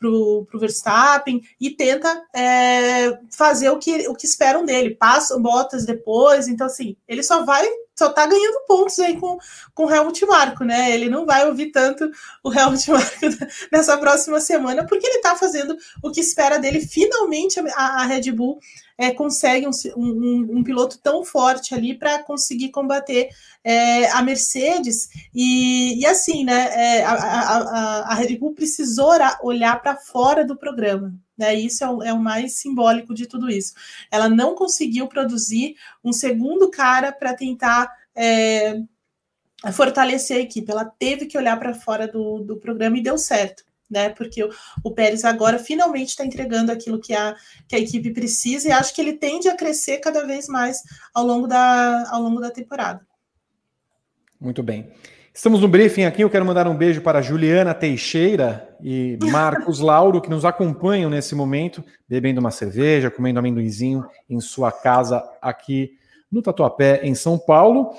o Verstappen e tenta é, fazer o que, o que esperam dele, passa botas depois, então, assim, ele só vai só tá ganhando pontos aí com, com o Helmut Marco, né? Ele não vai ouvir tanto o Helmut Marco nessa próxima semana, porque ele tá fazendo o que espera dele. Finalmente a, a Red Bull é, consegue um, um, um, piloto tão forte ali para conseguir combater é, a Mercedes. E, e assim, né? É, a, a, a, Red Bull precisou olhar para fora do programa. Né, isso é o, é o, mais simbólico de tudo isso. Ela não conseguiu produzir um segundo cara para tentar é, fortalecer a equipe. Ela teve que olhar para fora do, do programa e deu certo né? Porque o, o Pérez agora finalmente está entregando aquilo que a, que a equipe precisa e acho que ele tende a crescer cada vez mais ao longo da, ao longo da temporada. Muito bem. Estamos no briefing aqui. Eu quero mandar um beijo para Juliana Teixeira e Marcos Lauro, que nos acompanham nesse momento, bebendo uma cerveja, comendo amendoinzinho em sua casa aqui no Tatuapé, em São Paulo.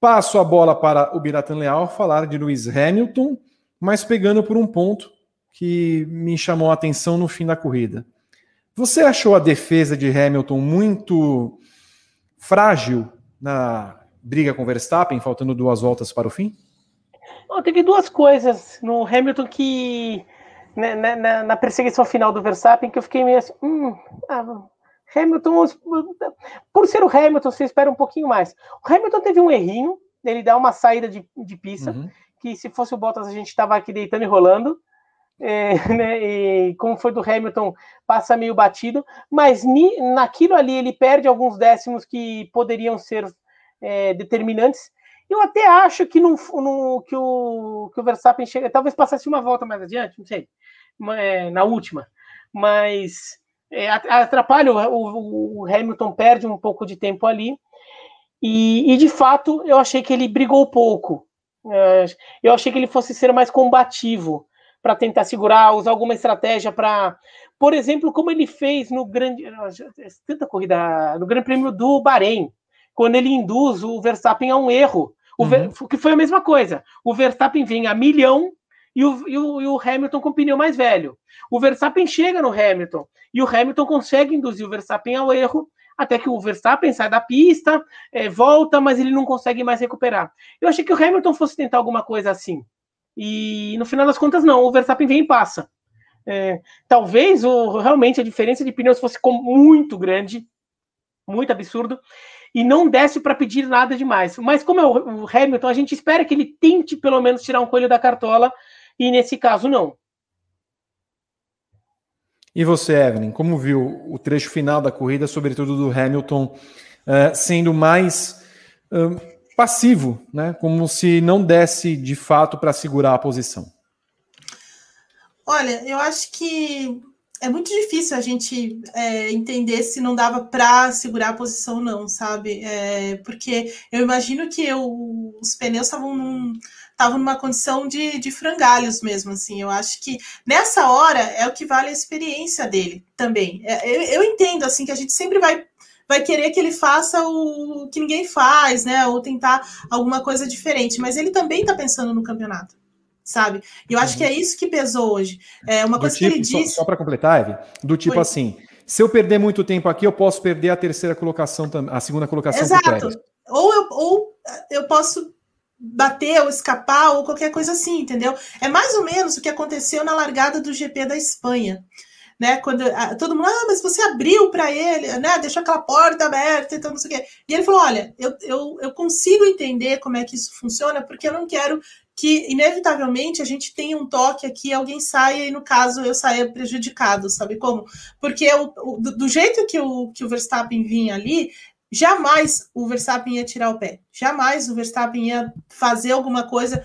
Passo a bola para o Biratan Leal falar de Lewis Hamilton, mas pegando por um ponto que me chamou a atenção no fim da corrida. Você achou a defesa de Hamilton muito frágil na briga com Verstappen, faltando duas voltas para o fim? Oh, teve duas coisas no Hamilton que né, né, na, na, perseguição final do Verstappen que eu fiquei meio assim, hum, ah, Hamilton, por ser o Hamilton, você espera um pouquinho mais. O Hamilton teve um errinho, ele dá uma saída de, de pista, uhum. que se fosse o Bottas a gente estava aqui deitando e rolando é, né, e como foi do Hamilton, passa meio batido, mas ni, naquilo ali ele perde alguns décimos que poderiam ser é, determinantes. Eu até acho que, no, que, o, que o Verstappen chega, talvez passasse uma volta mais adiante, não sei, é, na última, mas é, atrapalha, o, o, Hamilton perde um pouco de tempo ali. E, e, de fato, eu achei que ele brigou pouco. É, eu achei que ele fosse ser mais combativo para tentar segurar, usar alguma estratégia para, por exemplo, como ele fez no grande, tanta corrida, no Grande Prêmio do Bahrein, quando ele induz o Verstappen a um erro, o uhum. que foi a mesma coisa. O Verstappen vem a milhão e o, e o, e o Hamilton com o pneu mais velho. O Verstappen chega no Hamilton e o Hamilton consegue induzir o Verstappen ao erro até que o Verstappen sai da pista, é, volta, mas ele não consegue mais recuperar. Eu achei que o Hamilton fosse tentar alguma coisa assim. E no final das contas, não, o Verstappen vem e passa. É, talvez o, realmente a diferença de pneus fosse muito grande, muito absurdo, e não desse para pedir nada demais. Mas como é o, o Hamilton, a gente espera que ele tente pelo menos tirar um coelho da cartola, e nesse caso não. E você, Evelyn, como viu o trecho final da corrida, sobretudo do Hamilton, uh, sendo mais uh, passivo, né? como se não desse de fato para segurar a posição? Olha, eu acho que é muito difícil a gente é, entender se não dava para segurar a posição ou não, sabe? É, porque eu imagino que eu, os pneus estavam num numa condição de, de frangalhos mesmo, assim. Eu acho que nessa hora é o que vale a experiência dele também. É, eu, eu entendo, assim, que a gente sempre vai vai querer que ele faça o que ninguém faz, né? Ou tentar alguma coisa diferente. Mas ele também está pensando no campeonato, sabe? E eu acho uhum. que é isso que pesou hoje. É uma do coisa tipo, que ele disse. Só, só para completar, Eve, do tipo Foi. assim: se eu perder muito tempo aqui, eu posso perder a terceira colocação, a segunda colocação. Exato. Ou eu, ou eu posso bater ou escapar ou qualquer coisa assim, entendeu? É mais ou menos o que aconteceu na largada do GP da Espanha. Né, quando a, todo mundo, ah, mas você abriu para ele, né, deixou aquela porta aberta, então não sei o quê. E ele falou: olha, eu, eu, eu consigo entender como é que isso funciona, porque eu não quero que, inevitavelmente, a gente tenha um toque aqui, alguém saia, e no caso eu saia prejudicado, sabe como? Porque o, do jeito que o, que o Verstappen vinha ali, jamais o Verstappen ia tirar o pé. Jamais o Verstappen ia fazer alguma coisa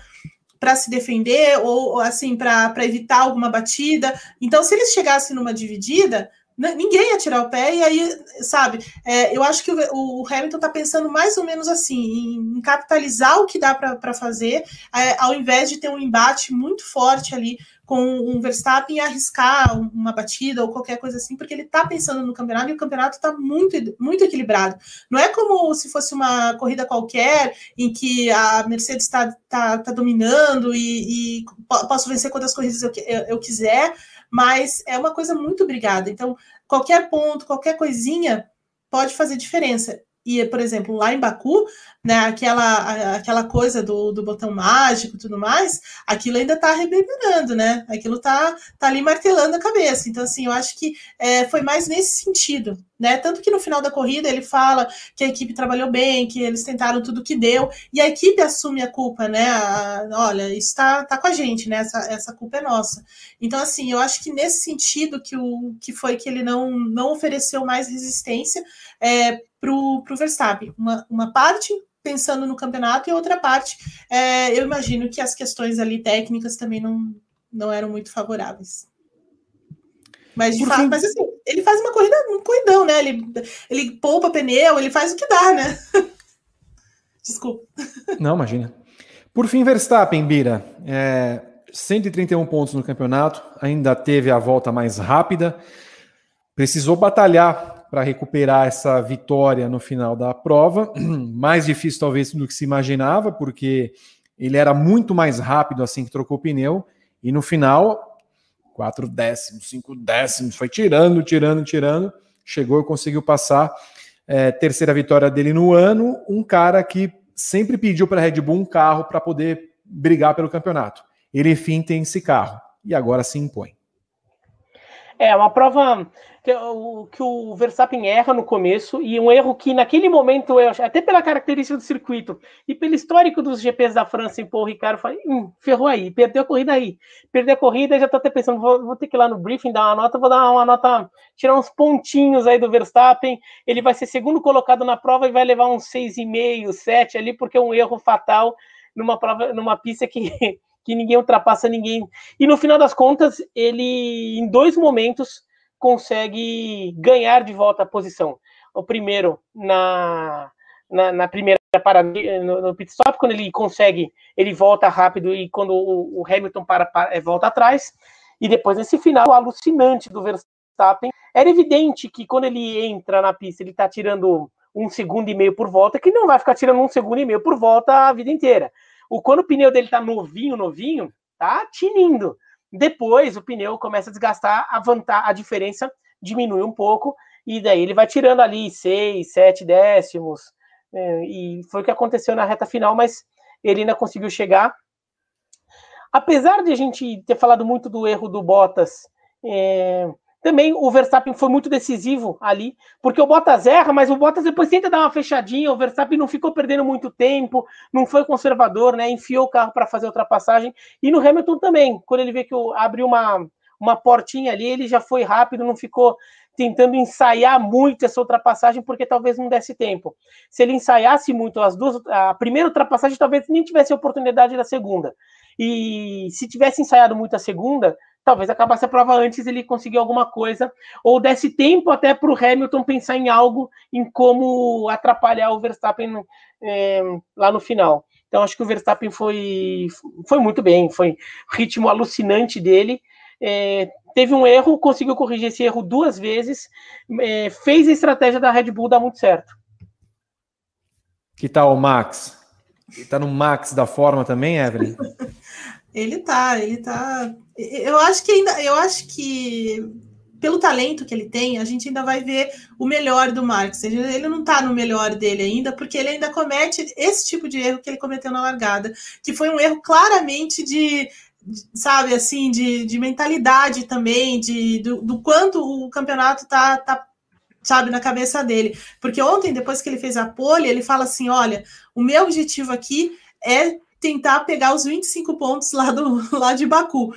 para se defender ou, assim para evitar alguma batida. Então, se eles chegassem numa dividida, ninguém ia tirar o pé, e aí, sabe, é, eu acho que o, o Hamilton está pensando mais ou menos assim, em, em capitalizar o que dá para fazer, é, ao invés de ter um embate muito forte ali com um Verstappen e arriscar uma batida ou qualquer coisa assim, porque ele está pensando no campeonato e o campeonato está muito, muito equilibrado. Não é como se fosse uma corrida qualquer em que a Mercedes está tá, tá dominando e, e, posso vencer quantas corridas eu, eu, eu quiser, mas é uma coisa muito brigada. Então, qualquer ponto, qualquer coisinha pode fazer diferença. E, por exemplo, lá em Baku, né, aquela, aquela coisa do, do botão mágico e tudo mais, aquilo ainda está reverberando, né? Aquilo está tá ali martelando a cabeça. Então, assim, eu acho que é, foi mais nesse sentido, né? Tanto que no final da corrida ele fala que a equipe trabalhou bem, que eles tentaram tudo que deu, e a equipe assume a culpa, né? A, olha, isso está tá com a gente, né? Essa, essa culpa é nossa. Então, assim, eu acho que nesse sentido que, o, que foi que ele não, não ofereceu mais resistência é, para o Verstappen. Uma, uma parte pensando no campeonato, e outra parte, é, eu imagino que as questões ali técnicas também não, não eram muito favoráveis. Mas de fato, fim... mas assim, ele faz uma corrida, um corridão, né? Ele, ele poupa pneu, ele faz o que dá, né? Desculpa. Não, imagina. Por fim, Verstappen, Bira, é, 131 pontos no campeonato, ainda teve a volta mais rápida, precisou batalhar para recuperar essa vitória no final da prova. Mais difícil, talvez, do que se imaginava, porque ele era muito mais rápido assim que trocou o pneu. E no final, quatro décimos, cinco décimos, foi tirando, tirando, tirando. Chegou e conseguiu passar. É, terceira vitória dele no ano. Um cara que sempre pediu para a Red Bull um carro para poder brigar pelo campeonato. Ele, enfim, tem esse carro. E agora se impõe. É, uma prova que, o, que o Verstappen erra no começo, e um erro que naquele momento, eu, até pela característica do circuito e pelo histórico dos GPs da França em Paul Ricard, eu falei, hum, ferrou aí, perdeu a corrida aí. Perdeu a corrida, já tô até pensando, vou, vou, ter que ir lá no briefing dar uma nota, vou dar uma nota, tirar uns pontinhos aí do Verstappen, ele vai ser segundo colocado na prova e vai levar uns 6,5, 7 ali, porque é um erro fatal numa prova, numa pista que que ninguém ultrapassa ninguém. E no final das contas, ele, em dois momentos, consegue ganhar de volta a posição. O primeiro na, na, na primeira parada no, no, pit stop, quando ele consegue, ele volta rápido e quando o, o Hamilton para, para, é, volta atrás. E depois nesse final alucinante do Verstappen, era evidente que quando ele entra na pista, ele está tirando um segundo e meio por volta, que não vai ficar tirando um segundo e meio por volta a vida inteira. O quando o pneu dele tá novinho, novinho, tá tinindo. Depois o pneu começa a desgastar, a vantagem, a diferença diminui um pouco, e daí ele vai tirando ali seis, sete décimos, é, e foi o que aconteceu na reta final, mas ele ainda conseguiu chegar. Apesar de a gente ter falado muito do erro do Bottas, é, também o Verstappen foi muito decisivo ali, porque o Bottas erra, mas o Bottas depois tenta dar uma fechadinha, o Verstappen não ficou perdendo muito tempo, não foi conservador, né? Enfiou o carro para fazer a ultrapassagem. E no Hamilton também, quando ele vê que abriu uma, uma portinha ali, ele já foi rápido, não ficou tentando ensaiar muito essa ultrapassagem, porque talvez não desse tempo. Se ele ensaiasse muito as duas, a primeira ultrapassagem, talvez nem tivesse a oportunidade da segunda. E se tivesse ensaiado muito a segunda, talvez acabasse a prova antes ele conseguir alguma coisa, ou desse tempo até para o Hamilton pensar em algo, em como atrapalhar o Verstappen é, lá no final. Então acho que o Verstappen foi, foi muito bem, foi ritmo alucinante dele. É, teve um erro, conseguiu corrigir esse erro duas vezes, é, fez a estratégia da Red Bull dar muito certo. Que tal o Max? Está no max da forma também, Evelyn? Ele tá, ele tá. Eu acho que ainda, eu acho que pelo talento que ele tem, a gente ainda vai ver o melhor do Marx. Ele, ele não tá no melhor dele ainda, porque ele ainda comete esse tipo de erro que ele cometeu na largada, que foi um erro claramente de, sabe, assim, de, de mentalidade também, de do, do quanto o campeonato tá, tá sabe, na cabeça dele. Porque ontem, depois que ele fez a pole, ele fala assim: olha, o meu objetivo aqui é tentar pegar os 25 pontos lá, do, lá de Baku.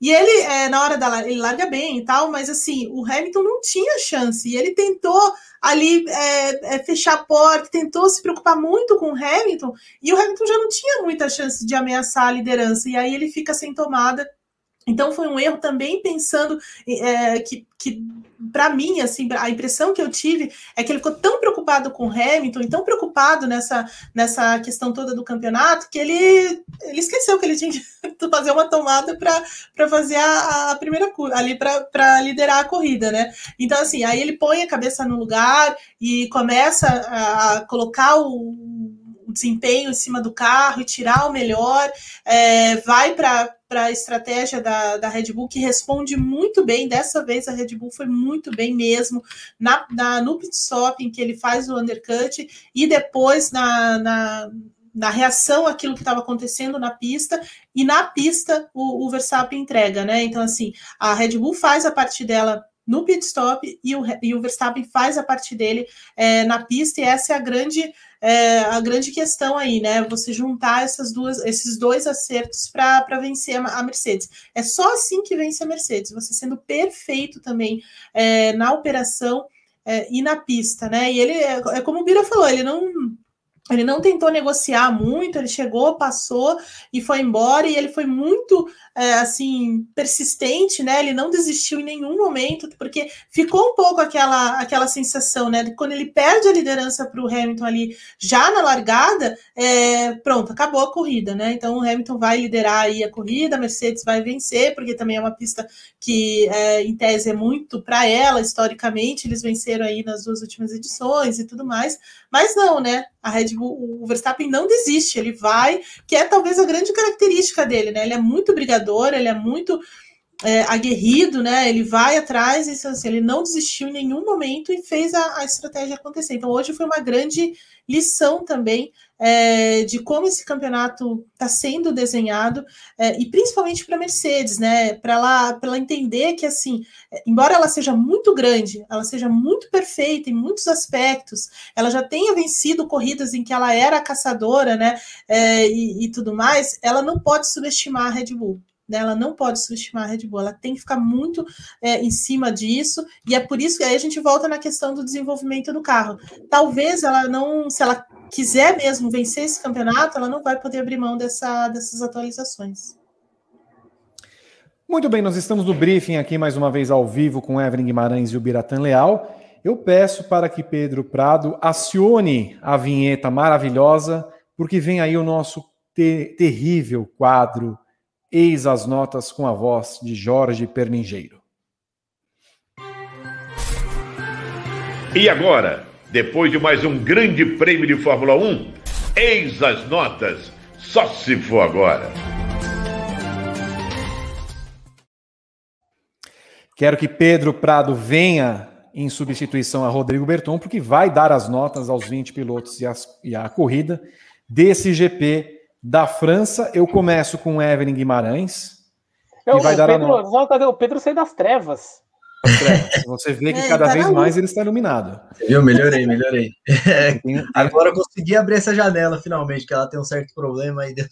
E ele, é, na hora da ele larga bem e tal, mas assim, o Hamilton não tinha chance. E ele tentou ali é, é, fechar a porta, tentou se preocupar muito com o Hamilton, e o Hamilton já não tinha muita chance de ameaçar a liderança. E aí ele fica sem tomada então foi um erro também pensando é, que, que para mim, assim, a impressão que eu tive é que ele ficou tão preocupado com o Hamilton e tão preocupado nessa, nessa questão toda do campeonato que ele, ele esqueceu que ele tinha que fazer uma tomada para fazer a, a, primeira ali para liderar a corrida, né? Então, assim, aí ele põe a cabeça no lugar e começa a, a colocar o desempenho em cima do carro e tirar o melhor, é, vai para a estratégia da, da Red Bull, que responde muito bem. Dessa vez a Red Bull foi muito bem mesmo na, na, no pit stop, em que ele faz o undercut, e depois na, na na reação àquilo que estava acontecendo na pista, e na pista o, o, Verstappen entrega, né? Então, assim, a Red Bull faz a parte dela no pit stop e o, e o Verstappen faz a parte dele é, na pista, e essa é a grande é, a grande questão aí, né? Você juntar essas duas, esses dois acertos para vencer a, Mercedes. É só assim que vence a Mercedes, você sendo perfeito também é, na operação é, e na pista, né? E ele é, é como o Bira falou, ele não ele não tentou negociar muito, ele chegou, passou e foi embora, e ele foi muito é, assim persistente, né? Ele não desistiu em nenhum momento, porque ficou um pouco aquela, aquela sensação, né? De quando ele perde a liderança para o Hamilton ali já na largada, é, pronto, acabou a corrida, né? Então o Hamilton vai liderar aí a corrida, a Mercedes vai vencer, porque também é uma pista que é, em tese é muito para ela, historicamente, eles venceram aí nas duas últimas edições e tudo mais, mas não, né? A Red O Verstappen não desiste, ele vai, que é talvez a grande característica dele, né? Ele é muito brigador, ele é muito é, aguerrido, né? Ele vai atrás, e, assim, ele não desistiu em nenhum momento e fez a, a estratégia acontecer. Então, hoje foi uma grande lição também é, de como esse campeonato está sendo desenhado é, e principalmente para a Mercedes, né? Para ela, ela entender que assim, embora ela seja muito grande, ela seja muito perfeita em muitos aspectos, ela já tenha vencido corridas em que ela era caçadora, né? É, e, e tudo mais, ela não pode subestimar a Red Bull. Né? Ela não pode subestimar a Red Bull, ela tem que ficar muito é, em cima disso, e é por isso que aí a gente volta na questão do desenvolvimento do carro. Talvez ela não, se ela quiser mesmo vencer esse campeonato, ela não vai poder abrir mão dessa, dessas atualizações. Muito bem, nós estamos no briefing aqui mais uma vez ao vivo com Evelyn Guimarães e o Biratan Leal. Eu peço para que Pedro Prado acione a vinheta maravilhosa, porque vem aí o nosso ter terrível quadro Eis as notas com a voz de Jorge Perningeiro. E agora, depois de mais um grande prêmio de Fórmula 1, eis as notas, só se for agora. Quero que Pedro Prado venha em substituição a Rodrigo Berton, porque vai dar as notas aos 20 pilotos e, as, e a corrida desse GP da França. Eu começo com Evelyn Guimarães. Eu, vai dar Pedro, a... o Pedro saiu das trevas. Você vê que é, cada tá vez mais ele está iluminado. Eu melhorei, melhorei. É, agora eu consegui abrir essa janela finalmente, que ela tem um certo problema e deu,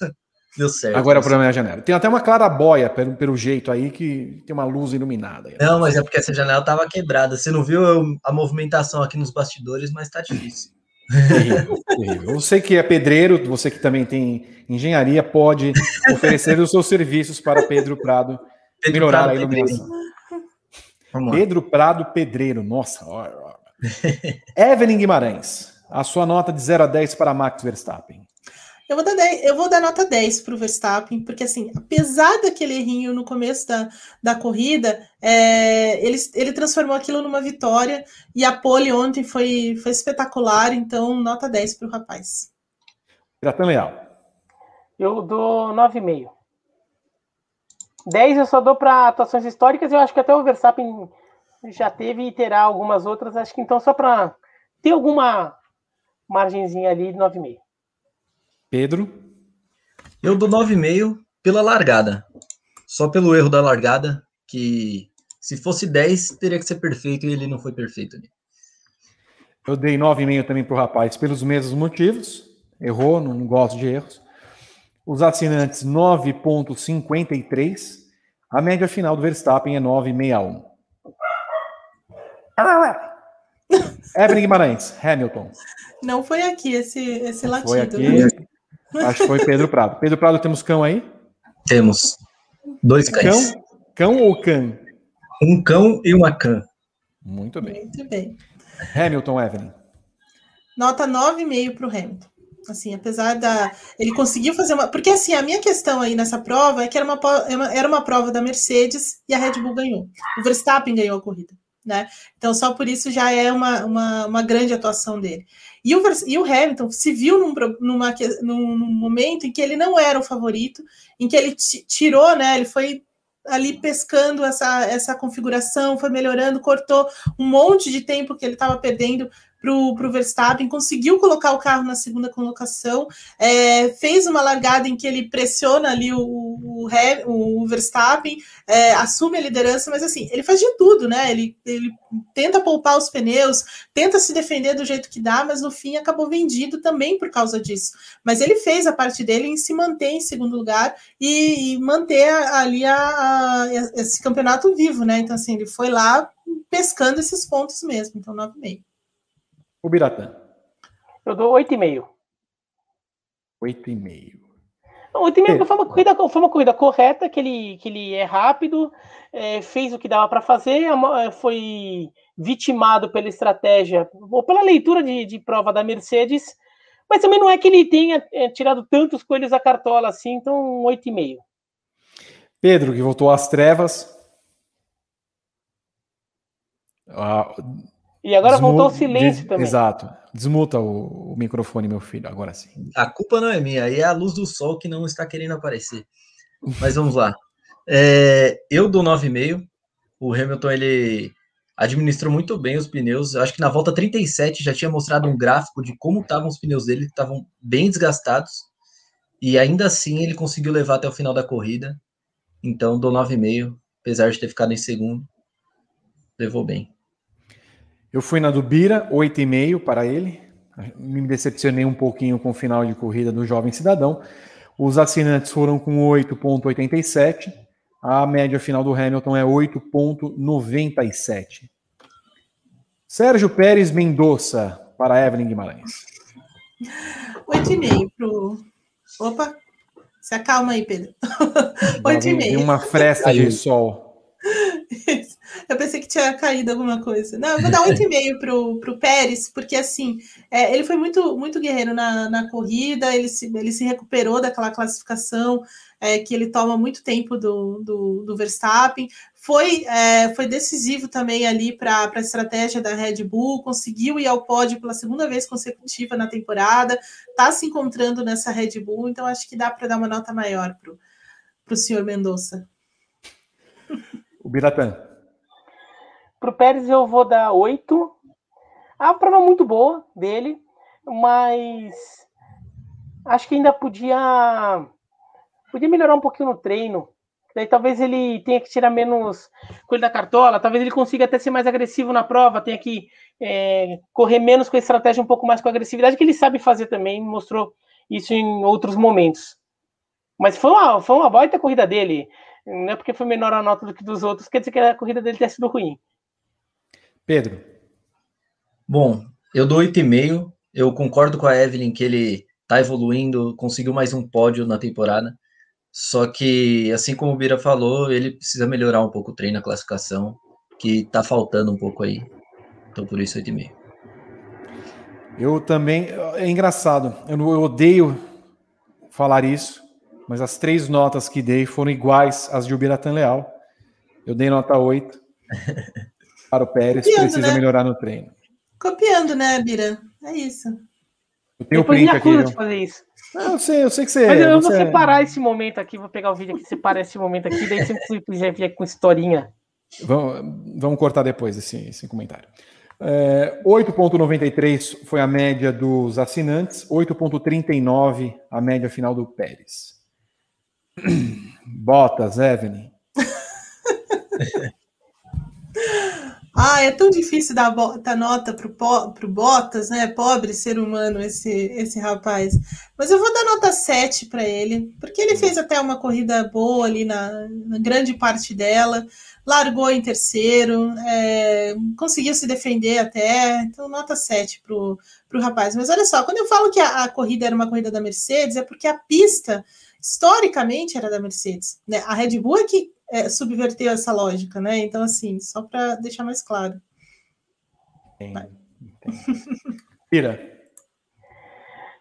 deu certo. Agora o problema é a janela. Tem até uma clarabóia pelo, pelo jeito aí que tem uma luz iluminada. Não, mas é porque essa janela estava quebrada. Você não viu a movimentação aqui nos bastidores, mas está difícil. Terrível, terrível. Você que é pedreiro, você que também tem engenharia, pode oferecer os seus serviços para Pedro Prado Pedro melhorar Prado a iluminação. Pedro Prado Pedreiro, nossa. Ó, ó. Evelyn Guimarães, a sua nota de 0 a 10 para Max Verstappen. Eu vou dar, 10, eu vou dar nota 10 para o Verstappen, porque assim, apesar daquele errinho no começo da, da corrida, é, ele, ele transformou aquilo numa vitória e a pole ontem foi, foi espetacular, então nota 10 para o rapaz. Pirata Leal. Eu dou 9,5. 10 eu só dou para atuações históricas, eu acho que até o Verstappen já teve e terá algumas outras, acho que então só para ter alguma margenzinha ali, 9,5. Pedro? Eu dou 9,5 pela largada. Só pelo erro da largada, que se fosse 10, teria que ser perfeito e ele não foi perfeito ali. Eu dei 9,5 também para o rapaz, pelos mesmos motivos. Errou, não gosto de erros. Os assinantes 9,53. A média final do Verstappen é 9,61. Evelyn Guimarães, Hamilton. Não foi aqui esse, esse latido. Foi aqui. Acho que foi Pedro Prado. Pedro Prado, temos cão aí? Temos. Dois cães. Cão, cão ou cã? Um cão e uma cã. Muito bem. Muito bem. Hamilton, Evelyn. Nota 9,5 para o Hamilton. Assim, apesar da. Ele conseguiu fazer uma. Porque, assim, a minha questão aí nessa prova é que era uma, era uma prova da Mercedes e a Red Bull ganhou. O Verstappen ganhou a corrida né? Então, só por isso já é uma, uma, uma grande atuação dele. E o, e o Hamilton se viu num, numa, num momento em que ele não era o favorito, em que ele tirou, né? Ele foi ali pescando essa, essa configuração, foi melhorando, cortou um monte de tempo que ele estava perdendo para o Verstappen, conseguiu colocar o carro na segunda colocação, é, fez uma largada em que ele pressiona ali o, o, o Verstappen, é, assume a liderança, mas assim, ele faz de tudo, né? Ele, ele tenta poupar os pneus, tenta se defender do jeito que dá, mas no fim acabou vendido também por causa disso. Mas ele fez a parte dele em se manter em segundo lugar e, e manter ali a, a, esse campeonato vivo, né? Então, assim, ele foi lá pescando esses pontos mesmo, então 9,5. O Biratã. Eu dou 8,5. 8,5. 8,5 foi uma corrida, foi uma corrida correta, que ele, que ele é rápido, é, fez o que dava para fazer, foi vitimado pela estratégia, ou pela leitura de, de prova da Mercedes, mas também não é que ele tenha é, tirado tantos coelhos da cartola assim, então 8,5. Pedro, que voltou às trevas. Ah, e agora Desmu voltou o silêncio des também. Exato. Desmuta o, o, microfone, meu filho, agora sim. A culpa não é minha, aí é a luz do sol que não está querendo aparecer. Mas vamos lá. É, eu dou 9,5. O Hamilton, ele administrou muito bem os pneus. Eu acho que na volta 37 já tinha mostrado um gráfico de como estavam os pneus dele, que estavam bem desgastados. E ainda assim ele conseguiu levar até o final da corrida. Então dou 9,5, apesar de ter ficado em segundo. Levou bem. Eu fui na do Bira, 8,5 para ele. Me decepcionei um pouquinho com o final de corrida do Jovem Cidadão. Os assinantes foram com 8,87. A média final do Hamilton é 8,97. Sérgio Pérez Mendonça para Evelyn Guimarães. 8,5 pro. Opa! Se acalma aí, Pedro. Oito e meio. uma fresta de sol. Eu pensei que tinha caído alguma coisa. Não, eu vou dar oito e meio pro, pro Pérez, porque assim, é, ele foi muito, muito guerreiro na, na corrida, ele se, ele se recuperou daquela classificação é, que ele toma muito tempo do, do, do Verstappen. Foi, é, foi decisivo também ali para a estratégia da Red Bull, conseguiu ir ao pódio pela segunda vez consecutiva na temporada, está se encontrando nessa Red Bull, então acho que dá para dar uma nota maior para o senhor Mendonça. O Biratan. Para o Pérez eu vou dar oito. A prova muito boa dele, mas acho que ainda podia podia melhorar um pouquinho no treino. Daí talvez ele tenha que tirar menos coisa da cartola, talvez ele consiga até ser mais agressivo na prova, tenha que é, correr menos com a estratégia, um pouco mais com a agressividade, que ele sabe fazer também, mostrou isso em outros momentos. Mas foi uma, foi uma baita corrida dele. Não é porque foi menor a nota do que dos outros, quer dizer que a corrida dele tenha sido ruim. Pedro. Bom, eu dou 8,5. Eu concordo com a Evelyn que ele tá evoluindo, conseguiu mais um pódio na temporada. Só que, assim como o Bira falou, ele precisa melhorar um pouco o treino, a classificação, que tá faltando um pouco aí. Então, por isso, 8,5. Eu também. É engraçado, eu, eu odeio falar isso, mas as três notas que dei foram iguais às de Ubiratan Leal. Eu dei nota 8. para o Pérez, Copiando, precisa né? melhorar no treino. Copiando, né, Bira? É isso. Eu tenho Depois print aqui. Eu... de fazer isso. Não, eu sei, eu sei que você. Mas eu você... vou separar esse momento aqui, vou pegar o vídeo aqui, separar esse momento aqui, daí você quiser vir com historinha. Vamos, vamos cortar depois esse, esse comentário. É, 8,93 foi a média dos assinantes, 8,39 a média final do Pérez. Botas, Evelyn. Ah, é tão difícil dar, dar nota pro, pro Bottas, né? Pobre ser humano esse, esse rapaz. Mas eu vou dar nota 7 para ele, porque ele fez até uma corrida boa ali na, na grande parte dela, largou em terceiro, é, conseguiu se defender até, então nota 7 pro, pro rapaz. Mas olha só, quando eu falo que a, a corrida era uma corrida da Mercedes, é porque a pista historicamente era da Mercedes. Né? A Red Bull é que é, subverteu essa lógica, né? Então, assim, só para deixar mais claro. Pira.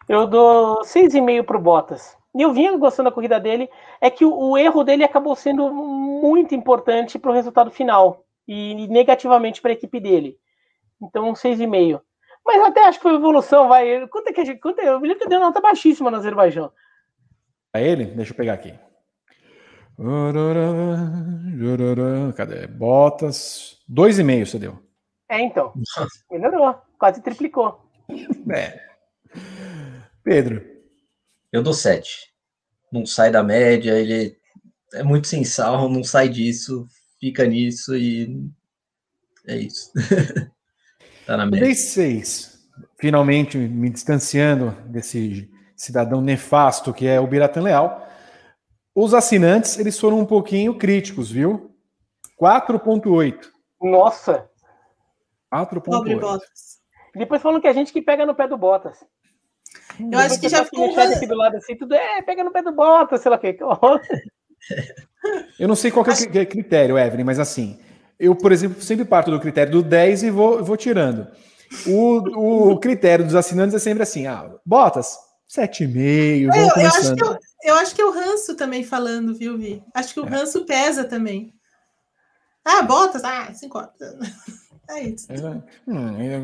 Eu dou 6,5 para o Bottas. E eu vinha gostando da corrida dele. É que o, o erro dele acabou sendo muito importante para o resultado final. E negativamente para a equipe dele. Então, 6,5. Mas até acho que foi evolução, vai. Quanto é que a gente. Quanto é, eu me lembro que deu uma nota baixíssima no Azerbaijão. A ele? Deixa eu pegar aqui. Cadê? Botas. Dois e meio você deu. É, então. Melhorou. Quase triplicou. É. Pedro. Eu dou sete. Não sai da média, ele é muito sem sal, não sai disso, fica nisso e é isso. tá na média. Dei seis. Finalmente me distanciando desse cidadão nefasto que é o Biratan Leal. Os assinantes, eles foram um pouquinho críticos, viu? 4.8. Nossa! 4.8. Depois falam que a gente que pega no pé do Bottas. Eu acho que já ficou... aqui do lado assim, tudo é, pega no pé do Bottas, sei lá o que. eu não sei qual é o critério, Evelyn, mas assim, eu, por exemplo, sempre parto do critério do 10 e vou, vou tirando. O, o critério dos assinantes é sempre assim, ah, Bottas, 7,5, vamos eu, eu acho que eu, eu acho que é o ranço também falando, viu, Vi? Acho que o é. ranço pesa também. Ah, botas? Ah, se importa. É isso. É, hum, é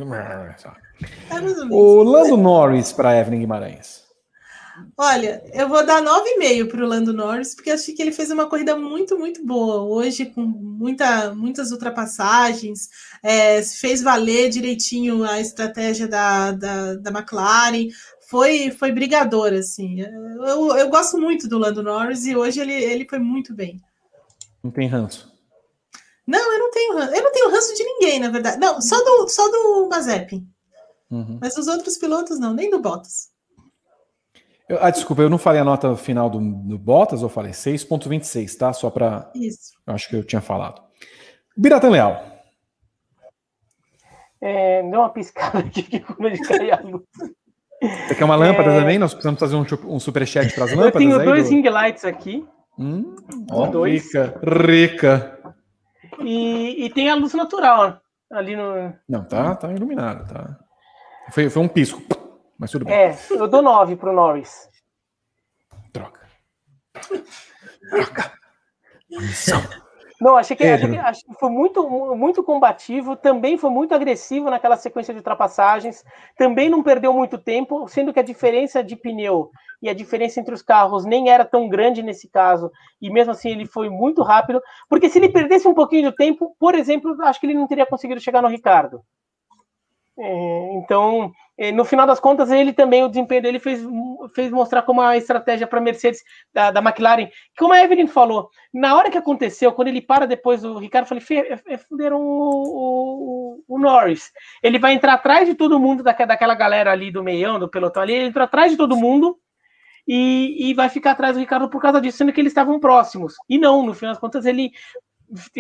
o Lando Norris para Evelyn Guimarães. Olha, eu vou dar 9,5 para o Lando Norris, porque achei que ele fez uma corrida muito, muito boa. Hoje, com muita, muitas ultrapassagens, é, fez valer direitinho a estratégia da, da, da McLaren, foi, foi brigador, assim. Eu, eu gosto muito do Lando Norris e hoje ele, ele foi muito bem. Não tem ranço? Não, eu não tenho ranço. Eu não tenho ranço de ninguém, na verdade. Não, só do, só do Mazepin. Uhum. Mas os outros pilotos não, nem do Bottas. Eu, ah, desculpa, eu não falei a nota final do, do Bottas, eu falei 6.26, tá? Só para. Isso. Eu acho que eu tinha falado. Biratan Leal. É, deu uma piscada aqui que como ele caiu a luz. Você quer uma lâmpada é... também? Nós precisamos fazer um, um superchat para as lâmpadas? Eu tenho dois do... ring lights aqui. Hum, oh, dois. Rica, rica. E, e, tem a luz natural ali no. Não, tá, tá iluminado, tá. Foi, foi um pisco, mas tudo bem. É, eu dou nove pro Norris. Troca. Troca. Missão. Não, achei que, achei que, achei que, foi muito, muito combativo, também foi muito agressivo naquela sequência de ultrapassagens, também não perdeu muito tempo, sendo que a diferença de pneu e a diferença entre os carros nem era tão grande nesse caso, e mesmo assim ele foi muito rápido, porque se ele perdesse um pouquinho de tempo, por exemplo, acho que ele não teria conseguido chegar no Ricardo. É, então, é, no final das contas, ele também, o desempenho dele fez, fez mostrar como a estratégia para a Mercedes, da, da McLaren, como a Evelyn falou, na hora que aconteceu, quando ele para depois do Ricardo, eu falei, é, fuderam o, o, o, Norris. Ele vai entrar atrás de todo mundo, daquela galera ali do meião, do pelotão ali, ele entra atrás de todo mundo e, e vai ficar atrás do Ricardo por causa disso, sendo que eles estavam próximos. E não, no final das contas, ele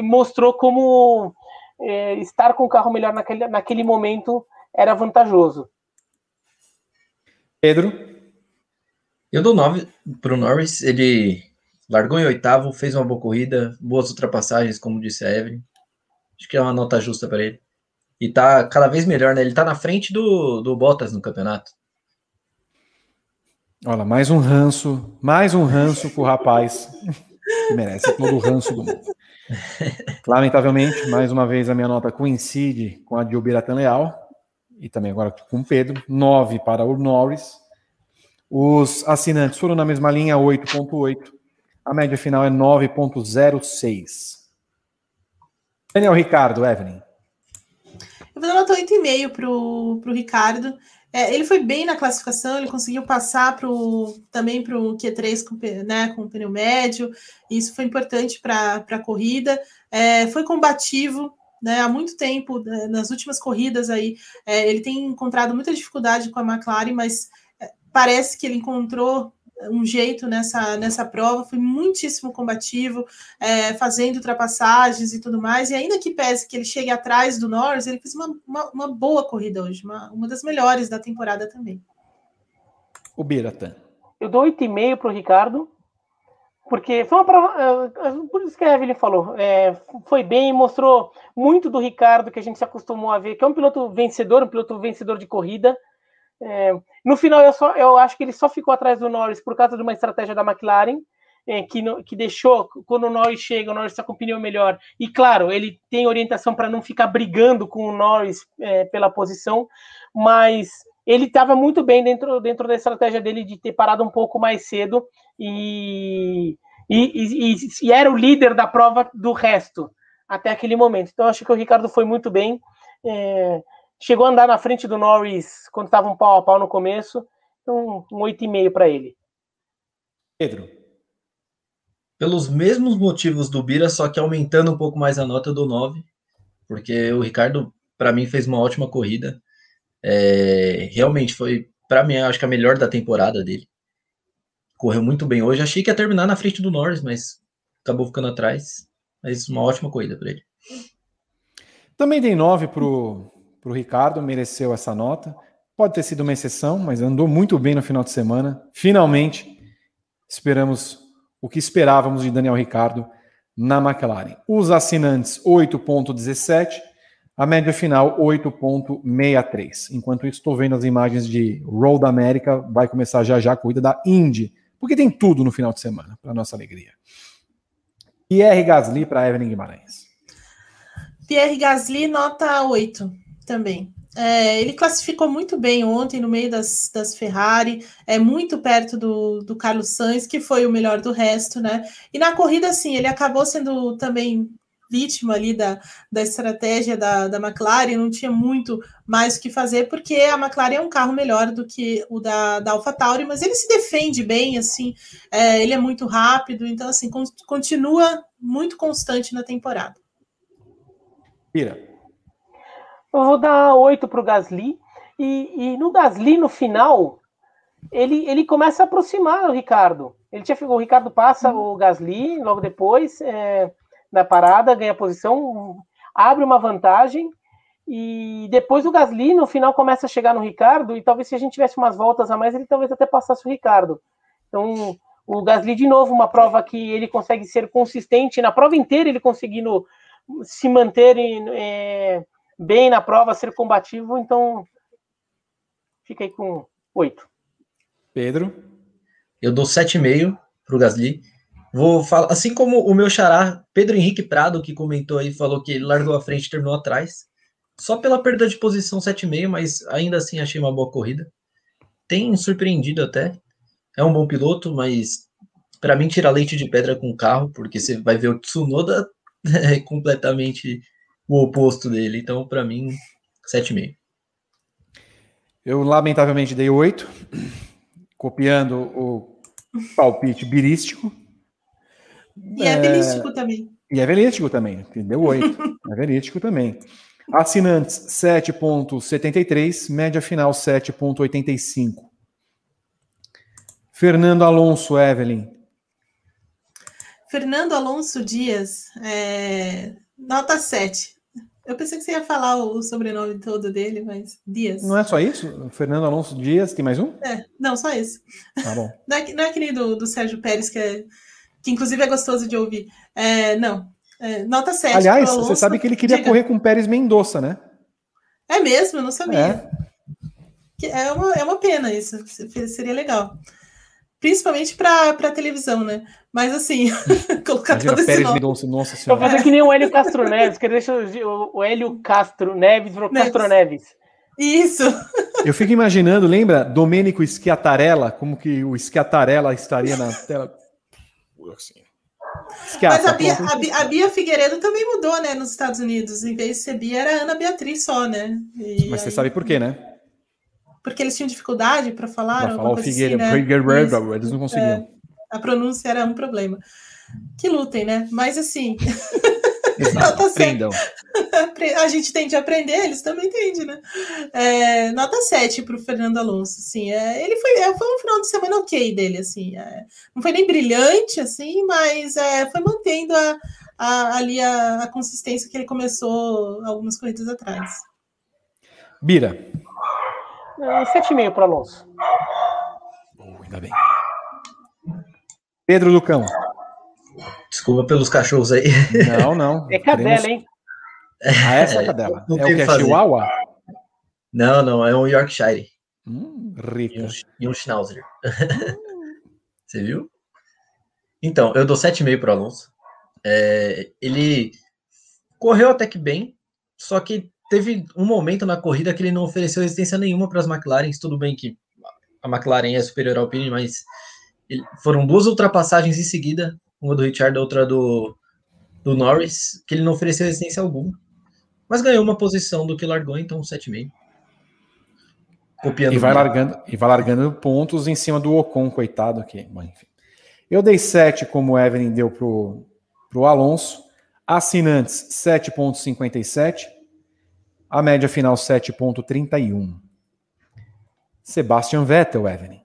mostrou como é, estar com o carro melhor naquele, naquele momento era vantajoso. Pedro? Eu dou 9 para o Norris. Ele largou em oitavo, fez uma boa corrida, boas ultrapassagens, como disse a Evelyn. Acho que é uma nota justa para ele. E tá cada vez melhor, né? Ele tá na frente do, do Bottas no campeonato. Olha, mais um ranço, mais um ranço pro rapaz que merece todo o ranço do mundo. Lamentavelmente, mais uma vez a minha nota coincide com a de Ubiratan Leal e também agora com o Pedro, 9 para o Norris. Os assinantes foram na mesma linha, 8.8. A média final é 9.06. Daniel Ricardo, Evelyn. Eu vou dar nota 8,5 para o Ricardo. É, ele foi bem na classificação, ele conseguiu passar pro, também para o Q3 com, né, com pneu médio, isso foi importante para a corrida. É, foi combativo, né, há muito tempo, né, nas últimas corridas aí, é, ele tem encontrado muita dificuldade com a McLaren, mas é, parece que ele encontrou um jeito nessa, nessa prova, foi muitíssimo combativo, é, fazendo ultrapassagens e tudo mais, e ainda que pese que ele chegue atrás do Norris, ele fez uma, uma, uma boa corrida hoje, uma, uma das melhores da temporada também. O Biratan. Eu dou 8,5 para o Ricardo, porque foi uma prova, é, por isso que a Evelyn falou, é, foi bem, mostrou muito do Ricardo que a gente se acostumou a ver, que é um piloto vencedor, um piloto vencedor de corrida, é, no final, eu, só, eu acho que ele só ficou atrás do Norris por causa de uma estratégia da McLaren, é, que, no, que deixou, quando o Norris chega, o Norris está com pneu melhor. E claro, ele tem orientação para não ficar brigando com o Norris é, pela posição, mas ele estava muito bem dentro, dentro da estratégia dele de ter parado um pouco mais cedo e, e, e, e era o líder da prova do resto até aquele momento. Então, acho que o Ricardo foi muito bem. É, Chegou a andar na frente do Norris quando estava um pau a pau no começo. Então, um 8,5 para ele. Pedro. Pelos mesmos motivos do Bira, só que aumentando um pouco mais a nota do 9, porque o Ricardo, para mim, fez uma ótima corrida. É, realmente foi, para mim, acho que a melhor da temporada dele. Correu muito bem hoje. Achei que ia terminar na frente do Norris, mas acabou ficando atrás. Mas uma ótima corrida para ele. Também tem 9 pro para o Ricardo, mereceu essa nota. Pode ter sido uma exceção, mas andou muito bem no final de semana. Finalmente, esperamos o que esperávamos de Daniel Ricardo na McLaren. Os assinantes 8.17, a média final 8.63. Enquanto isso, estou vendo as imagens de Road America, vai começar já já a corrida da Indy, porque tem tudo no final de semana, para nossa alegria. Pierre Gasly para Evelyn Guimarães. Pierre Gasly, nota 8 também. É, ele classificou muito bem ontem no meio das, das Ferrari, é muito perto do, do Carlos Sainz, que foi o melhor do resto, né? E na corrida, assim, ele acabou sendo também vítima ali da, da estratégia da, da McLaren, não tinha muito mais o que fazer, porque a McLaren é um carro melhor do que o da, da AlphaTauri, mas ele se defende bem, assim, é, ele é muito rápido, então, assim, con continua muito constante na temporada. Pira. Eu vou dar oito para o Gasly. E, e, no Gasly, no final, ele, ele começa a aproximar o Ricardo. Ele tinha, o Ricardo passa o Gasly logo depois é, da parada, ganha posição, abre uma vantagem. E depois o Gasly no final começa a chegar no Ricardo, e talvez se a gente tivesse umas voltas a mais, ele talvez até passasse o Ricardo. Então, o Gasly, de novo, uma prova que ele consegue ser consistente, na prova inteira ele conseguindo se manter é, bem na prova, ser combativo, então fica aí com oito. Pedro? Eu dou 7,5 para o Gasly. Vou falar, assim como o meu xará, Pedro Henrique Prado, que comentou aí, falou que ele largou a frente e terminou atrás. Só pela perda de posição 7,5, mas ainda assim achei uma boa corrida. Tem surpreendido até. É um bom piloto, mas para mim tira leite de pedra com o carro, porque você vai ver o Tsunoda é completamente o oposto dele. Então, para mim, 7,5. Eu lamentavelmente dei 8, copiando o palpite birístico. E é, é velístico também. E é velístico também, deu 8. é velístico também. Assinantes 7,73, média final 7,85. Fernando Alonso, Evelyn. Fernando Alonso Dias, é, nota 7. Eu pensei que você ia falar o sobrenome todo dele, mas Dias. Não é só isso? Fernando Alonso Dias, tem mais um? É, não, só isso. Tá bom. Não é, não é aquele do, do Sérgio Pérez, que, é, que inclusive é gostoso de ouvir. É, não, é, nota 7. Aliás, Alonso, você sabe que ele queria diga. correr com o Pérez Mendonça, né? É mesmo, eu não sabia. É, é, uma, é uma pena isso, seria legal. Principalmente para televisão, né? Mas assim, colocar Imagina, todo Pérez esse nome. nossa senhora. Vou fazer que nem o Hélio Castro Neves, que deixa o, o Hélio Castro Neves virou Castro Neves. Isso. Eu fico imaginando, lembra Domênico Schiatarella, como que o Schiatarella estaria na tela? Assim. Mas a Bia, a, Bia, a Bia, Figueiredo também mudou, né, nos Estados Unidos. Em vez de ser Bia, era Ana Beatriz só, né? E Mas aí... você sabe por quê, né? Porque eles tinham dificuldade para falar. Pra falar o Figueiredo, assim, né? eles não conseguiam. É, a pronúncia era um problema. Que lutem, né? Mas assim. Exato, aprendam. a gente tende a aprender, eles também tendem, né? É, nota 7 para o Fernando Alonso, assim, é, ele foi, é, foi um final de semana ok dele, assim, é, não foi nem brilhante, assim, mas é, foi mantendo a, a, ali a, a, consistência que ele começou algumas corridas atrás. Bira. 7,5 para Alonso. Oh, ainda bem. Pedro Lucão. Desculpa pelos cachorros aí. Não, não. É cadela, hein? Ah, essa é a cadela. Não é o que? É Chihuahua? Não, não, é um Yorkshire. Hum, rico. E um, e um Schnauzer. Você viu? Então, eu dou 7,5 para o Alonso. É, ele correu até que bem, só que teve um momento na corrida que ele não ofereceu resistência nenhuma para as McLaren. Tudo bem que a McLaren é superior ao Alpine, mas foram duas ultrapassagens em seguida, uma do Richard, outra do, do Norris, que ele não ofereceu resistência alguma. Mas ganhou uma posição do que largou, então 7,5. Copiando e vai, largando, e vai largando pontos em cima do Ocon, coitado aqui. Bom, enfim. Eu dei 7, como o Evelyn deu pro, pro Alonso. Assinantes, 7,57. A média final, 7,31. Sebastian Vettel, Evelyn.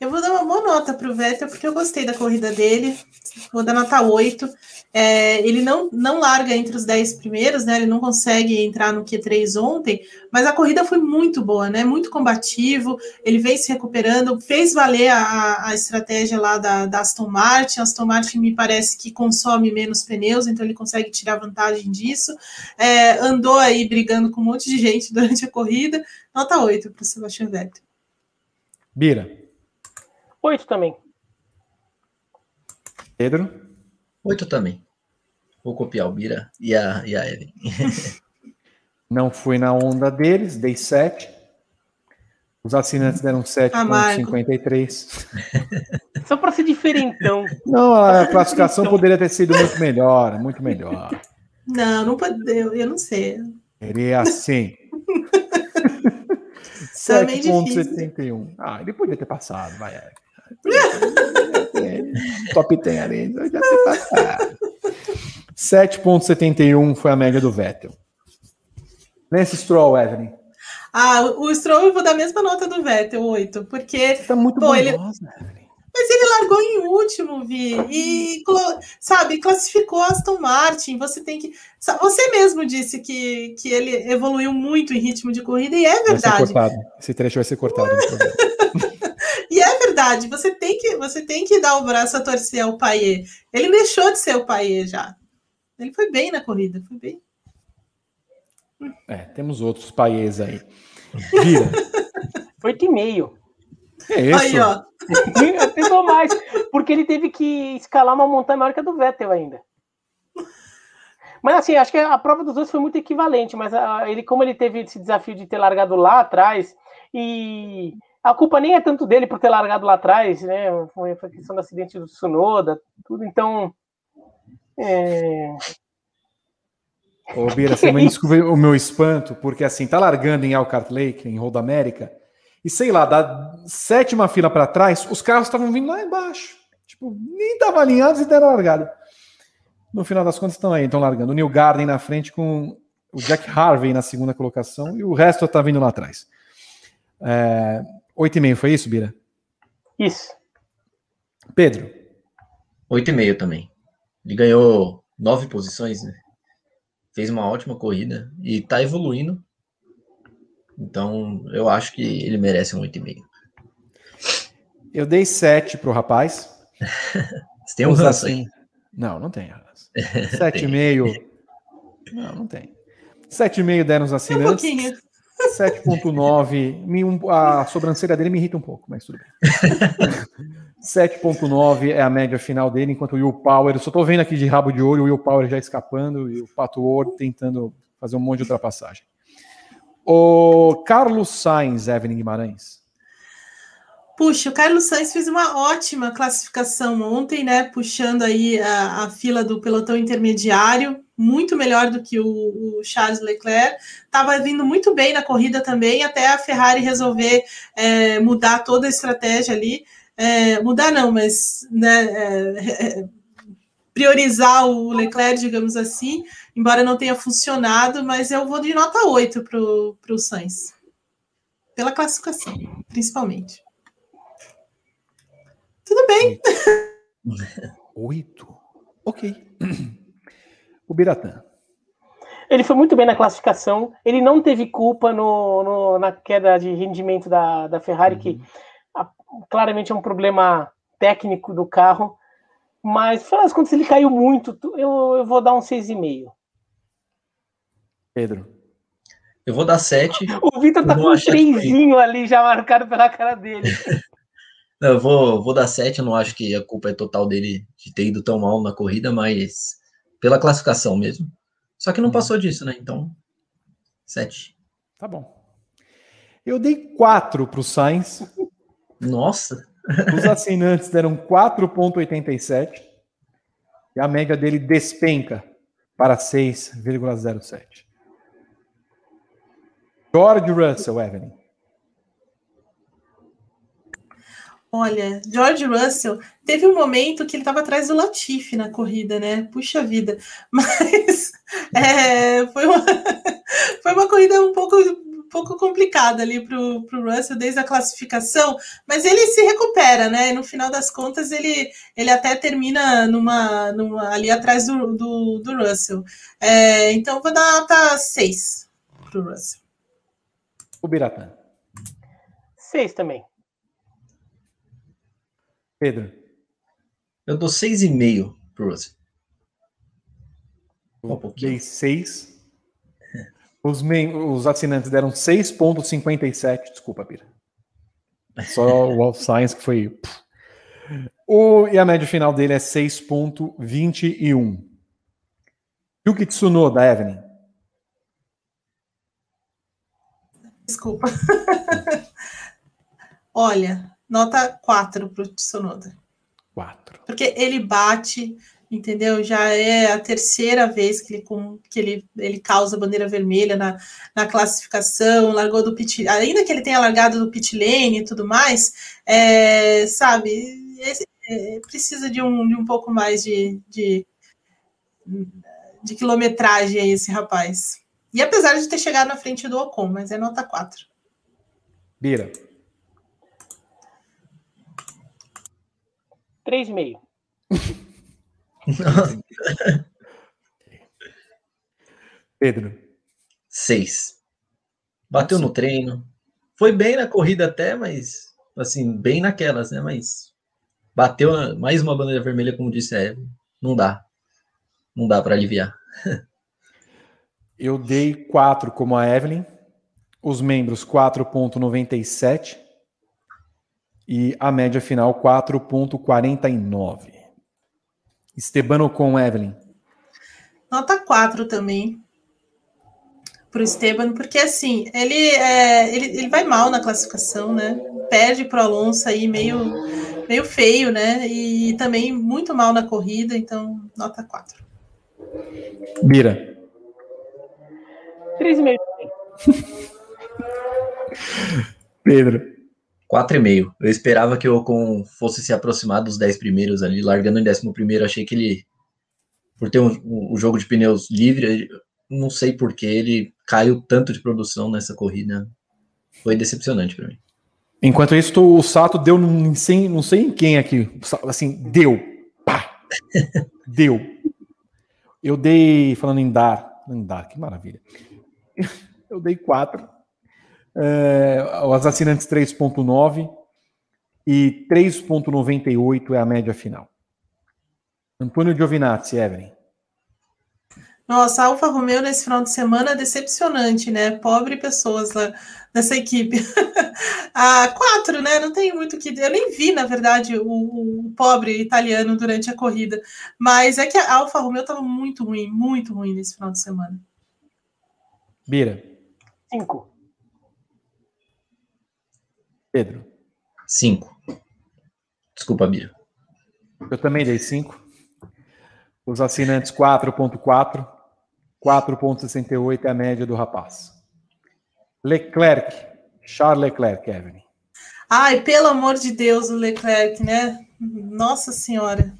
Eu vou dar uma boa nota para o Vettel, porque eu gostei da corrida dele. Vou dar nota 8. É, ele não, não larga entre os 10 primeiros, né? Ele não consegue entrar no Q3 ontem, mas a corrida foi muito boa, né? Muito combativo. Ele vem se recuperando, fez valer a, a estratégia lá da, da Aston Martin. A Aston Martin me parece que consome menos pneus, então ele consegue tirar vantagem disso. É, andou aí brigando com um monte de gente durante a corrida. Nota 8 para o Sebastian Vettel. Bira. Oito também. Pedro? Oito também. Vou copiar o Bira e a, e a Evelyn. Não fui na onda deles, dei sete. Os assinantes deram 7,53. Só para ser diferentão. Não, a classificação poderia ter sido muito melhor, muito melhor. Não, não pode, eu, eu não sei. Seria assim. 7,71. Tá ah, ele podia ter passado, vai. Top 10 ali, já ter passado. 7,71 foi a média do Vettel. Lance Stroll, Evelyn. Ah, o Stroll eu vou dar a mesma nota do Vettel, 8, porque. Você tá muito bom, ele... Mas ele largou em último, Vi, e sabe, classificou Aston Martin. Você tem que. Você mesmo disse que, que ele evoluiu muito em ritmo de corrida, e é verdade. Esse trecho vai ser cortado. verdade, você tem que você tem que dar o braço a torcer ao Paier. Ele deixou de ser o Paier já. Ele foi bem na corrida, foi bem. É, temos outros Paiers aí. Vira. Oito e meio. É isso. Aí, ó. Pegou mais, porque ele teve que escalar uma montanha maior que a do Vettel ainda. Mas assim, acho que a prova dos dois foi muito equivalente, mas a, ele, como ele teve esse desafio de ter largado lá atrás, e a culpa nem é tanto dele por ter largado lá atrás, né? Foi a questão do acidente do Sunoda, tudo, então. É... Ô, Bira, você me desculpa o meu espanto, porque assim, tá largando em Elkhart Lake, em Road América, e sei lá, da sétima fila para trás, os carros estavam vindo lá embaixo. Tipo, nem estavam alinhados e deram largada. No final das contas, estão aí, estão largando. O Neil Garden na frente com o Jack Harvey na segunda colocação e o resto está vindo lá atrás. É, oito e meio, foi isso, Bira? Isso. Pedro? Oito e meio também. Ele ganhou nove posições, né? Fez uma ótima corrida e está evoluindo. Então, eu acho que ele merece um 8,5. Eu dei 7 pro rapaz. Você tem um ranço assim. Não, não tem ranço. 7,5. não, não tem. 7,5 deram os assinantes. Um 7.9, a sobrancelha dele me irrita um pouco, mas tudo bem. 7.9 é a média final dele, enquanto o Will Power, eu só tô vendo aqui de rabo de olho o Will Power já escapando e o Pato Ward tentando fazer um monte de ultrapassagem. O Carlos Sainz, Evelyn Guimarães. Puxa, o Carlos Sainz fez uma ótima classificação ontem, né? Puxando aí a, a fila do pelotão intermediário, muito melhor do que o, o Charles Leclerc. Estava vindo muito bem na corrida também, até a Ferrari resolver é, mudar toda a estratégia ali. É, mudar não, mas né, é, é priorizar o Leclerc, digamos assim, embora não tenha funcionado, mas eu vou de nota 8 para o Sainz. Pela classificação, principalmente. Tudo bem. Oito. Ok. O Biratã. Ele foi muito bem na classificação. Ele não teve culpa no, no na queda de rendimento da, da Ferrari, uhum. que a, claramente é um problema técnico do carro. Mas, afinal das contas, ele caiu muito. Eu, eu vou dar um 6,5. Pedro. Eu vou dar 7. O Vitor tá com um 3 ali já marcado pela cara dele. Não, eu vou, vou dar 7. Eu não acho que a culpa é total dele de ter ido tão mal na corrida, mas pela classificação mesmo. Só que não uhum. passou disso, né? Então, 7. Tá bom. Eu dei 4 pro Sainz. Nossa! Os assinantes deram 4,87 e a média dele despenca para 6,07. George Russell, Evelyn. Olha, George Russell teve um momento que ele estava atrás do Latifi na corrida, né? Puxa vida. Mas é, foi, uma, foi uma corrida um pouco pouco complicada ali para o Russell desde a classificação, mas ele se recupera, né? E no final das contas, ele, ele até termina numa, numa ali atrás do, do, do Russell. É, então, vou dar nota 6 para o Russell. O Biratã. 6 também. Pedro. Eu dou 6,5 para Russell. Um pouquinho. Dei 6. Os, os assinantes deram 6,57. Desculpa, Pira. Só o Wolf Science que foi. O, e a média final dele é 6,21. Yuki Tsunoda, Evelyn. Desculpa. Olha, nota 4 para o Tsunoda. 4. Porque ele bate entendeu? Já é a terceira vez que ele, que ele, ele causa bandeira vermelha na, na classificação, largou do pit, ainda que ele tenha largado do pit lane e tudo mais, é, sabe, é, é, precisa de um, de um pouco mais de, de, de quilometragem aí esse rapaz. E apesar de ter chegado na frente do Ocon, mas é nota 4. Bira. 3,5. Pedro. 6. Bateu Nossa. no treino. Foi bem na corrida até, mas assim, bem naquelas, né? Mas bateu mais uma bandeira vermelha, como disse a Eve. Não dá. Não dá para aliviar. Eu dei 4 como a Evelyn. Os membros 4.97 e a média final 4.49. Estebano com Evelyn. Nota 4 também para o Esteban, porque assim, ele, é, ele, ele vai mal na classificação, né? Perde para o Alonso aí meio, meio feio, né? E também muito mal na corrida, então nota 4. Bira. 3,5. Pedro. 4,5. Eu esperava que o Ocon fosse se aproximar dos 10 primeiros ali, largando em 11 primeiro, achei que ele, por ter um, um jogo de pneus livre, não sei por que ele caiu tanto de produção nessa corrida. Foi decepcionante para mim. Enquanto isso, o Sato deu não sei, não sei em quem aqui. Assim, deu. Pá! deu. Eu dei, falando em dar, em dar, que maravilha. Eu dei quatro. É, os assinantes 3.9 e 3.98 é a média final. Antônio Giovinazzi, Evelyn. Nossa, a Alfa Romeo nesse final de semana é decepcionante, né? Pobre pessoas lá nessa equipe. ah, quatro, né? Não tem muito que. Eu nem vi, na verdade, o, o, pobre italiano durante a corrida. Mas é que a Alfa Romeo estava muito ruim, muito ruim nesse final de semana. Bira. Cinco. Pedro. Cinco. Desculpa, Bira. Eu também dei cinco. Os assinantes 4.4. 4,68 é a média do rapaz. Leclerc, Charles Leclerc, Evelyn. Ai, pelo amor de Deus, o Leclerc, né? Nossa Senhora.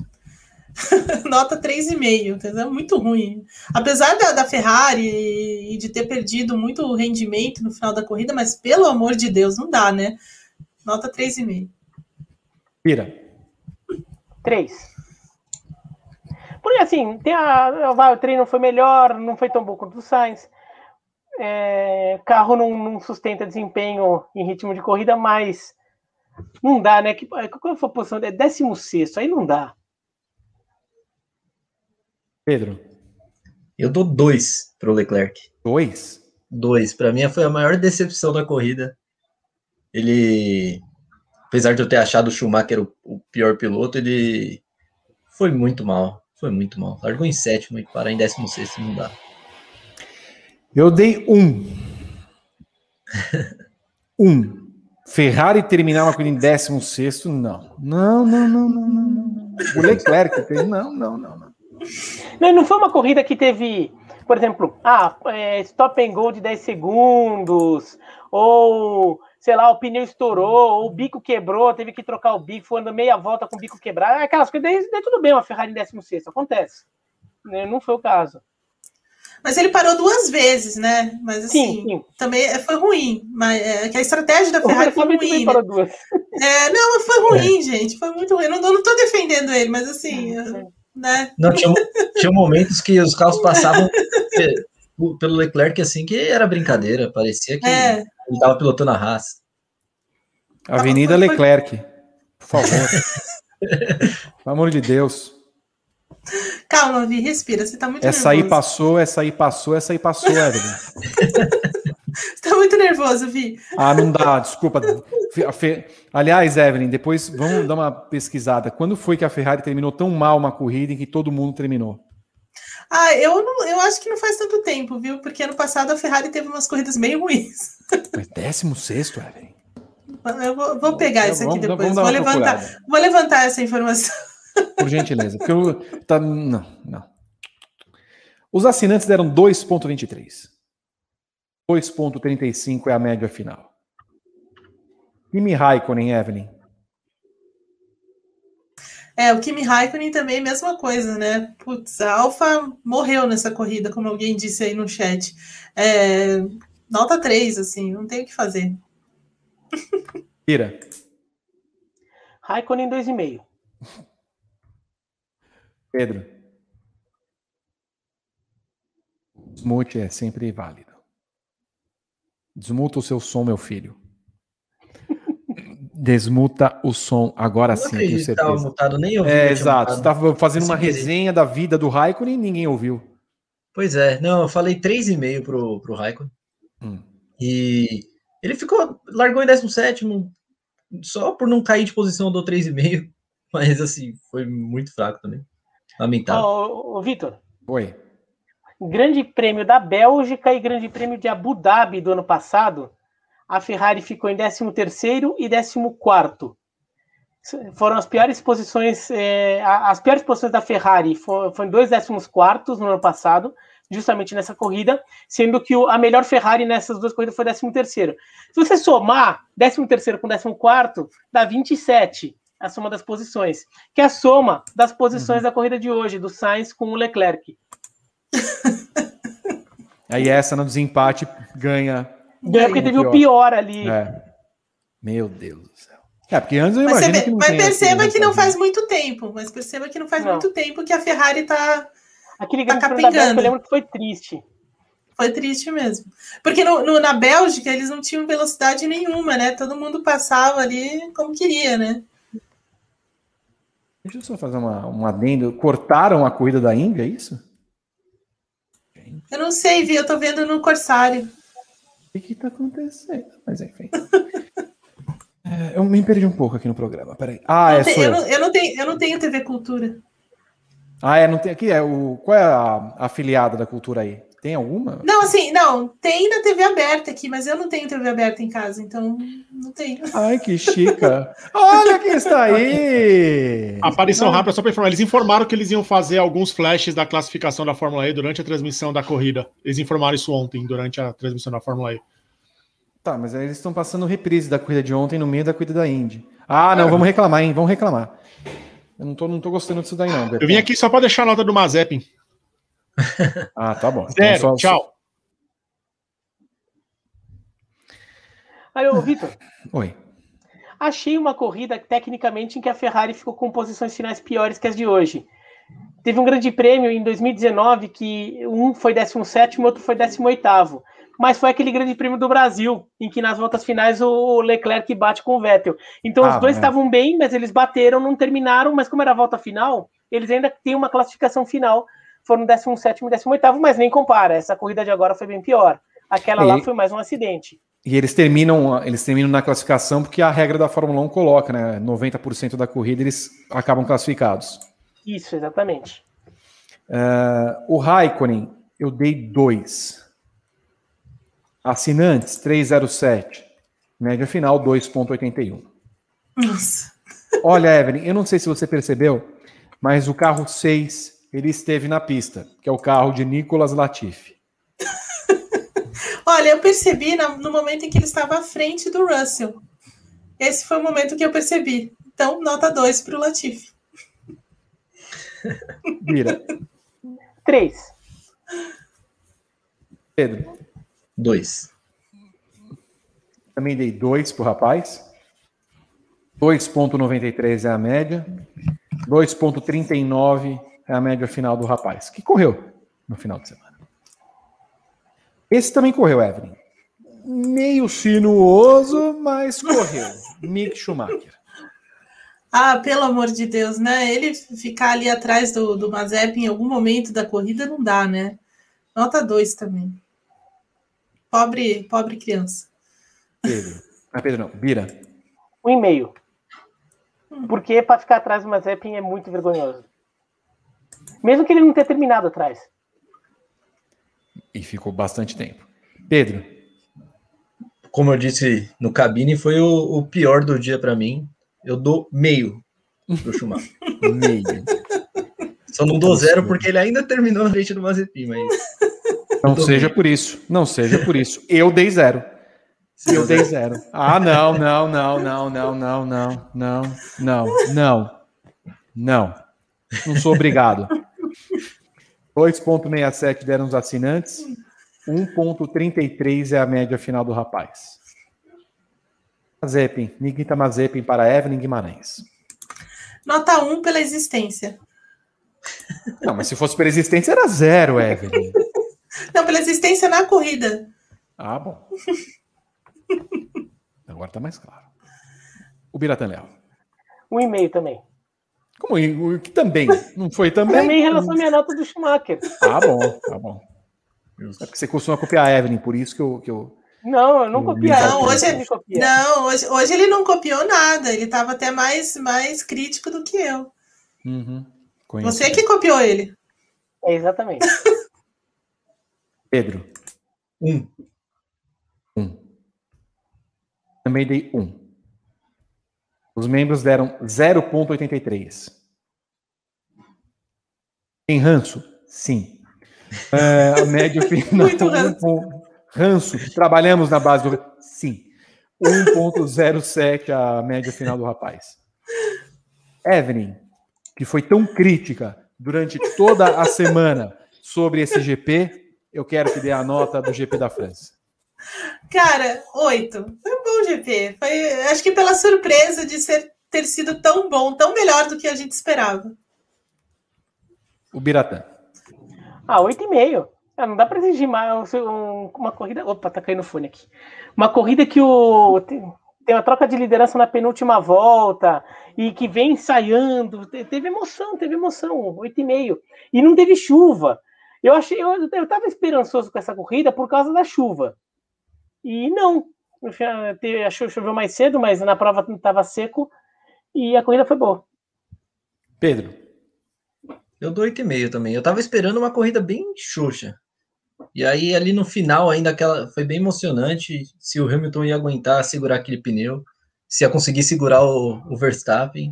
Nota 3,5, entendeu? Muito ruim. Apesar da, da, Ferrari e de ter perdido muito rendimento no final da corrida, mas pelo amor de Deus, não dá, né? Nota 3,5. Pira. 3. Porque assim, tem a, vai, o treino foi melhor, não foi tão bom quanto o Sainz. É, carro não, não, sustenta desempenho em ritmo de corrida, mas não dá, né? Que, qual foi a posição? É 16, aí não dá. Pedro. Eu dou dois para o Leclerc. Dois? Dois. Para mim foi a maior decepção da corrida. Ele, apesar de eu ter achado o Schumacher o, o pior piloto, ele foi muito mal. Foi muito mal. Largou em sétimo e parar em décimo sexto não dá. Eu dei um. um. Ferrari terminar uma corrida em décimo sexto, não. Não, não, não, não, não, não. O Leclerc, não, não, não, não. Não, não foi uma corrida que teve, por exemplo, ah, é, stop and go de 10 segundos, ou sei lá, o pneu estourou, o bico quebrou, teve que trocar o bico, foi andando meia volta com o bico quebrado, aquelas coisas, daí, daí tudo bem uma Ferrari em 16, acontece. Né? Não foi o caso. Mas ele parou duas vezes, né? Mas assim, sim, sim. também é, foi ruim. Mas é, que a estratégia da Ferrari foi ruim. Né? Duas. É, não, foi ruim, é. gente. Foi muito ruim. Eu não, não tô defendendo ele, mas assim, né? Não, tinha, tinha momentos que os carros passavam pelo Leclerc assim que era brincadeira. Parecia que. É. Ele estava pilotando a raça. Avenida Leclerc, por favor. Pelo amor de Deus. Calma, Vi, respira. Você tá muito essa nervoso. aí passou, essa aí passou, essa aí passou, Evelyn. Você tá muito nervoso, Vi. Ah, não dá, desculpa. Aliás, Evelyn, depois vamos dar uma pesquisada. Quando foi que a Ferrari terminou tão mal uma corrida em que todo mundo terminou? Ah, eu, não, eu acho que não faz tanto tempo, viu? Porque ano passado a Ferrari teve umas corridas meio ruins. Mas décimo sexto, Evelyn. Eu vou, vou pegar isso aqui depois. Vou levantar, vou levantar essa informação. Por gentileza. Porque eu, tá, não, não. Os assinantes deram 2,23. 2,35 é a média final. Kimi Raikkonen, Evelyn. É, o Kimi Raikkonen também, mesma coisa, né? Putz, a Alfa morreu nessa corrida, como alguém disse aí no chat. É, nota 3, assim, não tem o que fazer. Ira. Raikkonen 2,5. Pedro. Desmute é sempre válido. Desmuta o seu som, meu filho. Desmuta o som agora sim, tenho certeza. Mutado, nem ouvi é, exato. Você estava fazendo uma resenha da vida do Raikkonen e ninguém ouviu. Pois é, não, eu falei 3,5 pro, pro Raikkonen. Hum. E ele ficou, largou em 17, só por não cair de posição do 3,5. Mas assim, foi muito fraco também. Lamentável. Ô, ô Vitor. Oi. Grande Prêmio da Bélgica e Grande Prêmio de Abu Dhabi do ano passado a Ferrari ficou em 13º e 14º. Foram as piores posições, é, as piores posições da Ferrari foram, foram dois 14 no ano passado, justamente nessa corrida, sendo que a melhor Ferrari nessas duas corridas foi 13º. Se você somar 13º com 14º, dá 27 a soma das posições, que é a soma das posições uhum. da corrida de hoje, do Sainz com o Leclerc. Aí essa no desempate ganha Ganha porque teve o pior ali. É. Meu Deus do céu. É, porque antes eu mas, imagino que não mas perceba que não faz muito tempo. Mas perceba que não faz não. muito tempo que a Ferrari tá. Aquele tá capengando. eu lembro que foi triste. Foi triste mesmo. Porque no, no, na Bélgica eles não tinham velocidade nenhuma, né? Todo mundo passava ali como queria, né? Deixa eu só fazer uma, um adendo. Cortaram a corrida da Índia, é isso? Eu não sei, Vi, eu tô vendo no Corsário. O que está acontecendo? Mas enfim. é, eu me perdi um pouco aqui no programa. Peraí. Ah, não é tem, eu. eu. Não, eu, não tenho, eu não tenho TV Cultura. Ah, é, não tem aqui. É o, qual é a afiliada da cultura aí? Tem alguma? Não, assim, não, tem na TV aberta aqui, mas eu não tenho TV aberta em casa, então não tenho. Ai, que chica. Olha quem está aí! Aparição rápida, só para informar. Eles informaram que eles iam fazer alguns flashes da classificação da Fórmula E durante a transmissão da corrida. Eles informaram isso ontem, durante a transmissão da Fórmula E. Tá, mas aí eles estão passando reprise da corrida de ontem no meio da corrida da Indy. Ah, não, é. vamos reclamar, hein? Vamos reclamar. Eu não tô, não tô gostando disso daí, não. Eu vim aqui só para deixar a nota do Mazepin. Ah, tá bom. Zero, então, só... tchau. Aí, ô, Vitor. Oi. Achei uma corrida, tecnicamente, em que a Ferrari ficou com posições finais piores que as de hoje. Teve um grande prêmio em 2019 que um foi 17 e o outro foi 18 mas foi aquele grande prêmio do Brasil, em que nas voltas finais o Leclerc bate com o Vettel. Então ah, os dois é. estavam bem, mas eles bateram, não terminaram, mas como era a volta final, eles ainda têm uma classificação final foram 17 e 18, mas nem compara. Essa corrida de agora foi bem pior. Aquela e, lá foi mais um acidente. E eles terminam, eles terminam na classificação porque a regra da Fórmula 1 coloca, né? 90% da corrida eles acabam classificados. Isso, exatamente. Uh, o Raikkonen, eu dei 2. Assinantes, 307. Média final, 2,81. Nossa. Olha, Evelyn, eu não sei se você percebeu, mas o carro 6 ele esteve na pista, que é o carro de Nicolas Latifi. Olha, eu percebi no momento em que ele estava à frente do Russell. Esse foi o momento que eu percebi. Então, nota 2 para o Latifi. Vira. 3. Pedro. 2. Também dei 2 para o rapaz. 2,93 é a média. 2,39 é a média final do rapaz, que correu no final de semana. Esse também correu, Evelyn. Meio sinuoso, mas correu. Mick Schumacher. Ah, pelo amor de Deus, né? Ele ficar ali atrás do, do Mazep em algum momento da corrida não dá, né? Nota 2 também. Pobre, pobre criança. Pedro. Ah, Pedro não. Bira. Um e meio. Hum. Porque para ficar atrás do Mazepin é muito vergonhoso. Mesmo que ele não tenha terminado atrás. E ficou bastante tempo. Pedro. Como eu disse no cabine, foi o, o pior do dia para mim. Eu dou meio pro Schumacher. meio. Só não dou zero porque ele ainda terminou na frente do Mazepin, mas. Não seja meio. por isso. Não seja por isso. Eu dei zero. Eu dei zero. Ah, não, não, não, não, não, não, não, não, não, não, não. Não sou obrigado. 2,67 deram os assinantes. 1,33 é a média final do rapaz. Mazepin, Nikita Mazepin para Evelyn Guimarães. Nota 1 pela existência. Não, mas se fosse pela existência era zero, Evelyn. Não, pela existência na corrida. Ah, bom. Agora tá mais claro. O Biratan Léo. Um e-mail também. Como o que também? Não foi também? Também em relação à minha nota do Schumacher. Ah, bom, tá bom. É porque você costuma copiar a Evelyn, por isso que eu. Que eu... Não, eu não copiei. Não, hoje, não hoje, hoje ele não copiou nada. Ele estava até mais, mais crítico do que eu. Uhum. Você que copiou ele. É, exatamente. Pedro. Um. Um. Também dei um. Os membros deram 0,83. Tem ranço? Sim. É, a média final. Muito ranço. Um, ranço. Trabalhamos na base do. Sim. 1,07 a média final do rapaz. Evelyn, que foi tão crítica durante toda a semana sobre esse GP, eu quero que dê a nota do GP da França. Cara, oito. Foi bom GP. Foi, acho que pela surpresa de ser, ter sido tão bom, tão melhor do que a gente esperava. O Biratã. Ah, oito e meio. Ah, não dá para exigir mais uma corrida. Opa, tá caindo o fone aqui. Uma corrida que o tem, uma troca de liderança na penúltima volta e que vem ensaiando. Teve emoção, teve emoção. Oito e meio. E não teve chuva. Eu achei, eu, eu tava esperançoso com essa corrida por causa da chuva. E não. Choveu mais cedo, mas na prova estava seco e a corrida foi boa. Pedro. Eu dou 8,5 também. Eu tava esperando uma corrida bem xoxa. E aí, ali no final, ainda aquela. Foi bem emocionante. Se o Hamilton ia aguentar segurar aquele pneu, se ia conseguir segurar o, o Verstappen.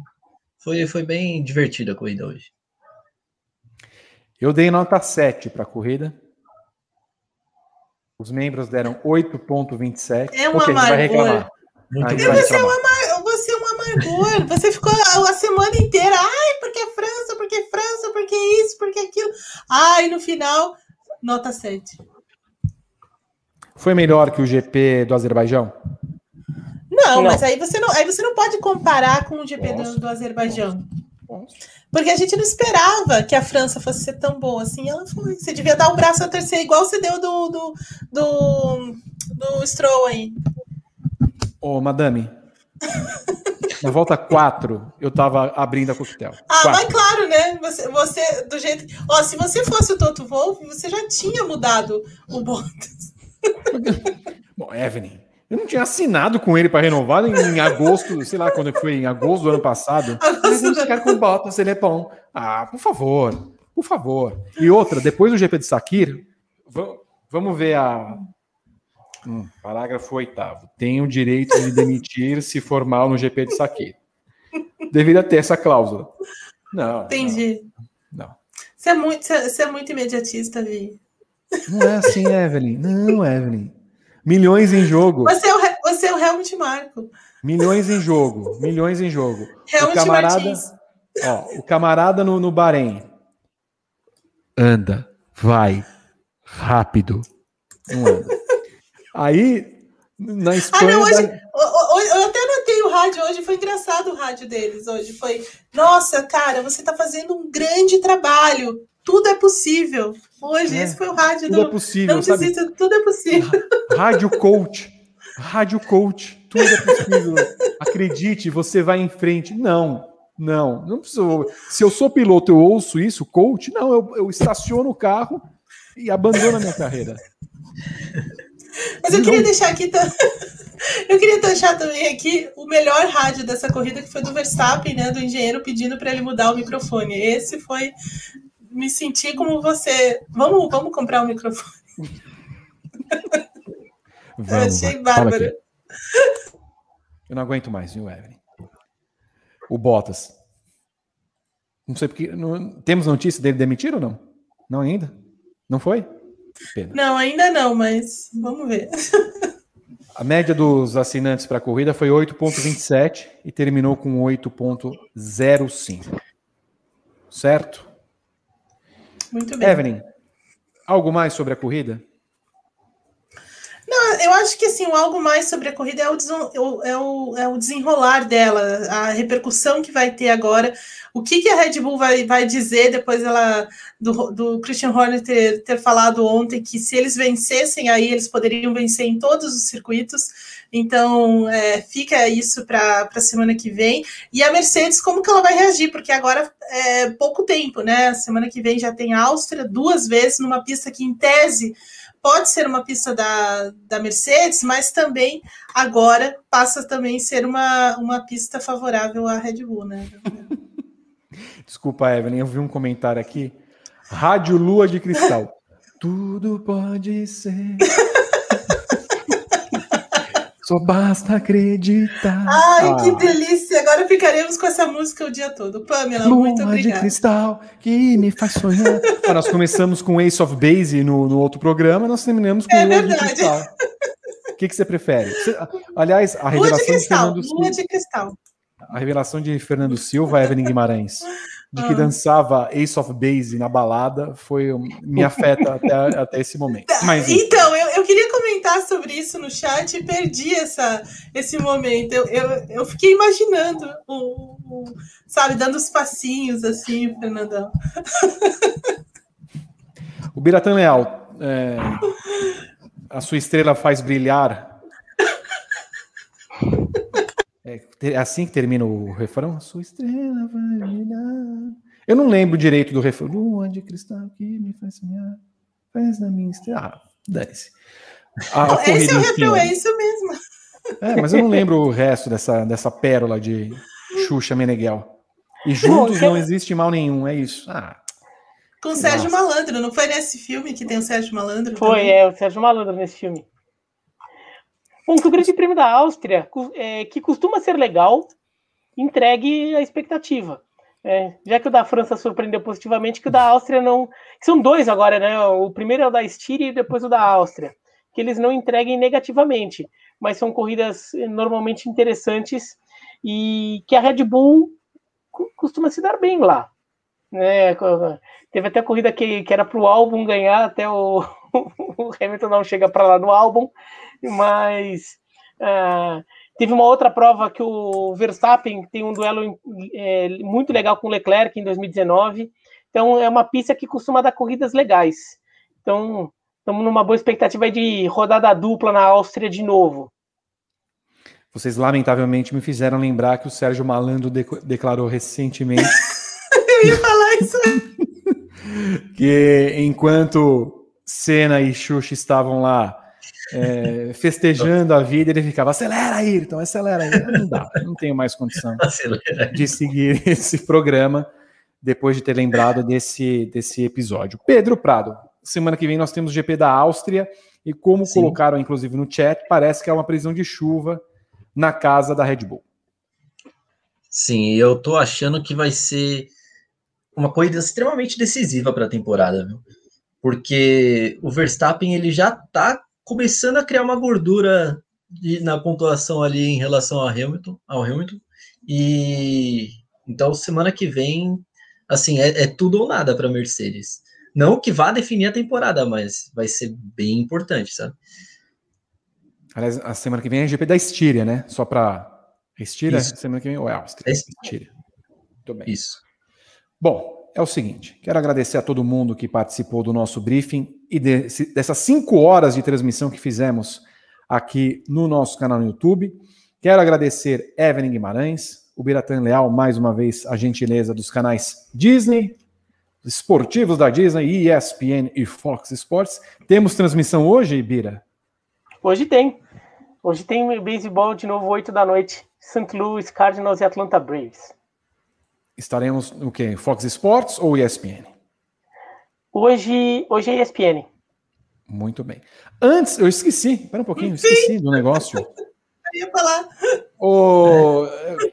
Foi, foi bem divertida a corrida hoje. Eu dei nota 7 para a corrida. Os membros deram 8,27. É um amargor. Muito você, é um amar... você é um amargor. Você ficou a, a, semana inteira. Ai, porque França, porque França, porque isso, porque aquilo. Ai, no final, nota 7. Foi melhor que o GP do Azerbaijão? Não, não, mas aí você não, aí você não pode comparar com o GP do, do Azerbaijão. Porque a gente não esperava que a França fosse ser tão boa assim. Ela foi. Você devia dar o um braço a terceiro, igual você deu do, do, do, do Stroll aí. Ô, madame. Na volta 4, eu tava abrindo a coquetel. Ah, quatro. mas claro, né? Você, você, do jeito. Ó, se você fosse o Toto Wolff, você já tinha mudado o Bottas. Bom, Evelyn, eu não tinha assinado com ele para renovar em, em, agosto, sei lá quando foi, em agosto do ano passado. Mas gente quer com o Bottas, ele é bom. Ah, por favor, por favor. E outra, depois do GP de Sakir, vamos ver a. Hum, parágrafo oitavo. Tem o direito de demitir se for mal no GP de Sakir. Deveria ter essa cláusula. Não. Entendi. Não. Você é muito, você é muito imediatista, Vi. Não é assim, Evelyn. Não, Evelyn. Milhões em jogo. Você é o, você é o Helmut Marco. Milhões em jogo. Milhões em jogo. Helmut o camarada, Martins. ó, o camarada no, no Bahrein. Anda, vai, rápido. Não anda. Aí, na Espanha. Ah, não, hoje, da... eu até anotei o rádio hoje, foi engraçado o rádio deles hoje. Foi, nossa, cara, você está fazendo um grande trabalho. Tudo é possível. Hoje, é, esse foi o rádio tudo do. é possível, não sabe? Tudo é possível. Rádio coach. Rádio coach. Tudo é possível. Acredite, você vai em frente. Não, não. Não preciso. Se eu sou piloto, eu ouço isso, coach? Não, eu, eu estaciono o carro e abandono a minha carreira. Mas eu queria deixar aqui. Eu queria deixar também aqui o melhor rádio dessa corrida, que foi do Verstappen, né? Do engenheiro pedindo para ele mudar o microfone. Esse foi me senti como você. Vamos, vamos comprar um microfone. Vamos, eu achei bárbaro. Eu não aguento mais, viu, Evelyn? O Bottas. Não sei porque. Não, temos notícia dele demitir ou não? Não ainda? Não foi? Pena. Não, ainda não, mas vamos ver. A média dos assinantes para a corrida foi 8,27 e terminou com 8,05. Certo? Muito bem. Evelyn, algo mais sobre a corrida? Não, eu acho que assim, algo mais sobre a corrida é o, é, o, é o desenrolar dela, a repercussão que vai ter agora. O que, que a Red Bull vai, vai dizer depois ela, do, do Christian Horner ter, ter falado ontem que se eles vencessem aí, eles poderiam vencer em todos os circuitos. Então, é, fica isso para a semana que vem. E a Mercedes, como que ela vai reagir? Porque agora é pouco tempo, né? Semana que vem já tem Áustria duas vezes numa pista que, em tese, pode ser uma pista da, da Mercedes, mas também agora passa também a ser uma, uma pista favorável à Red Bull, né? Desculpa, Evelyn, eu vi um comentário aqui. Rádio Lua de Cristal. Tudo pode ser. Só basta acreditar. Ai, ah. que delícia! Agora ficaremos com essa música o dia todo. Pamela, Lua muito obrigada. de cristal que me faz sonhar. ah, nós começamos com Ace of Base no, no outro programa, nós terminamos com é Lua verdade. de Cristal. O que, que você prefere? Você, aliás, a revelação Lua de, cristal, de Fernando Lua de Cristal. A revelação de Fernando Silva, Evelyn Guimarães de que ah. dançava Ace of Base na balada foi me afeta até, até esse momento. Mas, então, eu, eu queria comentar sobre isso no chat e perdi essa, esse momento. Eu, eu, eu fiquei imaginando o, o sabe, dando os passinhos assim, Fernandão. O Biratan Leal, é, a sua estrela faz brilhar. É, assim que termina o refrão? A sua estrela vai brilhar. Eu não lembro direito do refrão. Lua de cristal que me faz sonhar. Faz na minha estrela. Ah, dane-se. Esse é o refrão, é isso mesmo. É, mas eu não lembro o resto dessa, dessa pérola de Xuxa Meneghel. E juntos não existe mal nenhum, é isso. Ah, com o Sérgio Malandro, não foi nesse filme que tem o Sérgio Malandro? Foi, também? é, o Sérgio Malandro nesse filme. Bom, que o Grande Prêmio da Áustria, é, que costuma ser legal, entregue a expectativa. É, já que o da França surpreendeu positivamente, que o da Áustria não. são dois agora, né? O primeiro é o da Estíria e depois o da Áustria. Que eles não entreguem negativamente, mas são corridas eh, normalmente interessantes e que a Red Bull costuma se dar bem lá. Né? Teve até corrida que, que era para o álbum ganhar, até o, o Hamilton não chega para lá no álbum, mas uh, teve uma outra prova que o Verstappen tem um duelo é, muito legal com o Leclerc em 2019. Então é uma pista que costuma dar corridas legais. Então estamos numa boa expectativa de rodada dupla na Áustria de novo. Vocês lamentavelmente me fizeram lembrar que o Sérgio Malandro de declarou recentemente. Eu ia falar isso. que enquanto Senna e Xuxa estavam lá é, festejando a vida, ele ficava, acelera aí, então acelera aí. Não dá, não tenho mais condição de seguir esse programa depois de ter lembrado desse, desse episódio. Pedro Prado, semana que vem nós temos o GP da Áustria, e como Sim. colocaram inclusive no chat, parece que é uma previsão de chuva na casa da Red Bull. Sim, eu tô achando que vai ser uma corrida extremamente decisiva para a temporada, viu? Porque o Verstappen ele já tá começando a criar uma gordura de, na pontuação ali em relação ao Hamilton, ao Hamilton. E então semana que vem, assim, é, é tudo ou nada para Mercedes. Não que vá definir a temporada, mas vai ser bem importante, sabe? Aliás, a semana que vem é GP da Estíria, né? Só para Estíria, Isso. semana que vem ou é Áustria? É Estíria. Muito bem. Isso. Bom, é o seguinte: quero agradecer a todo mundo que participou do nosso briefing e desse, dessas cinco horas de transmissão que fizemos aqui no nosso canal no YouTube. Quero agradecer Evelyn Guimarães, o Biratan Leal, mais uma vez, a gentileza dos canais Disney, esportivos da Disney, ESPN e Fox Sports. Temos transmissão hoje, Bira? Hoje tem. Hoje tem beisebol de novo, 8 da noite. St. Louis Cardinals e Atlanta Braves. Estaremos no quê? Fox Sports ou ESPN? Hoje, hoje é ESPN. Muito bem. Antes, eu esqueci, espera um pouquinho, esqueci do negócio. Eu ia falar. O...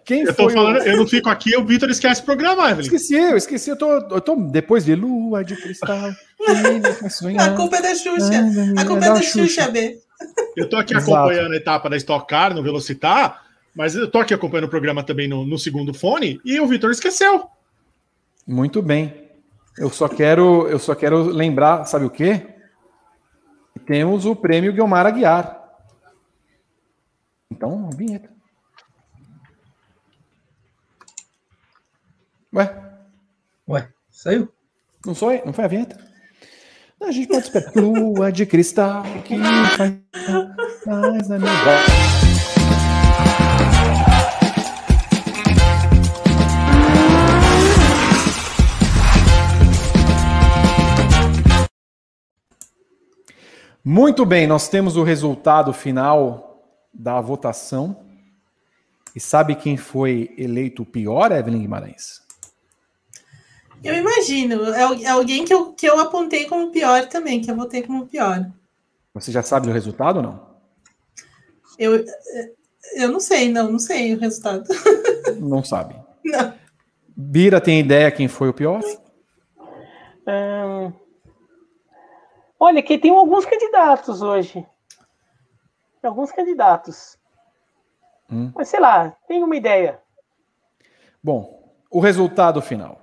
Quem eu, tô falando, o... eu não fico aqui, o Vitor esquece o programa, Evelyn. Esqueci, eu esqueci, eu tô, eu tô depois de Lua de Cristal. a culpa é da Xuxa. a culpa é da Xuxa, Xuxa B. Eu tô aqui Exato. acompanhando a etapa da Stock Car no Velocitar mas eu tô aqui acompanhando o programa também no, no segundo fone e o Vitor esqueceu. Muito bem. Eu só quero, eu só quero lembrar, sabe o quê? Temos o prêmio Guilmar Aguiar. Então, vinheta. Ué? Ué, saiu? Não foi? Não foi a vinheta? A gente pode esperar. Lua de cristal que faz mais a minha Muito bem, nós temos o resultado final da votação. E sabe quem foi eleito o pior, Evelyn Guimarães? Eu imagino. É, é alguém que eu, que eu apontei como pior também, que eu votei como pior. Você já sabe do resultado ou não? Eu, eu não sei, não, não sei o resultado. Não sabe. Não. Bira tem ideia quem foi o pior? Hum, olha, que tem alguns candidatos hoje. Tem alguns candidatos. Hum. Mas sei lá, tem uma ideia. Bom, o resultado final.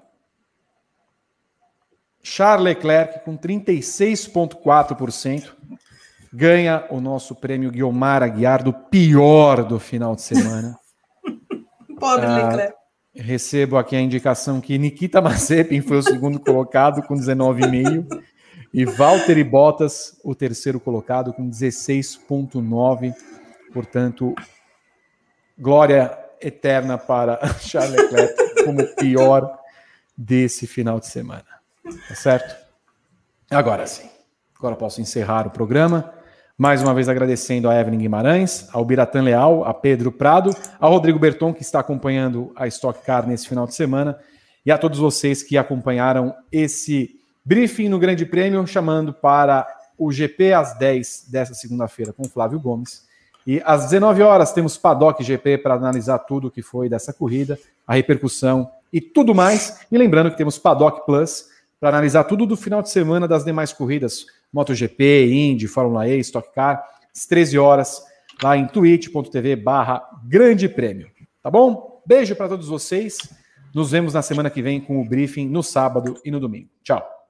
Charles Leclerc, com 36,4%, ganha o nosso prêmio Guilmar Aguiar do pior do final de semana. Pobre Ah, Leclerc. Recebo aqui a indicação que Nikita Mazepin foi o segundo colocado com 19,5 e Valtteri Bottas o terceiro colocado com 16,9. Portanto, glória eterna para Charles Leclerc como pior desse final de semana. Tá certo? Agora sim. Agora posso encerrar o programa. Mais uma vez agradecendo a Evelyn Guimarães, ao Biratan Leal, a Pedro Prado, ao Rodrigo Berton, que está acompanhando a Stock Car nesse final de semana, e a todos vocês que acompanharam esse briefing no Grande Prêmio, chamando para o GP às 10 dessa segunda-feira com Flávio Gomes. E às 19 horas temos Paddock GP para analisar tudo o que foi dessa corrida, a repercussão e tudo mais. E lembrando que temos Paddock Plus para analisar tudo do final de semana das demais corridas, MotoGP, Indy, Fórmula E, Stock Car, às 13 horas, lá em twitch.tv barra Grande Prêmio. Tá bom? Beijo para todos vocês. Nos vemos na semana que vem com o briefing no sábado e no domingo. Tchau.